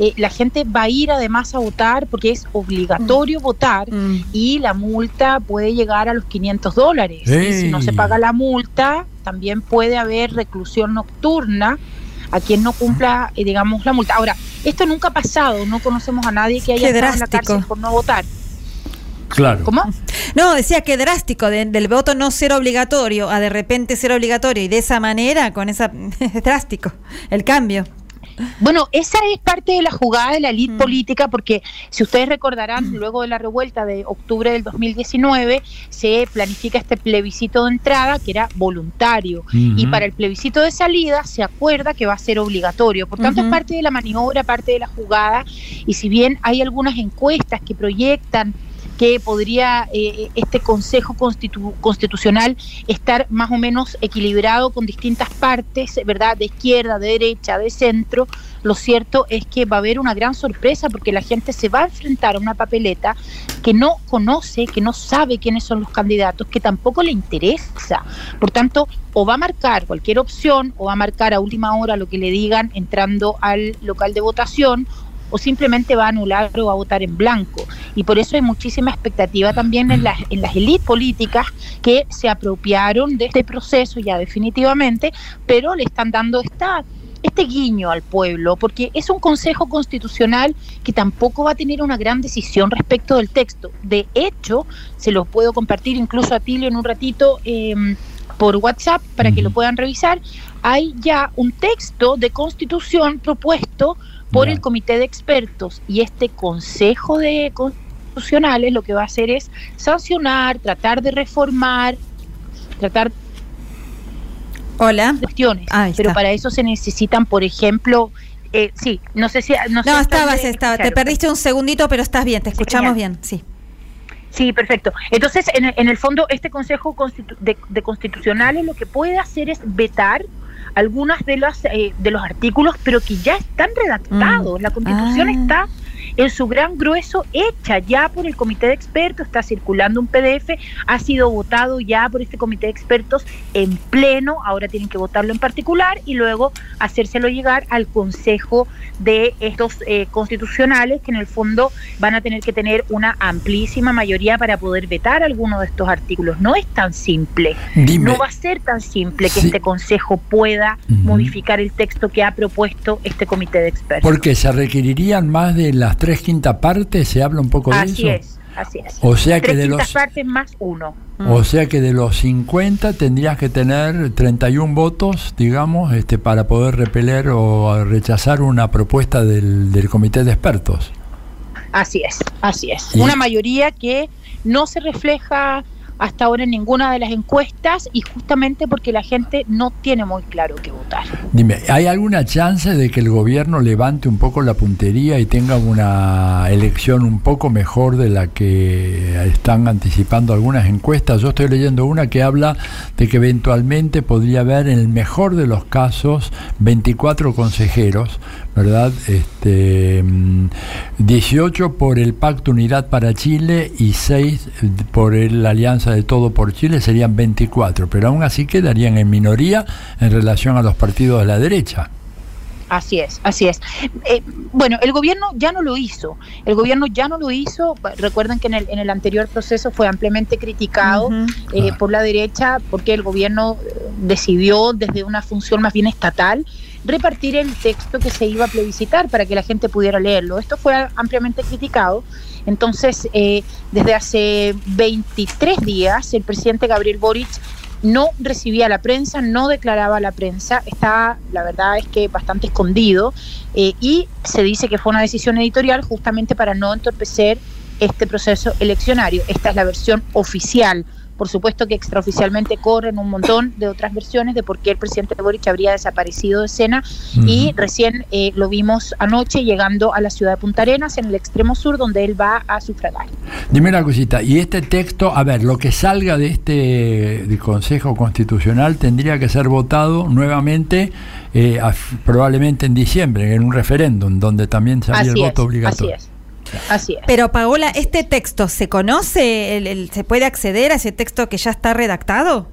Eh, la gente va a ir además a votar porque es obligatorio votar y la multa puede llegar a los 500 dólares. Y si no se paga la multa, también puede haber reclusión nocturna a quien no cumpla, eh, digamos, la multa. Ahora, esto nunca ha pasado, no conocemos a nadie que haya Qué estado en la cárcel por no votar. Claro. ¿Cómo? No, decía que drástico, de- del voto no ser obligatorio a de repente ser obligatorio y de esa manera, con esa. es drástico el cambio. Bueno, esa es parte de la jugada de la elite política, porque si ustedes recordarán, luego de la revuelta de octubre del 2019, se planifica este plebiscito de entrada que era voluntario. Y para el plebiscito de salida se acuerda que va a ser obligatorio. Por tanto, es parte de la maniobra, parte de la jugada. Y si bien hay algunas encuestas que proyectan que podría eh, este Consejo Constitu- Constitucional estar más o menos equilibrado con distintas partes, ¿verdad? De izquierda, de derecha, de centro. Lo cierto es que va a haber una gran sorpresa porque la gente se va a enfrentar a una papeleta que no conoce, que no sabe quiénes son los candidatos, que tampoco le interesa. Por tanto, o va a marcar cualquier opción o va a marcar a última hora lo que le digan entrando al local de votación o simplemente va a anular o va a votar en blanco. Y por eso hay muchísima expectativa también en las, en las élites políticas que se apropiaron de este proceso ya definitivamente, pero le están dando esta, este guiño al pueblo, porque es un consejo constitucional que tampoco va a tener una gran decisión respecto del texto. De hecho, se los puedo compartir incluso a Tilio en un ratito. em, por WhatsApp para que lo puedan revisar, hay ya un texto de constitución propuesto por el comité de expertos y este consejo de constitucionales lo que va a hacer es sancionar, tratar de reformar, tratar Hola. cuestiones, Ahí pero está. para eso se necesitan, por ejemplo, eh, sí, no sé si no, No, estabas, estaba. Te perdiste un segundito, pero estás bien, te escuchamos bien, sí. Sí, perfecto. Entonces, en el, en el fondo, este Consejo Constitu- de, de Constitucionales lo que puede hacer es vetar algunas de las eh, de los artículos, pero que ya están redactados. Mm. La Constitución Ah. está en su gran grueso hecha ya por el comité de expertos, está circulando un PDF, ha sido votado ya por este comité de expertos en pleno, ahora tienen que votarlo en particular y luego hacérselo llegar al Consejo de estos eh, constitucionales que en el fondo van a tener que tener una amplísima mayoría para poder vetar alguno de estos artículos. No es tan simple, Dime. no va a ser tan simple que Sí. este Consejo pueda modificar el texto que ha propuesto este comité de expertos. Porque se requerirían más de las tres quintas partes, se habla un poco de Así eso. es, así es. O sea que Tres de los- partes más uno. O sea que de los 50 tendrías que tener 31 votos, digamos, este, para poder repeler o rechazar una propuesta del, del comité de expertos. Así es, así es. Y- Una mayoría que no se refleja hasta ahora en ninguna de las encuestas y justamente porque la gente no tiene muy claro qué votar. Dime, ¿hay alguna chance de que el gobierno levante un poco la puntería y tenga una elección un poco mejor de la que están anticipando algunas encuestas? Yo estoy leyendo una que habla de que eventualmente podría haber, en el mejor de los casos, 24 consejeros, ¿verdad? Este, mm, 18 por el Pacto Unidad para Chile y 6 por el- la Alianza de Todo por Chile, serían 24, pero aún así quedarían en minoría en relación a los partidos de la derecha. Así es, así es. Eh, bueno, el gobierno ya no lo hizo. El gobierno ya no lo hizo. Recuerden que en el, en el anterior proceso fue ampliamente criticado eh, por la derecha porque el gobierno eh, decidió desde una función más bien estatal repartir el texto que se iba a plebiscitar para que la gente pudiera leerlo. Esto fue ampliamente criticado. Entonces, eh, desde hace 23 días, el presidente Gabriel Boric no recibía la prensa, no declaraba la prensa, está, la verdad es que bastante escondido, eh, y se dice que fue una decisión editorial justamente para no entorpecer este proceso eleccionario. Esta es la versión oficial. Por supuesto que extraoficialmente corren un montón de otras versiones de por qué el presidente Boric habría desaparecido de escena y recién eh, lo vimos anoche llegando a la ciudad de Punta Arenas, en el extremo sur, donde él va a sufragar. Dime una cosita, y este texto, a ver, lo que salga de este de Consejo Constitucional tendría que ser votado nuevamente, eh, a- probablemente en diciembre, en un referéndum, donde también sería el voto es, obligatorio. así es. Así es. Pero Paola, ¿este texto se conoce? ¿El- el- ¿Se puede acceder a ese texto que ya está redactado?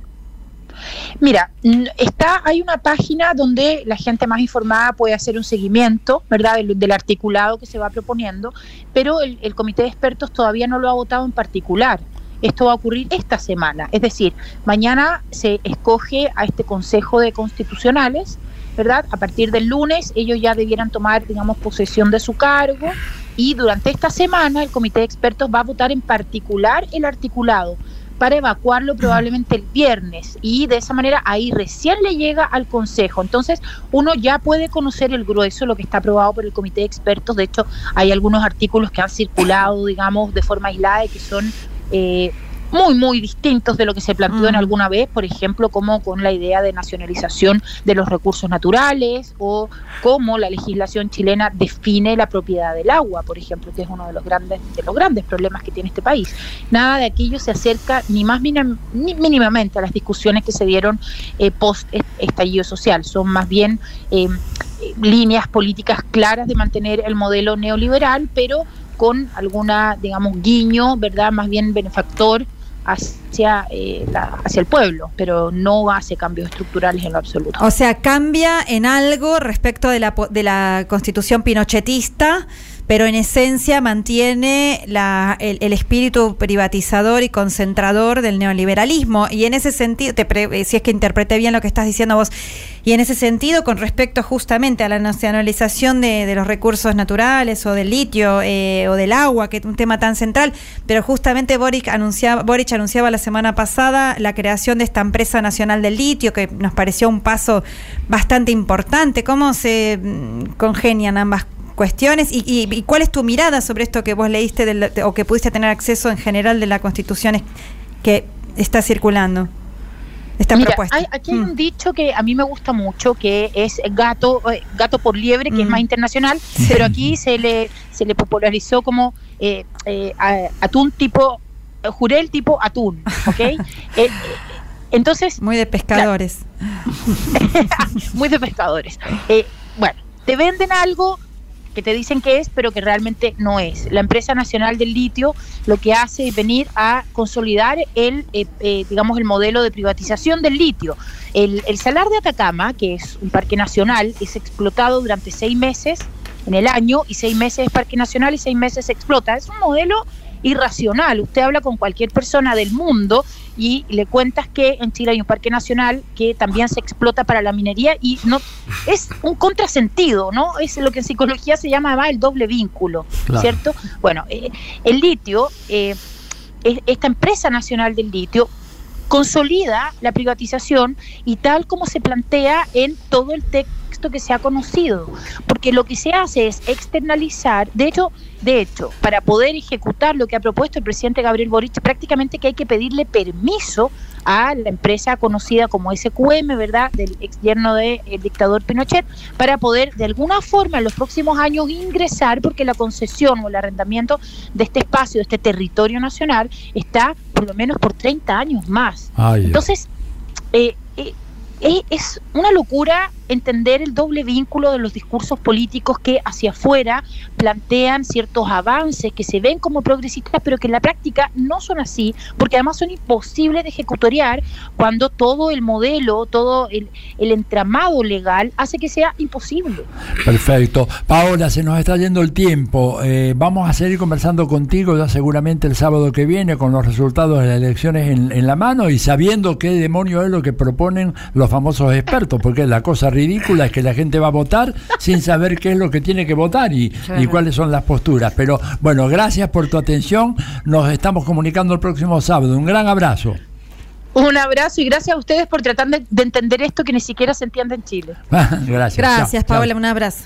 Mira, está, hay una página donde la gente más informada puede hacer un seguimiento, ¿verdad?, del, del articulado que se va proponiendo, pero el, el comité de expertos todavía no lo ha votado en particular. Esto va a ocurrir esta semana, es decir, mañana se escoge a este Consejo de Constitucionales, ¿verdad? A partir del lunes ellos ya debieran tomar, digamos, posesión de su cargo y durante esta semana el comité de expertos va a votar en particular el articulado para evacuarlo probablemente el viernes y de esa manera ahí recién le llega al Consejo. Entonces uno ya puede conocer el grueso, lo que está aprobado por el Comité de Expertos. De hecho, hay algunos artículos que han circulado, digamos, de forma aislada y que son... eh, muy, muy distintos de lo que se planteó en alguna vez, por ejemplo, como con la idea de nacionalización de los recursos naturales o cómo la legislación chilena define la propiedad del agua, por ejemplo, que es uno de los grandes, de los grandes problemas que tiene este país. Nada de aquello se acerca ni más ni mínimamente a las discusiones que se dieron eh, post est- estallido social. Son más bien eh, líneas políticas claras de mantener el modelo neoliberal, pero con alguna, digamos, guiño, ¿verdad? Más bien benefactor hacia, eh, la- hacia el pueblo, pero no hace cambios estructurales en lo absoluto. O sea, cambia en algo respecto de la, de la constitución pinochetista, pero en esencia mantiene el, espíritu privatizador y concentrador del neoliberalismo. Y en ese sentido, te pre- eh, si es que interpreté bien lo que estás diciendo vos, y en ese sentido, con respecto justamente a la nacionalización de, los recursos naturales o del litio eh, o del agua, que es un tema tan central, pero justamente Boric anunciaba, Boric anunciaba la semana pasada la creación de esta empresa nacional del litio, que nos pareció un paso bastante importante. ¿Cómo se mm, congenian ambas cuestiones y, y- y cuál es tu mirada sobre esto que vos leíste del- o que pudiste tener acceso en general de la constitución que está circulando? Esta Mira, propuesta. hay- aquí hay un dicho que a mí me gusta mucho, que es gato, eh, gato por liebre, que es más internacional, pero aquí se le, se le popularizó como eh, eh, atún tipo, eh, jurel tipo atún, ¿ok? Eh, entonces... Muy de pescadores. muy de pescadores. Bueno, te venden algo que te dicen que es, pero que realmente no es. La empresa nacional del litio lo que hace es venir a consolidar el, eh, eh, digamos, el modelo de privatización del litio. El, el salar de Atacama, que es un parque nacional, es explotado durante seis meses en el año y seis meses es parque nacional y seis meses se explota. Es un modelo irracional. Usted habla con cualquier persona del mundo y le cuentas que en Chile hay un parque nacional que también se explota para la minería y no es un contrasentido, ¿no? Es lo que en psicología se llama además el doble vínculo, Claro. ¿cierto? Bueno, eh, el litio, eh, es- esta empresa nacional del litio consolida la privatización y tal como se plantea en todo el texto que se ha conocido, porque lo que se hace es externalizar, de hecho, de hecho, para poder ejecutar lo que ha propuesto el presidente Gabriel Boric, prácticamente que hay que pedirle permiso a la empresa conocida como SQM, ¿verdad?, del ex yerno del dictador Pinochet, para poder de alguna forma en los próximos años ingresar, porque la concesión o el arrendamiento de este espacio, de este territorio nacional, está por lo menos por 30 años más. Entonces, eh, eh, es una locura entender el doble vínculo de los discursos políticos que hacia afuera plantean ciertos avances que se ven como progresistas, pero que en la práctica no son así, porque además son imposibles de ejecutoriar cuando todo el modelo, todo el, el entramado legal hace que sea imposible. Perfecto. Paola, se nos está yendo el tiempo. Eh, vamos a seguir conversando contigo ya seguramente el sábado que viene con los resultados de las elecciones en, en la mano y sabiendo qué demonio es lo que proponen los famosos expertos, porque la cosa ridícula es que la gente va a votar sin saber qué es lo que tiene que votar y, Claro. y cuáles son las posturas. Pero bueno, gracias por tu atención. Nos estamos comunicando el próximo sábado. Un gran abrazo. Un abrazo y gracias a ustedes por tratar de, de entender esto que ni siquiera se entiende en Chile. gracias. Gracias, Chao, Paola, un abrazo.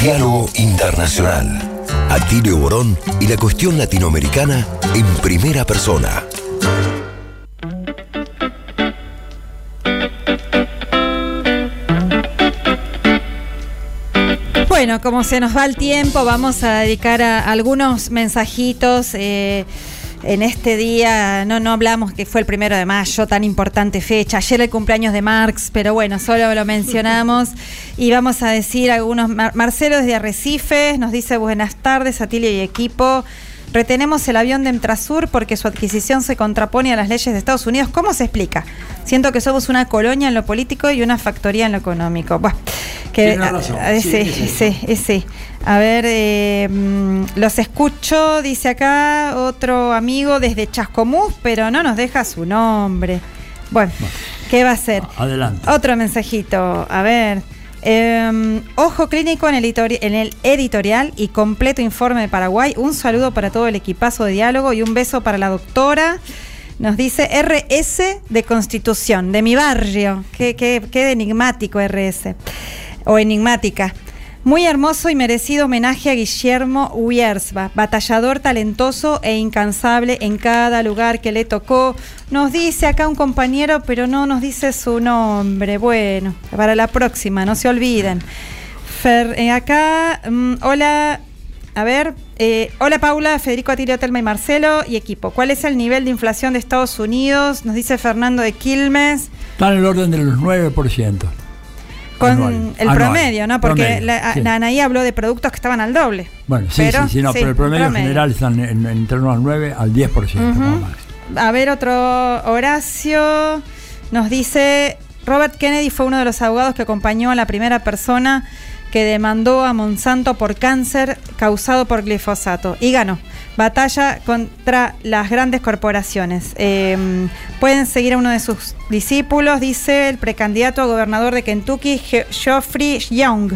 Diálogo Internacional. Atilio Borón y la cuestión latinoamericana en primera persona. Bueno, como se nos va el tiempo, vamos a dedicar a algunos mensajitos. eh, en este día, no, no hablamos que fue el primero de mayo, tan importante fecha. Ayer el cumpleaños de Marx, pero bueno, solo lo mencionamos. Y vamos a decir algunos. Mar- Marcelo desde Arrecifes nos dice buenas tardes, Atilio y equipo. Retenemos el avión de Entrasur porque su adquisición se contrapone a las leyes de Estados Unidos. ¿Cómo se explica? Siento que somos una colonia en lo político y una factoría en lo económico. Bueno, que, razón. a- a- Sí, sí, eso. sí. A ver, eh, mm, los escucho, dice acá otro amigo desde Chascomús, pero no nos deja su nombre. Bueno, ¿qué va a ser? Adelante. Otro mensajito, a ver. Eh, ojo clínico en el, editorial y completo informe de Paraguay. Un saludo para todo el equipazo de diálogo y un beso para la doctora. Nos dice RS de Constitución, de mi barrio. Qué, qué, qué enigmático RS. O enigmática. Muy hermoso y merecido homenaje a Guillermo Wiersba, batallador talentoso e incansable en cada lugar que le tocó. Nos dice acá un compañero, pero no nos dice su nombre. Bueno, para la próxima, no se olviden. Eh, acá, mm, hola, a ver, eh, hola Paula, Federico Atilio, Telma y Marcelo y equipo. ¿Cuál es el nivel de inflación de Estados Unidos? Nos dice Fernando de Quilmes. Está en el orden de los 9%. Con Anual. el Anual. promedio, ¿no? Porque Promedio, la, sí. la Anaí habló de productos que estaban al doble. Bueno, sí, Pero, sí, sí, no, sí, pero el promedio, promedio. general están en, en- entre unos 9 al 10%. Ujú. como máximo. A ver, otro Horacio nos dice, Robert Kennedy fue uno de los abogados que acompañó a la primera persona que demandó a Monsanto por cáncer causado por glifosato y ganó. Batalla contra las grandes corporaciones. Eh, pueden seguir a uno de sus discípulos, dice el precandidato a gobernador de Kentucky, Ge- Geoffrey Young.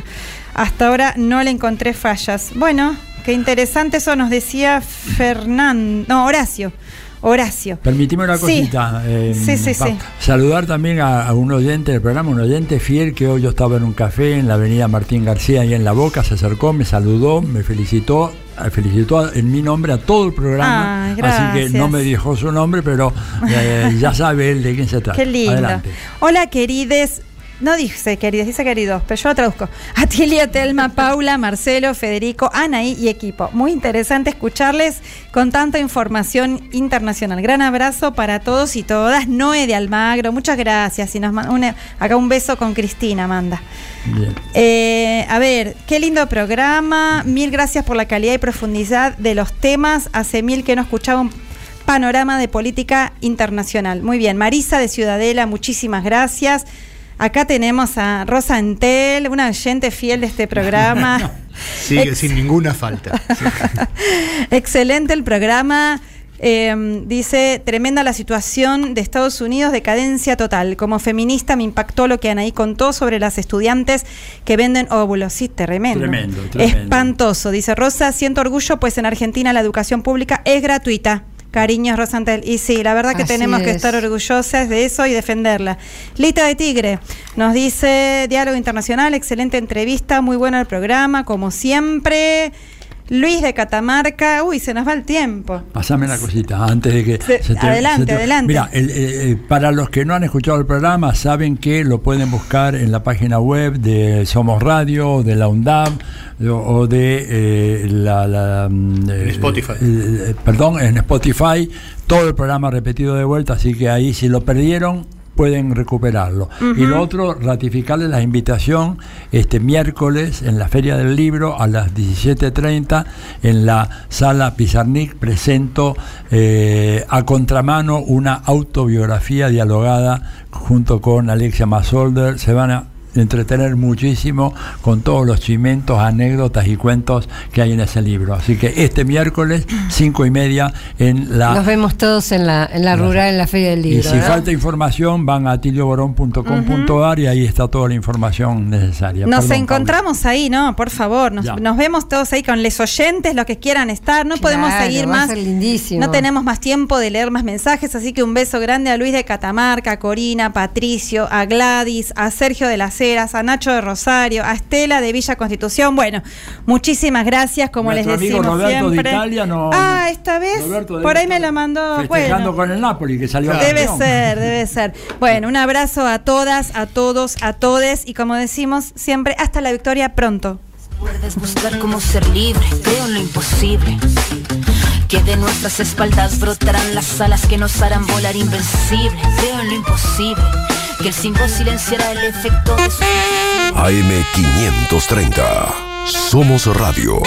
Hasta ahora no le encontré fallas. Bueno, qué interesante eso nos decía Fernando, no, Horacio. Horacio. Permitime una Sí. cosita. eh, Sí, sí, sí. Saludar también a, a un oyente del programa, un oyente fiel que hoy yo estaba en un café en la avenida Martín García y en La Boca, se acercó, me saludó, me felicitó, eh, felicitó en mi nombre a todo el programa. Ah, así que no me dijo su nombre, pero eh, ya sabe él de quién se trata. Qué lindo. Adelante. Hola, querides. No dice querides, dice queridos, pero yo lo traduzco. Atilia, Telma, Paula, Marcelo, Federico, Anaí y equipo. Muy interesante escucharles con tanta información internacional. Gran abrazo para todos y todas. Noé de Almagro, muchas gracias. Y nos una- acá un beso con Cristina, manda. Bien. Eh, a ver, qué lindo programa. Mil gracias por la calidad y profundidad de los temas. Hace mil que no escuchaba un panorama de política internacional. Muy bien, Marisa de Ciudadela, muchísimas gracias. Acá tenemos a Rosa Entel, una oyente fiel de este programa. Sigue Ex- sin ninguna falta. Excelente el programa. Eh, dice, tremenda la situación de Estados Unidos, decadencia total. Como feminista me impactó lo que Anaí contó sobre las estudiantes que venden óvulos. Sí, tremendo. Tremendo, tremendo. Espantoso. Dice Rosa, siento orgullo, pues en Argentina la educación pública es gratuita. Cariños, Rosantel. Y sí, la verdad que Así tenemos que es. estar orgullosas de eso y defenderla. Lita de Tigre nos dice Diálogo Internacional, excelente entrevista, muy bueno el programa, como siempre. Luis de Catamarca, uy, se nos va el tiempo. Pasame una cosita antes de que Se- adelante, adelante. Mira, el- el- el- para los que no han escuchado el programa, saben que lo pueden buscar en la página web de Somos Radio, de la UNDAB o, o de eh, la, la, mm, eh, Spotify. eh, perdón, en Spotify, todo el programa repetido de vuelta, así que ahí si lo perdieron pueden recuperarlo. Y lo otro, ratificarles la invitación este miércoles en la Feria del Libro a las 17.30 en la sala Pizarnik presento eh, a contramano una autobiografía dialogada junto con Alexia Masolder. Se van a entretener muchísimo con todos los chimentos, anécdotas y cuentos que hay en ese libro. Así que este miércoles, cinco y media, en la Nos vemos todos en la, en la rural, en la Feria del y Libro. si ¿verdad? falta información, van a tilioborón.com.ar y ahí está toda la información necesaria. Nos Perdón, encontramos ahí, ¿no? Por favor, nos, vemos todos ahí con les oyentes, los que quieran estar. No podemos seguir va a más. ser lindísimo. No tenemos más tiempo de leer más mensajes, así que un beso grande a Luis de Catamarca, a Corina, a Patricio, a Gladys, a Sergio de las Heras, a Nacho de Rosario, a Estela de Villa Constitución. Bueno, muchísimas gracias, como Nuestro les amigo decimos Roberto de siempre. Italia no- ah, esta vez Roberto debe por ahí me lo mandó. Festejando Bueno. con el Napoli, que salió Debe campeón. ser, debe ser. Bueno, un abrazo a todas, a todos, a todes y como decimos siempre, hasta la victoria pronto. Puedes buscar cómo ser libre, creo en lo imposible. Que de nuestras espaldas brotarán las alas que nos harán volar invencible. Creo en lo imposible, que el 5 silenciará el efecto de su... AM530. Somos Radio.